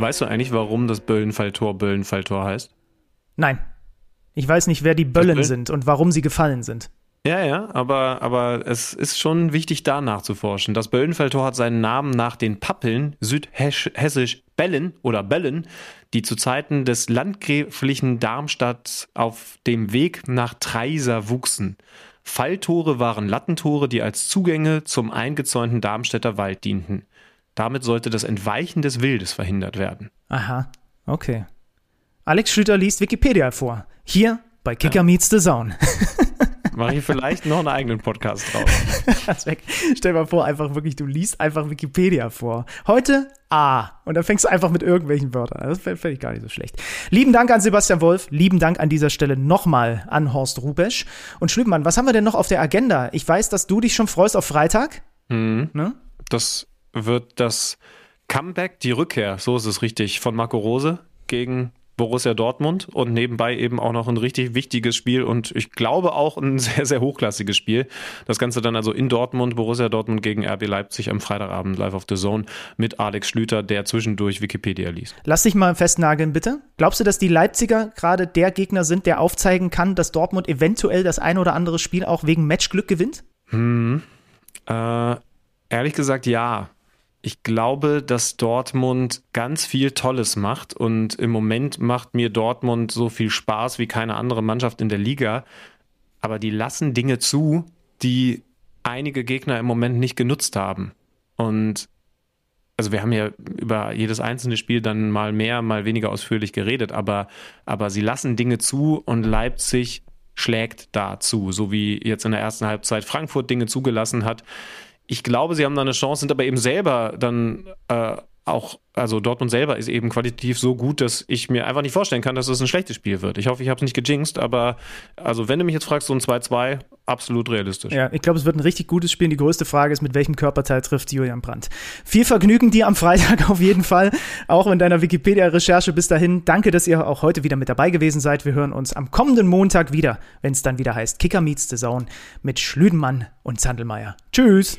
Weißt du eigentlich, warum das Böllenfalltor Böllenfalltor heißt? Nein. Ich weiß nicht, wer die Böllen sind und warum sie gefallen sind. Ja, ja, aber, aber es ist schon wichtig, da nachzuforschen. Das Böllenfalltor hat seinen Namen nach den Pappeln südhessisch Bellen oder Bellen, die zu Zeiten des landgräflichen Darmstadt auf dem Weg nach Treiser wuchsen. Falltore waren Lattentore, die als Zugänge zum eingezäunten Darmstädter Wald dienten. Damit sollte das Entweichen des Wildes verhindert werden. Aha, okay. Alex Schlüter liest Wikipedia vor. Hier bei Kicker ja. Meets the Zone. Mache ich vielleicht noch einen eigenen Podcast draus. Stell dir mal vor, einfach wirklich, du liest einfach Wikipedia vor. Heute A. Und dann fängst du einfach mit irgendwelchen Wörtern an. Das fände ich gar nicht so schlecht. Lieben Dank an Sebastian Wolf. Lieben Dank an dieser Stelle nochmal an Horst Rubesch. Und Schlüppmann, was haben wir denn noch auf der Agenda? Ich weiß, dass du dich schon freust auf Freitag. Mhm. Ne? Das wird das Comeback, die Rückkehr, so ist es richtig, von Marco Rose gegen Borussia Dortmund und nebenbei eben auch noch ein richtig wichtiges Spiel und ich glaube auch ein sehr, sehr hochklassiges Spiel. Das Ganze dann also in Dortmund, Borussia Dortmund gegen RB Leipzig am Freitagabend live auf The Zone mit Alex Schlüter, der zwischendurch Wikipedia liest. Lass dich mal festnageln, bitte. Glaubst du, dass die Leipziger gerade der Gegner sind, der aufzeigen kann, dass Dortmund eventuell das ein oder andere Spiel auch wegen Matchglück gewinnt? Hm. Äh, ehrlich gesagt, ja. Ich glaube, dass Dortmund ganz viel Tolles macht und im Moment macht mir Dortmund so viel Spaß wie keine andere Mannschaft in der Liga. Aber die lassen Dinge zu, die einige Gegner im Moment nicht genutzt haben. Und also wir haben ja über jedes einzelne Spiel dann mal mehr, mal weniger ausführlich geredet, aber, aber sie lassen Dinge zu und Leipzig schlägt da zu, so wie jetzt in der ersten Halbzeit Frankfurt Dinge zugelassen hat. Ich glaube, sie haben da eine Chance, sind aber eben selber dann äh, auch, also Dortmund selber ist eben qualitativ so gut, dass ich mir einfach nicht vorstellen kann, dass es ein schlechtes Spiel wird. Ich hoffe, ich habe es nicht gejinxt, aber also wenn du mich jetzt fragst, so ein 2-2, absolut realistisch. Ja, ich glaube, es wird ein richtig gutes Spiel. Die größte Frage ist, mit welchem Körperteil trifft Julian Brandt. Viel Vergnügen dir am Freitag auf jeden Fall, auch in deiner Wikipedia-Recherche bis dahin. Danke, dass ihr auch heute wieder mit dabei gewesen seid. Wir hören uns am kommenden Montag wieder, wenn es dann wieder heißt Kicker Meets the Zone mit Schlüdenmann und Zandelmeier. Tschüss.